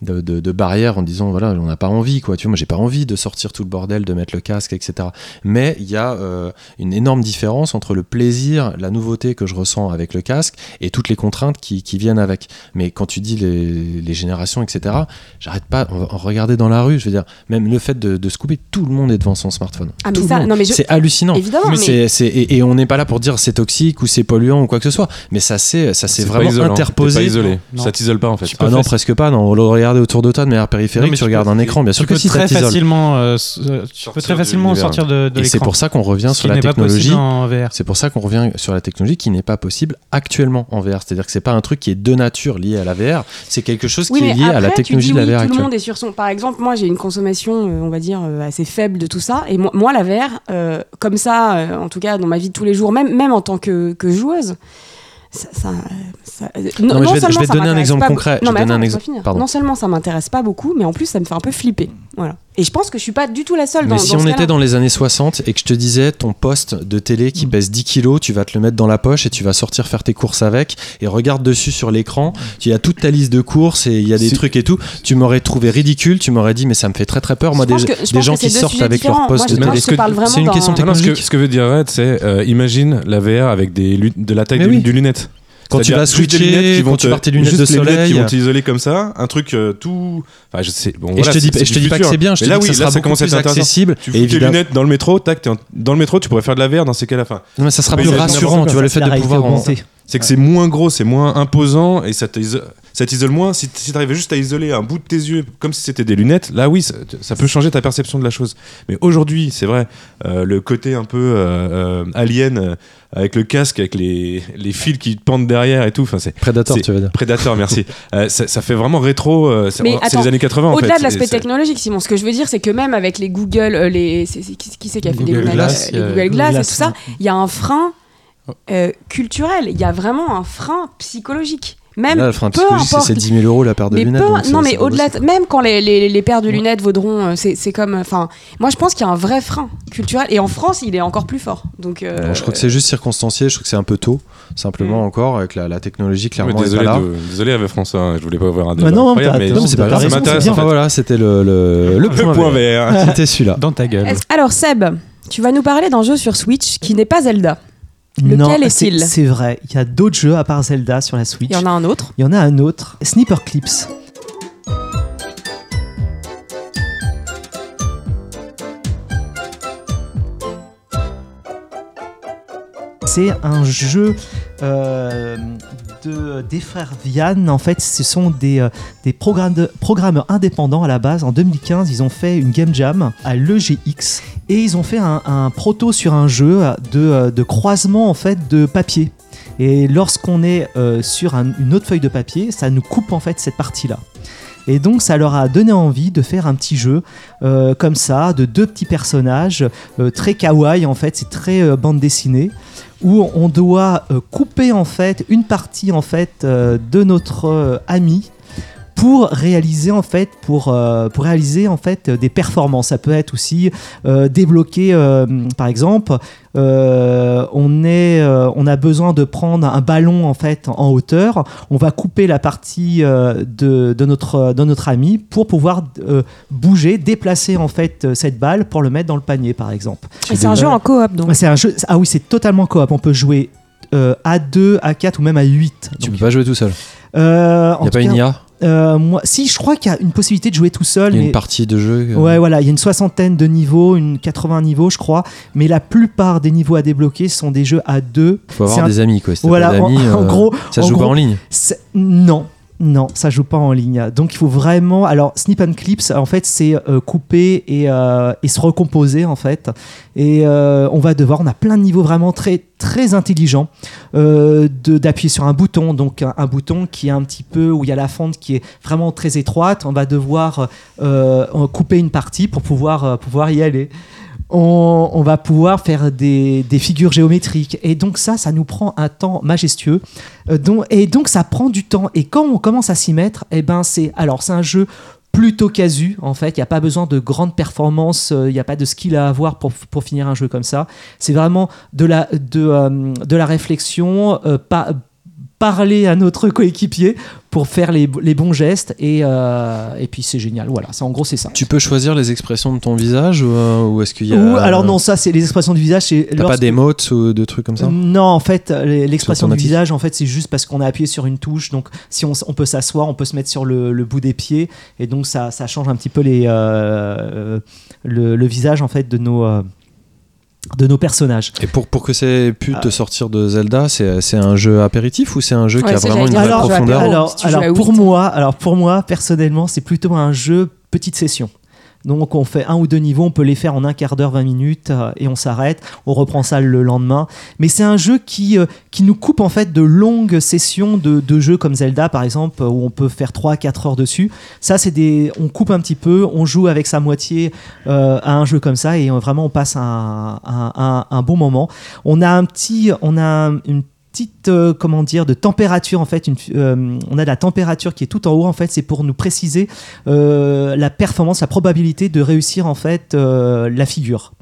de, de- de barrières en disant, voilà, on n'a pas envie. Quoi. Tu vois, moi, j'ai pas envie de sortir tout le bordel, de mettre le casque, etc. Mais il y a euh, une énorme différence entre le plaisir, la nouveauté que je ressens avec le casque et toutes les contraintes qui, qui viennent avec. Mais quand tu dis les, les générations, etc., j'arrête pas. On va regarder dans la rue, je veux dire, même le fait de, de se couper, tout le monde est devant son smartphone. Ah, mais Tout le ça, monde. non, mais je- C'est hallucinant. Évidemment, mais- C'est- c'est- et, et on n'est pas là pour dire c'est toxique ou c'est polluant ou quoi que ce soit, mais ça s'est ça C'est pas vraiment isolant. T'es interposé. pas isolé. Non. Ça t'isole pas en fait. Tu Ah non, presque pas. Non, le regarder autour de toi de manière périphérique, Non, mais tu tu regardes peux- un écran. Bien sûr tu peux que si très facilement, euh, euh, tu peux Sortir très de facilement sortir de, de Et c'est pour ça qu'on revient Ce sur la technologie. VR. C'est pour ça qu'on revient sur la technologie qui n'est pas possible actuellement en VR. C'est-à-dire que c'est pas un truc qui est de nature lié à la VR. C'est quelque chose Oui, qui est lié à la technologie tu de la VR oui, tout le actuelle. monde est sur son. Par exemple, moi, j'ai une consommation, euh, on va dire, euh, assez faible de tout ça. Et moi, moi la VR, euh, comme ça, en tout cas, dans ma vie de tous les jours, même, même en tant que, que joueuse. Ça, ça- ça- euh, Non, mais je vais- seulement je vais te ça donner un m'intéresse exemple pas concret. Non, Je mais attends, un pardon. Non seulement ça m'intéresse pas beaucoup, mais en plus ça me fait un peu flipper. Voilà. Et je pense que je suis pas du tout la seule dans Mais si dans on était dans les années 60 et que je te disais ton poste de télé Mm. qui pèse 10 kilos, tu vas te le mettre dans la poche et tu vas sortir faire tes courses avec et regarde dessus sur l'écran, tu as toute ta liste de courses et il y a des Si- trucs et tout, tu m'aurais trouvé ridicule, tu m'aurais dit mais ça me fait très très peur moi Je des, que- des gens qui sortent avec leur poste Moi, de télé. C'est une question Ah non, ce, que, technologique. ce que veut dire Red, c'est euh, imagine la VR avec des de la taille d'une oui. lunette. Quand tu vas des switcher, lunettes qui vont quand tu portes tes lunettes juste de les lunettes qui soleil. vont t'isoler comme ça, un truc euh, tout. Enfin, je sais. Bon, Et voilà, je te dis, je te pas que c'est bien, je te dis que oui, ça là, sera ça beaucoup commence à plus accessible. Tu Et fous tes lunettes dans le métro, tac, dans le métro, tu pourrais faire de la VR dans ces cas-là. Non, mais ça sera Mais plus rassurant, tu vois, le fait de pouvoir augmentée. c'est que c'est moins gros, c'est moins imposant et ça t'isole, ça t'isole moins. Si, t'arrivais juste à isoler un bout de tes yeux comme si c'était des lunettes, là oui, ça, ça peut changer ta perception de la chose. Mais aujourd'hui, c'est vrai, euh, le côté un peu euh, euh, alien euh, avec le casque, avec les, les fils qui te pendent derrière et tout, enfin c'est Predator, tu veux dire. Prédateur, merci. Euh, ça, ça fait vraiment rétro. euh, c'est les années 80 en fait. Au-delà de l'aspect Et technologique, Simon, ce que je veux dire, c'est que même avec les Google, euh, les, qui, qui c'est qui a fait les Google lunettes, Glass, euh, les Google Glass et Glass, tout ça, il y a un frein euh, culturel, il y a vraiment un frein psychologique. Même Là, le frein peu importe. c'est 10 000 euros la paire de mais lunettes. peu- non, mais au-delà, même quand les, les, les paires de lunettes vaudront, euh, c'est c'est comme, enfin, moi je pense qu'il y a un vrai frein culturel et en France il est encore plus fort. Donc, euh, Non, je crois que c'est juste circonstancié, je trouve que c'est un peu tôt, simplement Mm. encore, avec la, la technologie Mais clairement est désolé, pas là. de- désolé avec François, hein, je voulais pas ouvrir un débat. Bah non, incroyable, mais Non, mais c'est pas grave, ça m'intéresse. Enfin, voilà, c'était le, le, le point, point vert. C'était celui-là. Dans ta gueule. alors Seb, tu vas nous parler d'un jeu sur Switch qui n'est pas Zelda. Lequel Non, est-il c'est- C'est vrai, il y a d'autres jeux à part Zelda sur la Switch. Il y en a un autre. Il y en a un autre, Sniper Clips. C'est un jeu euh, de, des frères Vian. En fait, ce sont des, euh, des programmes de- programmeurs indépendants à la base. En 2015, ils ont fait une game jam à l'EGX et ils ont fait un, proto sur un jeu de, euh, de croisement en fait de papier. Et lorsqu'on est euh, sur un- une autre feuille de papier, ça nous coupe en fait cette partie-là. Et donc ça leur a donné envie de faire un petit jeu euh, comme ça, de deux petits personnages, euh, très kawaii en fait, c'est très euh, bande dessinée, où on doit couper en fait une partie en fait de notre ami pour réaliser en fait pour, euh, pour réaliser en fait des performances. Ça peut être aussi euh, débloquer euh, par exemple euh, on est euh, on a besoin de prendre un ballon en fait en hauteur. On va couper la partie euh, de, de notre de notre ami pour pouvoir euh, bouger déplacer en fait cette balle pour le mettre dans le panier par exemple. Et c'est un jeu en coop donc. c'est un jeu ah oui c'est totalement coop. On peut jouer euh, à 2 à 4 ou même à 8 Tu peux pas jouer tout seul. euh, en Il y a pas une IA euh, moi, si, je crois qu'il y a une possibilité de jouer tout seul. Il y a mais... une partie de jeu. euh, Ouais, voilà, il y a une soixantaine de niveaux, une 80 niveaux, je crois. Mais la plupart des niveaux à débloquer sont des jeux à deux. Faut avoir un- des amis quoi. Si Voilà, pas en, en euh, gros. ça se joue pas en ligne. Non. Non, ça joue pas en ligne. Donc il faut vraiment. Alors snip and clips, en fait, c'est euh, couper et, euh, et se recomposer en fait. Et euh, on va devoir. On a plein de niveaux vraiment très très intelligents d'appuyer sur un bouton. Donc un, un bouton qui est un petit peu où il y a la fente qui est vraiment très étroite. On va devoir couper une partie pour pouvoir pouvoir y aller. On, va pouvoir faire des, figures géométriques. Et donc ça, ça nous prend un temps majestueux. Euh, et donc ça prend du temps. Et quand on commence à s'y mettre, eh ben c'est alors c'est un jeu plutôt casu en fait. Il n'y a pas besoin de grandes performances. euh, Il n'y a pas de skill à avoir pour, pour finir un jeu comme ça. C'est vraiment de la de, euh, de la réflexion. pas parler à notre coéquipier pour faire les, les bons gestes et, euh, et puis c'est génial voilà c'est en gros c'est ça Tu peux choisir les expressions de ton visage ou, euh, ou est-ce qu'il y a. Ou- alors non ça c'est les expressions du visage c'est T'as pas lorsque- d'émotes ou de trucs comme ça? Non, en fait, les- l'expression du visage, en fait, c'est juste parce qu'on a appuyé sur une touche. Donc, si on, on peut s'asseoir, on peut se mettre sur le, le bout des pieds, et donc ça, ça change un petit peu les, euh, le, le visage en fait de nos euh, de nos personnages. Et pour, pour que c'est pu Ah. te sortir de Zelda, c'est c'est un jeu apéritif ou c'est un jeu Ouais, qui a vraiment une vraie alors, profondeur apéro. alors, si pour moi, alors pour moi personnellement, c'est plutôt un jeu petite session. Donc on fait un ou deux niveaux, on peut les faire en un quart d'heure, 20 minutes, euh, et on s'arrête, on reprend ça le lendemain. Mais c'est un jeu qui, euh, qui nous coupe en fait de longues sessions de, de jeux comme Zelda par exemple, où on peut faire 3-4 heures dessus. Ça c'est des... On coupe un petit peu, on joue avec sa moitié euh, à un jeu comme ça, et euh, vraiment on passe un, un- un- un bon moment. On a un petit... On a une petite euh, comment dire de température en fait une, euh, on a la température qui est tout en haut en fait c'est pour nous préciser euh, la performance la probabilité de réussir en fait la figure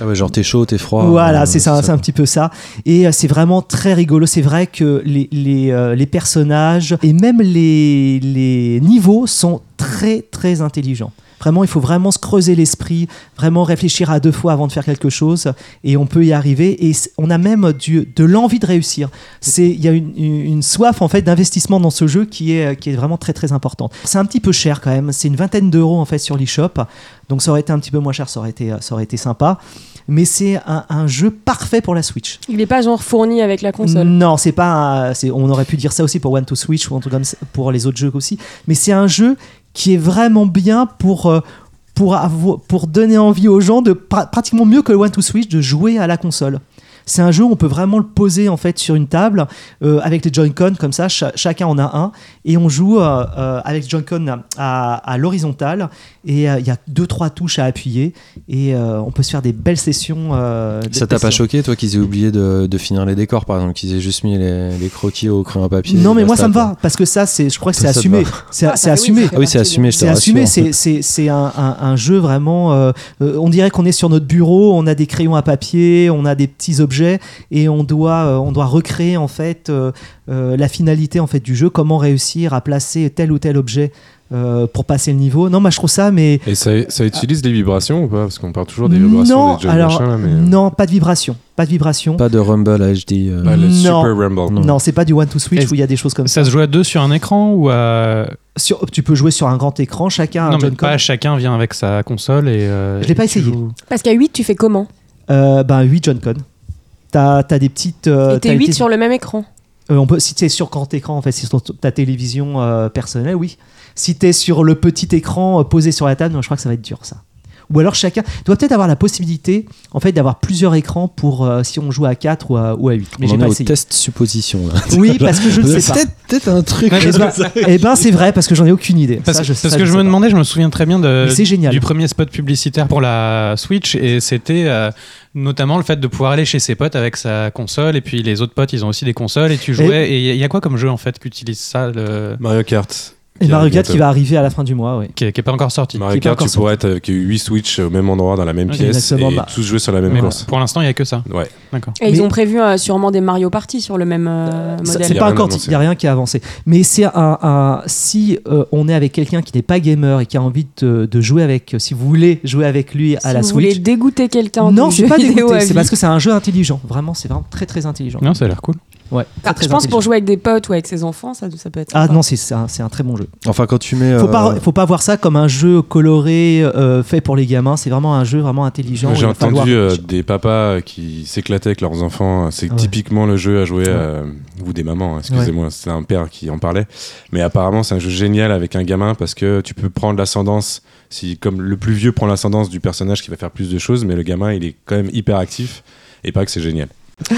Ah ouais, genre t'es chaud, t'es froid. voilà, euh, c'est ça, c'est un petit peu ça. Et euh, c'est vraiment très rigolo. C'est vrai que les, les, euh, les personnages et même les, les niveaux sont très très intelligents. Vraiment, il faut vraiment se creuser l'esprit, vraiment réfléchir à deux fois avant de faire quelque chose, et on peut y arriver. Et on a même du, de l'envie de réussir. C'est, il y a une, soif en fait d'investissement dans ce jeu qui est qui est vraiment très très importante. C'est un petit peu cher quand même. C'est une vingtaine d'euros en fait sur l'eShop. Donc ça aurait été un petit peu moins cher, ça aurait été ça aurait été sympa. Mais c'est un, un jeu parfait pour la Switch. Il est pas genre fourni avec la console. Non, c'est pas. un- on aurait pu dire ça aussi pour One to Switch ou pour les autres jeux aussi. Mais c'est un jeu qui est vraiment bien pour. euh, pour, donner envie aux gens de pra- pratiquement mieux que le One to Switch de jouer à la console. C'est un jeu où on peut vraiment le poser en fait sur une table euh, avec les Joy-Con comme ça, cha- chacun en a un et on joue euh, euh, avec les Joy-Con à, à l'horizontale et euh, il y a deux trois touches à appuyer et euh, on peut se faire des belles sessions. euh, des Ça t'a pas choqué, toi, qu'ils aient oublié de, de finir les décors, par exemple, qu'ils aient juste mis les, les croquis au crayon à papier Non, mais moi ça me va parce que ça, c'est, je crois que c'est assumé. va. C'est, Ah, bah oui, assumé. Ah oui, c'est assumé, je te C'est assumé, c'est, c'est, c'est un, un- un jeu vraiment. euh, euh, on dirait qu'on est sur notre bureau, on a des crayons à papier, on a des petits objets et on doit, euh, on doit recréer en fait euh, euh, la finalité en fait du jeu, comment réussir à placer tel ou tel objet euh, pour passer le niveau. Non, moi je trouve ça, mais Et ça, ça utilise les vibrations ou pas? Parce qu'on parle toujours des vibrations non, des jeux alors machin, là, mais... non, pas de vibration, pas de vibration. Pas de Rumble HD. euh, Bah, le Non. Super Rumble. Non, c'est pas du one to switch où il y a des choses comme ça. Ça se joue à deux sur un écran ou à... Sur- tu peux jouer sur un grand écran, chacun a non, un mais pas chacun vient avec sa console et. euh, Je l'ai pas essayé. joues- Parce qu'à 8, tu fais comment? Euh, ben 8 Joy-Con. T'as, t'as des petites. euh, Et t'es t'as 8 été- sur le même écran. Euh, on peut, si tu es sur grand écran, en fait, si ta télévision euh, personnelle, oui. Si tu es sur le petit écran euh, posé sur la table, non, je crois que ça va être dur, ça. Ou alors chacun doit peut-être avoir la possibilité en fait d'avoir plusieurs écrans pour euh, si on joue à 4 ou à, ou à 8. Mais On j'ai pas essayé. test supposition. Là. Oui, parce que je ne sais pas. Peut-être peut-être un truc. Ouais, Eh ben, eh ben, c'est vrai parce que j'en ai aucune idée. Parce, Ça, je- parce ça, que je, me pas. demandais, je me souviens très bien de, Mais c'est génial. du premier spot publicitaire pour la Switch et c'était euh, notamment le fait de pouvoir aller chez ses potes avec sa console et puis les autres potes ils ont aussi des consoles et tu jouais et il y a quoi comme jeu en fait qui utilise ça le... Mario Kart. Et Mario Kart qui va arriver à la fin du mois, oui. qui, est, qui est pas encore sorti. Mario est Kart, tu pourrais être avec 8 Switch au même endroit dans la même Ok, pièce exactement, et bah. tous jouer sur la même Mais course. pour l'instant il y a que ça. Ouais. D'accord. Et ils Mais- ont prévu euh, sûrement des Mario Party sur le même euh, Ça, modèle. C'est pas encore, il n'y a rien qui a avancé. Mais c'est un, un- si euh, on est avec quelqu'un qui n'est pas gamer et qui a envie de, de jouer avec, si vous voulez jouer avec lui à Si la vous voulez Switch. dégoûter quelqu'un Non, c'est pas dégoûté, c'est parce que c'est un jeu intelligent. Vraiment, c'est vraiment très très intelligent. Non, ça a l'air cool. Ouais, très, Ah, très je pense que pour jouer avec des potes ou avec ses enfants, ça, ça peut être. Ah sympa. non, c'est un, très bon jeu. Enfin, quand tu mets. Faut euh, pas, faut pas voir ça comme un jeu coloré euh, fait pour les gamins. C'est vraiment un jeu vraiment intelligent. J'ai falloir- entendu euh, des papas qui s'éclataient avec leurs enfants. C'est Ah ouais. typiquement le jeu à jouer, Ouais. euh, ou des mamans, hein, excusez-moi, c'est un père qui en parlait. Mais apparemment, c'est un jeu génial avec un gamin parce que tu peux prendre l'ascendance. Si, comme le plus vieux prend l'ascendance du personnage qui va faire plus de choses, mais le gamin, il est quand même hyper actif. Et pas que c'est génial.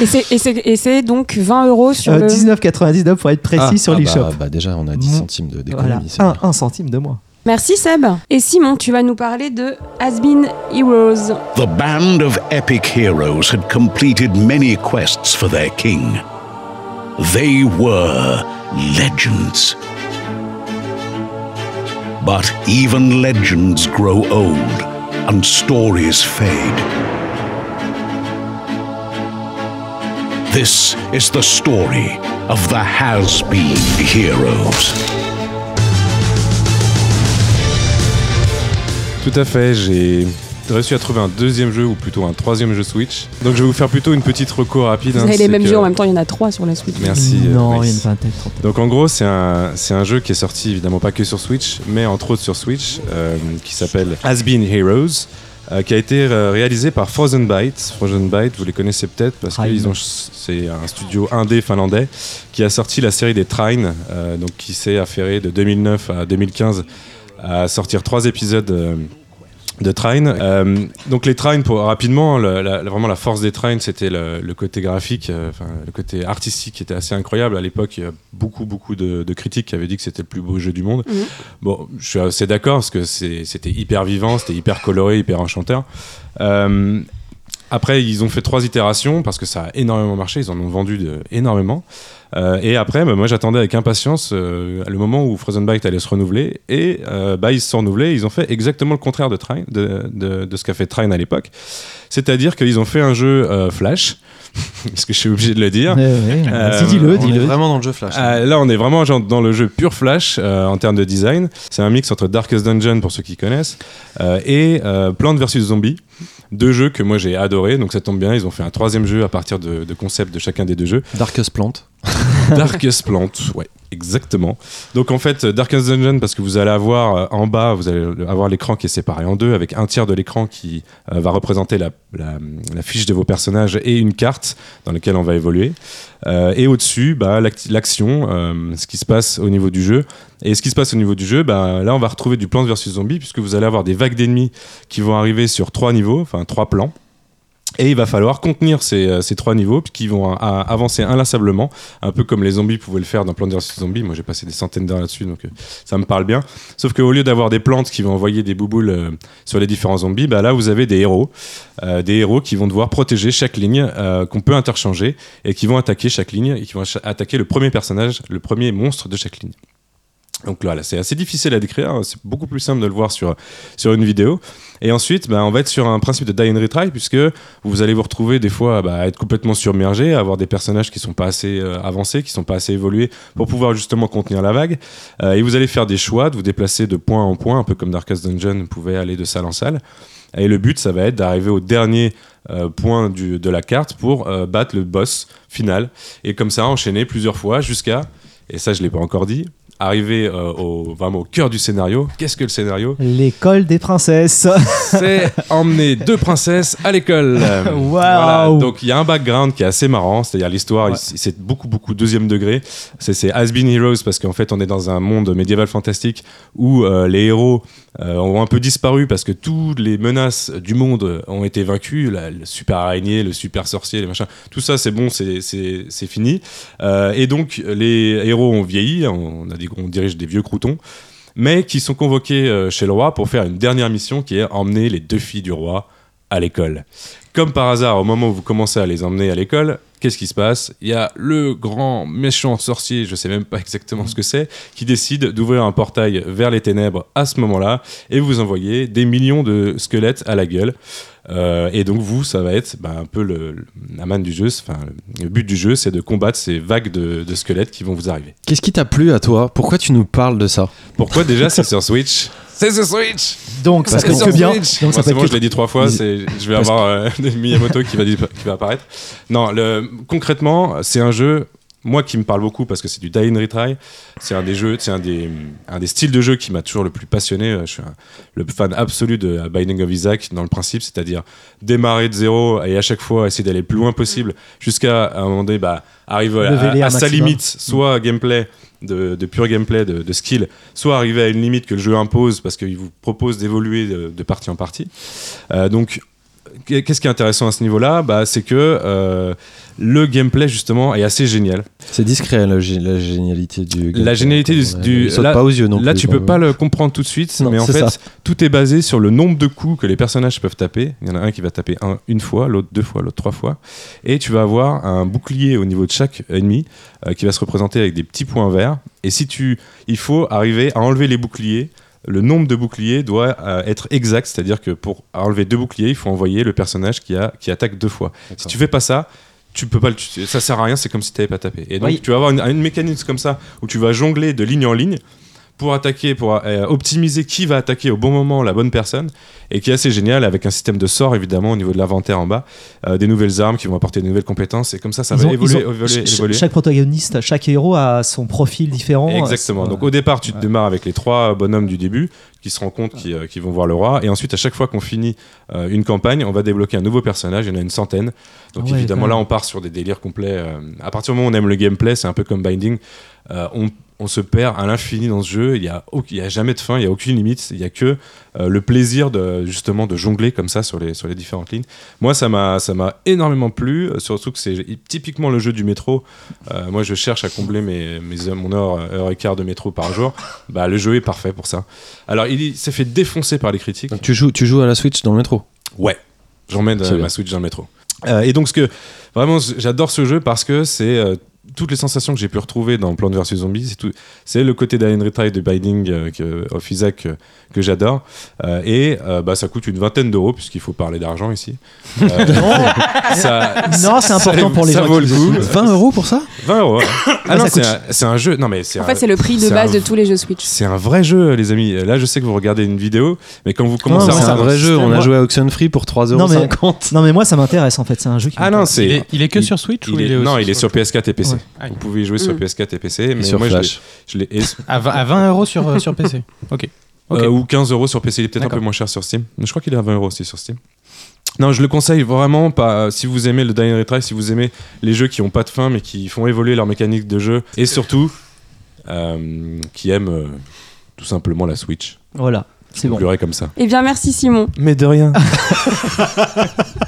Et c'est- donc 20 euros sur Euh, le. 19,99 pour être précis ah, sur ah l'eShop. bah, bah, déjà, on a 10 Bon. centimes de d'économie. Voilà, c'est un, un centime de moins. Merci Seb. Et Simon, tu vas nous parler de Has Been Heroes. The band of epic heroes had completed many quests for their king. They were legends. But even legends grow old and stories fade. This is the story of the has been heroes. Tout à fait, j'ai réussi à trouver un deuxième jeu, ou plutôt un troisième jeu Switch. Donc je vais vous faire plutôt une petite reco rapide. Vous hein, avez les mêmes que- jeux en même temps, il y en a trois sur la Switch. Merci. euh, non, il y a vingtaine, trentaine. Donc en gros, c'est un, c'est un jeu qui est sorti évidemment pas que sur Switch, mais entre autres sur Switch, euh, qui s'appelle Has Been Heroes, euh, qui a été euh, réalisé par Frozen Byte. Frozen Byte, vous les connaissez peut-être parce que ils ont, c'est un studio indé finlandais qui a sorti la série des Trine, euh, donc qui s'est affairé de 2009 à 2015 à sortir trois épisodes. De Trine. Euh, donc les Trine, pour rapidement, le- la- la- vraiment la force des Trine, c'était le, le côté graphique, euh, enfin le côté artistique qui était assez incroyable. À l'époque, il y a beaucoup, beaucoup de, de critiques qui avaient dit que c'était le plus beau jeu du monde. Mhm. Bon, je suis assez d'accord parce que c'était hyper vivant, c'était hyper coloré, hyper enchanteur. Euh, après, ils ont fait trois itérations parce que ça a énormément marché. Ils en ont vendu de- énormément. Euh, et après, bah, moi, j'attendais avec impatience euh, le moment où Frozen Byte allait se renouveler. Et euh, bah, ils se sont renouvelés. Ils ont fait exactement le contraire de, de, de- ce qu'a fait Trine à l'époque. C'est-à-dire qu'ils ont fait un jeu Flash. parce que je suis obligé de le dire. Ouais, ouais. Euh, dis-le, On est dis-le. vraiment dans le jeu Flash. hein. Euh, là, on est vraiment genre dans le jeu pur Flash euh, en termes de design. C'est un mix entre Darkest Dungeon pour ceux qui connaissent euh, et euh, Plants vs Zombies. Deux jeux que moi j'ai adoré, donc ça tombe bien. Ils ont fait un troisième jeu à partir de, de concepts de chacun des deux jeux. Darkest Plant. Darkest Plant, ouais, exactement. Donc en fait, Darkest Dungeon, parce que vous allez avoir euh, en bas, vous allez avoir l'écran qui est séparé en deux, avec un tiers de l'écran qui euh, va représenter la, fiche de vos personnages et une carte dans laquelle on va évoluer. Euh, et au-dessus, bah, l'act- l'action, ce qui se passe au niveau du jeu. Et ce qui se passe au niveau du jeu, bah, là on va retrouver du Plants vs Zombies, puisque vous allez avoir des vagues d'ennemis qui vont arriver sur trois niveaux, enfin trois plans. Et il va falloir contenir ces, euh, ces trois niveaux qui vont avancer inlassablement, un peu comme les zombies pouvaient le faire dans Plants vs Zombies. Moi j'ai passé des centaines d'heures là-dessus, donc euh, ça me parle bien. Sauf qu'au lieu d'avoir des plantes qui vont envoyer des bouboules euh, sur les différents zombies, bah là vous avez des héros. Euh, des héros qui vont devoir protéger chaque ligne, qu'on peut interchanger, et qui vont attaquer chaque ligne, et qui vont attaquer le premier personnage, le premier monstre de chaque ligne. Donc là, c'est assez difficile à décrire, hein. c'est beaucoup plus simple de le voir sur, sur une vidéo. Et ensuite, bah, on va être sur un principe de die and retry, puisque vous allez vous retrouver des fois bah, à être complètement submergé, à avoir des personnages qui sont pas assez euh, avancés, qui sont pas assez évolués pour pouvoir justement contenir la vague. Euh, et vous allez faire des choix, de vous déplacer de point en point, un peu comme Darkest Dungeon pouvait aller de salle en salle. Et le but, ça va être d'arriver au dernier euh, point de la carte pour battre le boss final. Et comme ça, enchaîner plusieurs fois jusqu'à, et ça je l'ai pas encore dit, arriver euh, au, vraiment au cœur du scénario. Qu'est-ce que le scénario? L'école des princesses. C'est emmener deux princesses à l'école. Waouh. Voilà. Donc il y a un background qui est assez marrant, c'est-à-dire l'histoire, Ouais. c'est beaucoup beaucoup deuxième degré. C'est Has Been Heroes parce qu'en fait on est dans un monde médiéval fantastique où euh, les héros euh, ont un peu disparu parce que toutes les menaces du monde ont été vaincues, la- le super araignée, le super sorcier, les machins, tout ça c'est bon, c'est- c'est c'est fini. Euh, et donc les héros ont vieilli, on, a des, on dirige des vieux croutons mais qui sont convoqués euh, chez le roi pour faire une dernière mission qui est emmener les deux filles du roi à l'école. Comme par hasard, au moment où vous commencez à les emmener à l'école, qu'est-ce qui se passe? Il y a le grand méchant sorcier, je sais même pas exactement ce que c'est, qui décide d'ouvrir un portail vers les ténèbres à ce moment-là et vous envoyez des millions de squelettes à la gueule. Euh, et donc vous, ça va être bah, un peu le, le- la manne du jeu. Enfin, le, but du jeu, c'est de combattre ces vagues de, de squelettes qui vont vous arriver. Qu'est-ce qui t'a plu à toi? Pourquoi tu nous parles de ça? Pourquoi déjà c'est sur Switch? C'est sur Switch Donc ça Parce que que sur bien. Switch. Donc ça bon, que je l'ai dit trois fois, je vais Parce avoir euh, Miyamoto qui va, qui va apparaître. Non, le, concrètement, c'est un jeu, moi qui me parle beaucoup parce que c'est du Die and Retry. C'est un des jeux, c'est un des, un des styles de jeu qui m'a toujours le plus passionné. Euh, Je suis un- le fan absolu de Binding of Isaac dans le principe, c'est-à-dire démarrer de zéro et à chaque fois essayer d'aller le plus loin possible jusqu'à un moment donné bah, arriver à, sa limite, soit gameplay. De, de pur gameplay, de, de skill, soit arriver à une limite que le jeu impose parce qu'il vous propose d'évoluer de, de partie en partie. Euh, donc, qu'est-ce qui est intéressant à ce niveau-là bah, C'est que euh, le gameplay, justement, est assez génial. C'est discret la, gé- la génialité du. La génialité du. Du- il saute là, pas aux yeux non là, plus, tu peux pas le comprendre tout de suite, Non, mais en fait, ça. tout est basé sur le nombre de coups que les personnages peuvent taper. Il y en a un qui va taper un, une fois, l'autre deux fois, l'autre trois fois. Et tu vas avoir un bouclier au niveau de chaque ennemi euh, qui va se représenter avec des petits points verts. Et si tu. Il faut arriver à enlever les boucliers. Le nombre de boucliers doit euh, être exact, c'est-à-dire que pour enlever deux boucliers, il faut envoyer le personnage qui, a, qui attaque deux fois. Si tu fais pas ça, tu peux pas le tuer. Ça sert à rien, c'est comme si tu n'avais pas tapé. Et donc, Oui. tu vas avoir une, une mécanisme comme ça où tu vas jongler de ligne en ligne pour attaquer, pour euh, optimiser qui va attaquer au bon moment la bonne personne, et qui est assez génial avec un système de sorts évidemment au niveau de l'inventaire en bas, euh, des nouvelles armes qui vont apporter de nouvelles compétences, et comme ça ça Ils va ont- évoluer, ont- évoluer, ch- évoluer. Chaque protagoniste, chaque héros a son profil différent. Exactement. Euh, Donc au départ, tu te démarres avec les trois bonhommes du début qui se rendent compte qu'ils euh, qu'ils vont voir le roi. Et ensuite, à chaque fois qu'on finit une campagne, on va débloquer un nouveau personnage. Il y en a une centaine. Donc ouais, évidemment, là, on part sur des délires complets. à partir du moment où on aime le gameplay, c'est un peu comme Binding. on, on se perd à l'infini dans ce jeu. Il n'y a, jamais de fin, il n'y a aucune limite. Il n'y a que euh, le plaisir de, justement de jongler comme ça sur les, sur les différentes lignes. Moi, ça m'a ça m'a énormément plu, euh, surtout que c'est typiquement le jeu du métro. Euh, moi, je cherche à combler mes, mes, mon heure, heure et quart de métro par jour. Bah, le jeu est parfait pour ça. Alors, il, s'est fait défoncer par les critiques. Donc tu joues, tu joues à la Switch dans le métro? Ouais, j'emmène ma Switch dans le métro. Euh, et donc, ce que vraiment, j'adore ce jeu parce que c'est euh, toutes les sensations que j'ai pu retrouver dans Plants vs Zombies. C'est le côté d'Alien Retry de Binding euh, que, of Isaac euh, que j'adore. Euh, et euh, bah, ça coûte une vingtaine d'euros puisqu'il faut parler d'argent ici. Euh, Non, c'est important ça- pour les ça gens vaut le coup. écoutent. 20 euros pour ça? 20 euros. ouais. Ah non, c'est un, jeu. Non mais En un- fait, c'est le prix de base un- de tous les jeux Switch. C'est un vrai jeu, les amis. Là, je sais que vous regardez une vidéo, mais quand vous commencez Non, à mais C'est un vrai jeu, on a joué à Oxenfree pour 3,50€. Non, mais- Non, mais moi ça m'intéresse en fait. C'est un jeu qui. Ah non, c'est. Il est, que sur Switch non, il est sur PS4 et PC. Vous pouvez y jouer sur Mm. PS4 et PC, mais sur moi je l'ai- Flash. je l'ai. et- à, 20, à 20 euros sur, euh, sur PC. Ok. Ok. euh, ou 15 euros sur PC, il est peut-être un peu moins cher sur Steam. Mais je crois qu'il est à 20 euros aussi sur Steam. Non, je le conseille vraiment pas. Si vous aimez le Dying Retry, si vous aimez les jeux qui ont pas de fin mais qui font évoluer leur mécanique de jeu, et surtout euh, qui aiment euh, tout simplement la Switch. Voilà, c'est bon. comme ça. Eh bien, merci Simon. Mais de rien.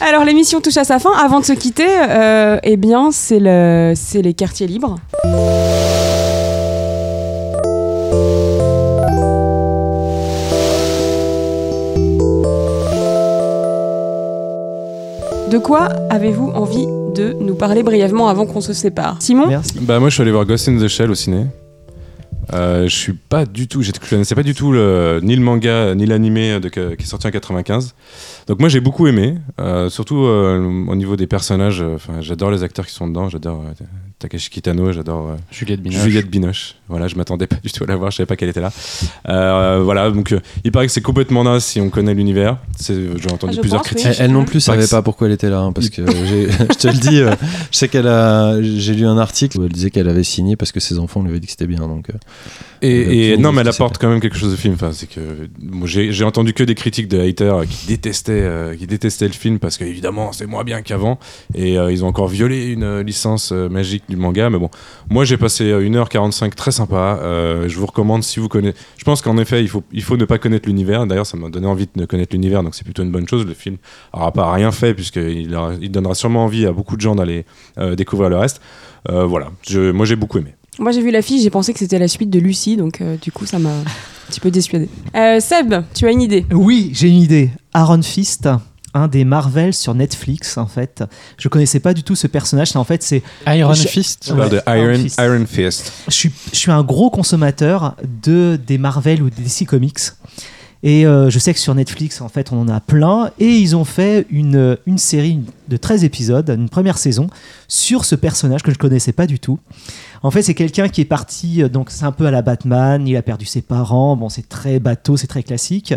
Alors, l'émission touche à sa fin. Avant de se quitter, euh, eh bien, c'est le, c'est les quartiers libres. De quoi avez-vous envie de nous parler brièvement avant qu'on se sépare? Simon? Merci. Bah moi je suis allé voir Ghost in the Shell au ciné. Euh, je suis pas du tout, je connaissais pas du tout le, ni le manga ni l'animé qui est sorti en 95. Donc moi j'ai beaucoup aimé, euh, surtout euh, au niveau des personnages. j'adore les acteurs qui sont dedans, j'adore euh, Takashi Kitano, j'adore euh, Juliette Binoche. Juliette Binoche. Voilà, je m'attendais pas du tout à la voir, je savais pas qu'elle était là. Euh, voilà, donc euh, il paraît que c'est complètement naze si on connaît l'univers. C'est- J'ai entendu Ah, je plusieurs pense, oui. critiques. Elle, elle non plus savait pas pourquoi elle était là, hein, parce que j'ai- je te le dis, euh, je sais qu'elle a, j'ai lu un article où elle disait qu'elle avait signé parce que ses enfants lui avaient dit que c'était bien, donc. Euh, Et, Euh, non, mais elle apporte quand même quelque chose au film. Enfin, c'est que j'ai entendu que des critiques de haters qui détestaient, euh, qui détestaient le film parce qu'évidemment c'est moins bien qu'avant et euh, ils ont encore violé une euh, licence euh, magique du manga. Mais bon, moi j'ai passé euh, 1h45 très sympa. Euh, je vous recommande si vous connaissez. Je pense qu'en effet il faut, il faut ne pas connaître l'univers. D'ailleurs, ça m'a donné envie de connaître l'univers, donc c'est plutôt une bonne chose. Le film n'aura pas rien fait puisqu'il il donnera sûrement envie à beaucoup de gens d'aller euh, découvrir le reste. Euh, voilà, je, moi j'ai beaucoup aimé. Moi j'ai vu l'affiche, j'ai pensé que c'était la suite de Lucie, donc euh, du coup ça m'a un petit peu dissuadé. Euh, Seb, tu as une idée? Oui, j'ai une idée. Aaron Fist, un des Marvel sur Netflix, en fait. Je connaissais pas du tout ce personnage. En fait, c'est Iron Je- Fist. Ouais, de Iron Iron, Fist. Iron Fist. je suis, je suis un gros consommateur de des Marvel ou des DC Comics. Et euh, je sais que sur Netflix, en fait, on en a plein. Et ils ont fait une, une série de 13 épisodes, une première saison, sur ce personnage que je connaissais pas du tout. En fait, c'est quelqu'un qui est parti, euh, donc c'est un peu à la Batman, il a perdu ses parents, bon, c'est très bateau, c'est très classique.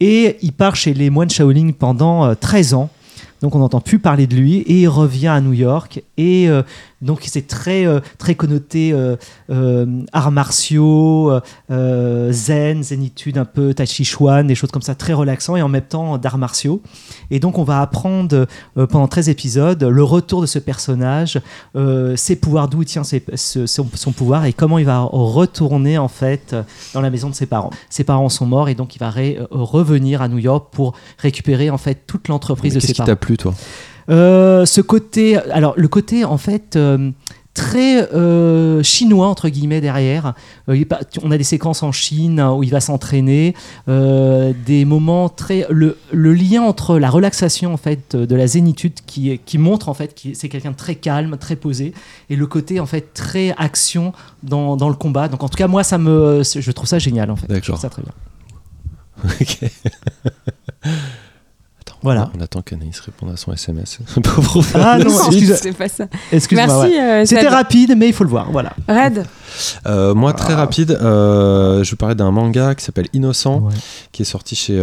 Et il part chez les moines Shaolin pendant euh, 13 ans. Donc on n'entend plus parler de lui et il revient à New York et euh, donc c'est très euh, très connoté euh, euh, arts martiaux, zen, zénitude un peu tai chi chuan, des choses comme ça très relaxant et en même temps d'arts martiaux. Et donc on va apprendre pendant 13 épisodes le retour de ce personnage, ses pouvoirs, d'où il tient ses- son, son pouvoir et comment il va retourner en fait dans la maison de ses parents. Ses parents sont morts et donc il va revenir à New York pour récupérer en fait toute l'entreprise de ses Qu'est-ce qui parents. t'a plu, toi? Euh, ce côté, alors le côté en fait euh, très euh, chinois entre guillemets derrière. Euh, on a des séquences en Chine hein, où il va s'entraîner, euh, des moments très le, le lien entre la relaxation en fait de la zénitude qui qui montre en fait que c'est quelqu'un de très calme, très posé et le côté en fait très action dans, dans le combat. Donc en tout cas moi ça me je trouve ça génial en fait. Je trouve D'accord. ça très bien. Ok. Voilà. On attend qu'Anaïs réponde à son SMS. Pour faire Ah la non, excuse- c'est pas ça. Excuse-moi. Merci, ouais. euh, C'était rapide mais il faut le voir. Voilà. Red, Euh, moi, très rapide, euh, je vous parlais d'un manga qui s'appelle Innocent, Ouais. qui est sorti chez.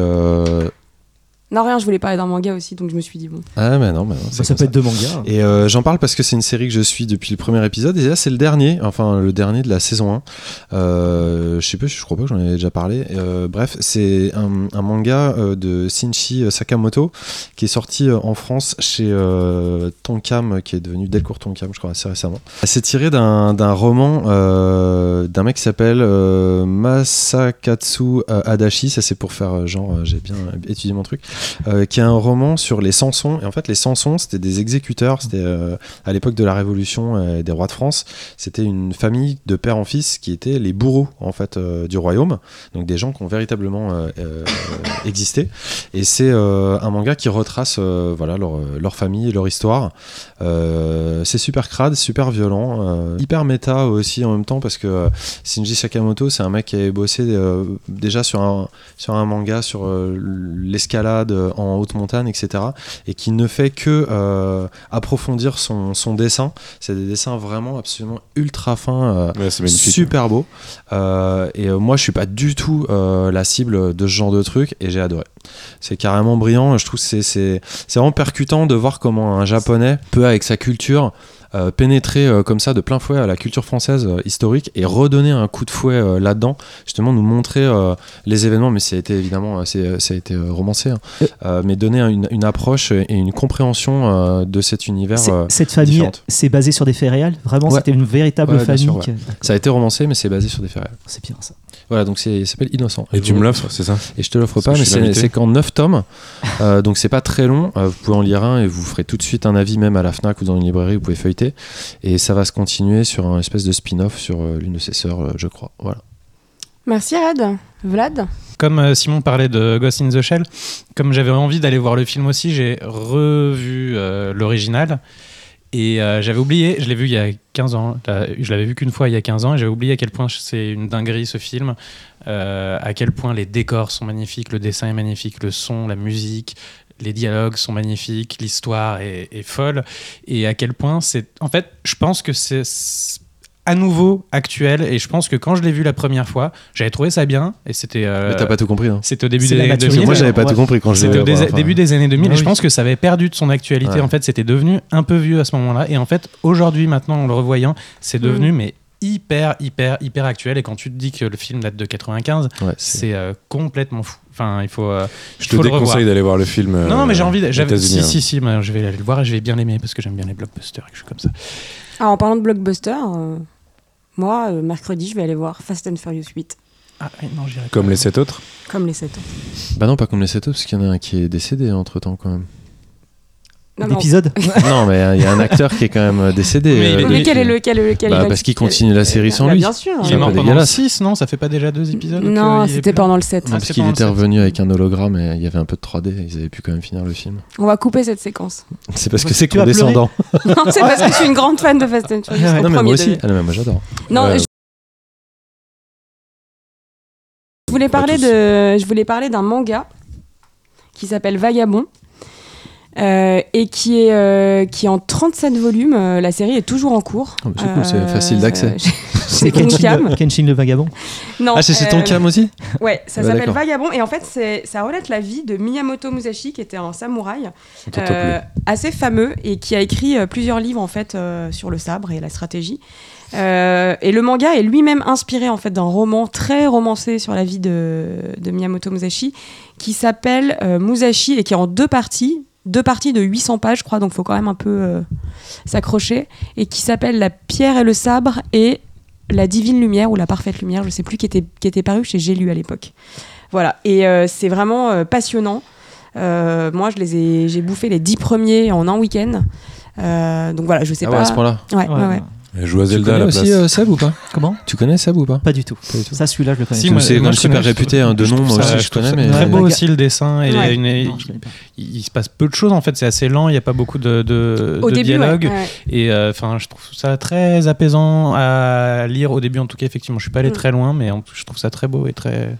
Non rien, je voulais parler d'un manga aussi, donc je me suis dit bon. Ah, mais non, mais non, Bah, ça peut être deux mangas. Et euh, j'en parle parce que c'est une série que je suis depuis le premier épisode et là c'est le dernier, enfin le dernier de la saison 1. Euh, je sais pas, je crois pas que j'en ai déjà parlé. Euh, bref, c'est un, un manga euh, de Shinji Sakamoto qui est sorti euh, en France chez euh, Tonkam, qui est devenu Delcourt Tonkam, je crois, assez récemment. C'est tiré d'un d'un roman euh, d'un mec qui s'appelle euh, Masakatsu Adachi, ça c'est pour faire genre j'ai bien étudié mon truc euh, qui est un roman sur les Sansons. Et en fait, les Sansons, c'était des exécuteurs. C'était euh, à l'époque de la Révolution euh, des rois de France. C'était une famille de père en fils qui étaient les bourreaux en fait euh, du royaume. Donc des gens qui ont véritablement existé. Et c'est un manga qui retrace voilà leur, leur famille leur histoire. C'est super crade, super violent, hyper méta aussi en même temps parce que Shinji Sakamoto, c'est un mec qui avait bossé déjà sur un sur un manga sur l'escalade euh, en haute montagne, etc. Et qui ne fait que euh, approfondir son, son dessin. C'est des dessins vraiment absolument ultra fins, euh, Ouais, magnifique. super beaux. Euh, et moi, je suis pas du tout la cible de ce genre de truc et j'ai adoré. C'est carrément brillant. Je trouve que c'est vraiment percutant de voir comment un japonais peut, avec sa culture, euh, pénétrer euh, comme ça de plein fouet à la culture française euh, historique et redonner un coup de fouet là-dedans, justement nous montrer les événements, mais ça a été évidemment, c'est- ça a été romancé, hein, mais donner une, une approche et une compréhension de cet univers. Cette famille, c'est basé sur des faits réels? Vraiment, Ouais. c'était une véritable Ouais, famille sûr, ouais. Ça a été romancé, mais c'est basé sur des faits réels. C'est bien ça. Voilà, donc c'est- il s'appelle Innocent. Et tu me l'offres, c'est ça? Et je te l'offre pas, mais c'est qu'en 9 tomes, euh, donc c'est pas très long. euh, vous pouvez en lire un et vous ferez tout de suite un avis, même à la Fnac ou dans une librairie, vous pouvez feuilleter. Et ça va se continuer sur un espèce de spin-off sur euh, l'une de ses sœurs, euh, je crois. Voilà. Merci Red. Vlad? Comme euh, Simon parlait de Ghost in the Shell, comme j'avais envie d'aller voir le film aussi, j'ai revu euh, l'original. Et euh, j'avais oublié, je l'ai vu il y a 15 ans, là, je l'avais vu qu'une fois il y a 15 ans, et j'avais oublié à quel point c'est une dinguerie ce film, euh, à quel point les décors sont magnifiques, le dessin est magnifique, le son, la musique, les dialogues sont magnifiques, l'histoire est, folle, et à quel point c'est. En fait, je pense que c'est à nouveau actuel, et je pense que quand je l'ai vu la première fois, j'avais trouvé ça bien, et c'était. euh, Mais t'as pas tout compris. Hein. C'était au début des années maturité. 2000. Moi, j'avais pas Ouais. tout compris quand je l'ai C'était au enfin, début des années 2000 Ah et je oui. pense que ça avait perdu de son actualité. Ouais. En fait, c'était devenu un peu vieux à ce moment-là. Et en fait, aujourd'hui, maintenant, en le revoyant, c'est devenu mais hyper, hyper, hyper actuel. Et quand tu te dis que le film date de 95, ouais, c'est- euh, complètement fou. Enfin, il faut. euh, Je il te le déconseille d'aller voir le film. Non, non, mais j'ai envie. j'avais- Si, hein. si, si, mais je vais aller le voir et je vais bien l'aimer parce que j'aime bien les blockbusters et que je suis comme ça. Ah, en parlant de blockbuster, euh, moi, euh, mercredi, je vais aller voir Fast and Furious 8, Ah, non, j'irai pas. Comme les sept autres. comme les 7 ans. Bah non, pas comme les setups, parce qu'il y en a un qui est décédé entre temps quand même. Non, non. L'épisode non, mais euh, il y a un acteur qui est quand même euh, décédé. Mais euh, Mais quel est le. Quel est le quel est Bah, parce qu'il continue la série sans Bah, lui. Bien sûr. Il est mort pendant le dégueulasse. 6, non? Ça fait pas déjà deux épisodes Non, c'était pendant le 7. Non, Ah, parce qu'il était revenu avec un hologramme et il y avait un peu de 3D. Ils avaient pu quand même finir le film. On va couper cette séquence. C'est parce que c'est condescendant. non, c'est parce que je suis une grande fan de Fast and Furious. Au Non, mais moi aussi. Ah, non, mais moi j'adore. Non, Euh, je... voulais parler de, je voulais parler d'un manga qui s'appelle Vagabond euh, et qui est euh, qui est en 37 volumes. Euh, La série est toujours en cours. Ah, bah, c'est cool, c'est facile d'accès. C'est Kenshin, Kenshin le vagabond. Non, Ah, c'est euh, ton cam aussi Ouais, ça Ouais, s'appelle. Vagabond et en fait ça relate la vie de Miyamoto Musashi qui était un samouraï euh, assez fameux et qui a écrit plusieurs livres en fait euh, sur le sabre et la stratégie. Euh, et le manga est lui-même inspiré en fait d'un roman très romancé sur la vie de, de Miyamoto Musashi qui s'appelle euh, Musashi et qui est en deux parties, deux parties de 800 pages je crois, donc faut quand même un peu euh, s'accrocher et qui s'appelle La pierre et le sabre et la divine lumière ou la parfaite lumière, je sais plus qui était qui était paru chez J'ai lu à l'époque. Voilà et euh, c'est vraiment euh, passionnant. Euh, moi, je les ai, j'ai bouffé les dix premiers en un week-end. Euh, donc voilà, je sais Ah pas. ouais, à ce point-là. Ouais, ouais, ouais. Elle joue à Tu Zelda à connais la aussi place. euh, Seb ou pas? Comment? Tu connais Seb ou pas? Pas du tout. Pas du tout. Ça, celui-là, je le connais. Si, moi- c'est moi, super connais, réputé, trouve- hein, de nom, moi aussi, je connais, mais- Très beau Ouais. aussi le dessin et Ouais. une- Non, il, il se passe peu de choses en fait, c'est assez lent, il n'y a pas beaucoup de, de, Au de début, dialogue. ouais, ouais. Et euh, enfin, je trouve ça très apaisant à lire au début. En tout cas, effectivement, je suis pas allé Mm. très loin, mais en- je trouve ça très beau et très.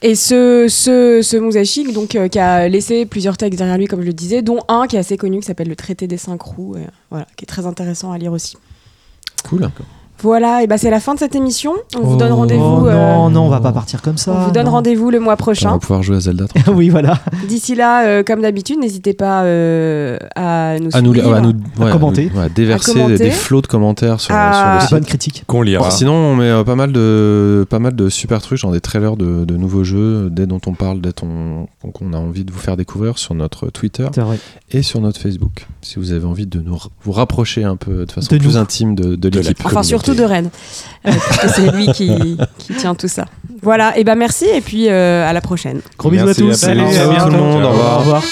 Et ce, ce, ce Musashi, donc, euh, qui a laissé plusieurs textes derrière lui, comme je le disais, dont un qui est assez connu, qui s'appelle Le Traité des cinq roues, euh, voilà, qui est très intéressant à lire aussi. Cool. Voilà, et bah c'est la fin de cette émission. On vous Oh, donne rendez-vous. Oh, euh, non, non, on va pas partir comme ça. on vous donne non. rendez-vous le mois On prochain. va pouvoir jouer à Zelda. oui, voilà. D'ici là, euh, comme d'habitude, n'hésitez pas euh, à nous À nous, suivre. à nous ouais, commenter. nous- ouais, déverser À commenter. des flots de commentaires sur, À- sur le Ah. site. Bonne critique. Qu'on lira. Sinon, on met euh, pas mal de pas mal de super trucs, genre des trailers de, de nouveaux jeux, dès dont on parle, dès on- qu'on a envie de vous faire découvrir sur notre Twitter vrai. et sur notre Facebook. Si vous avez envie de nous vous rapprocher un peu de façon De plus nous. intime de, de l'équipe. Enfin, surtout de Rennes. Euh, parce que c'est lui qui, qui tient tout ça. Voilà, et ben merci, et puis euh, à la prochaine. Gros bisous à tous. Salut, à tout le monde, au revoir. Au revoir.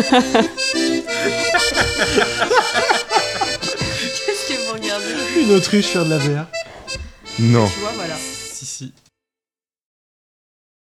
Qu'est-ce que vous regardez? Une autruche faire de la VR. Non. Tu vois, voilà. Si, si.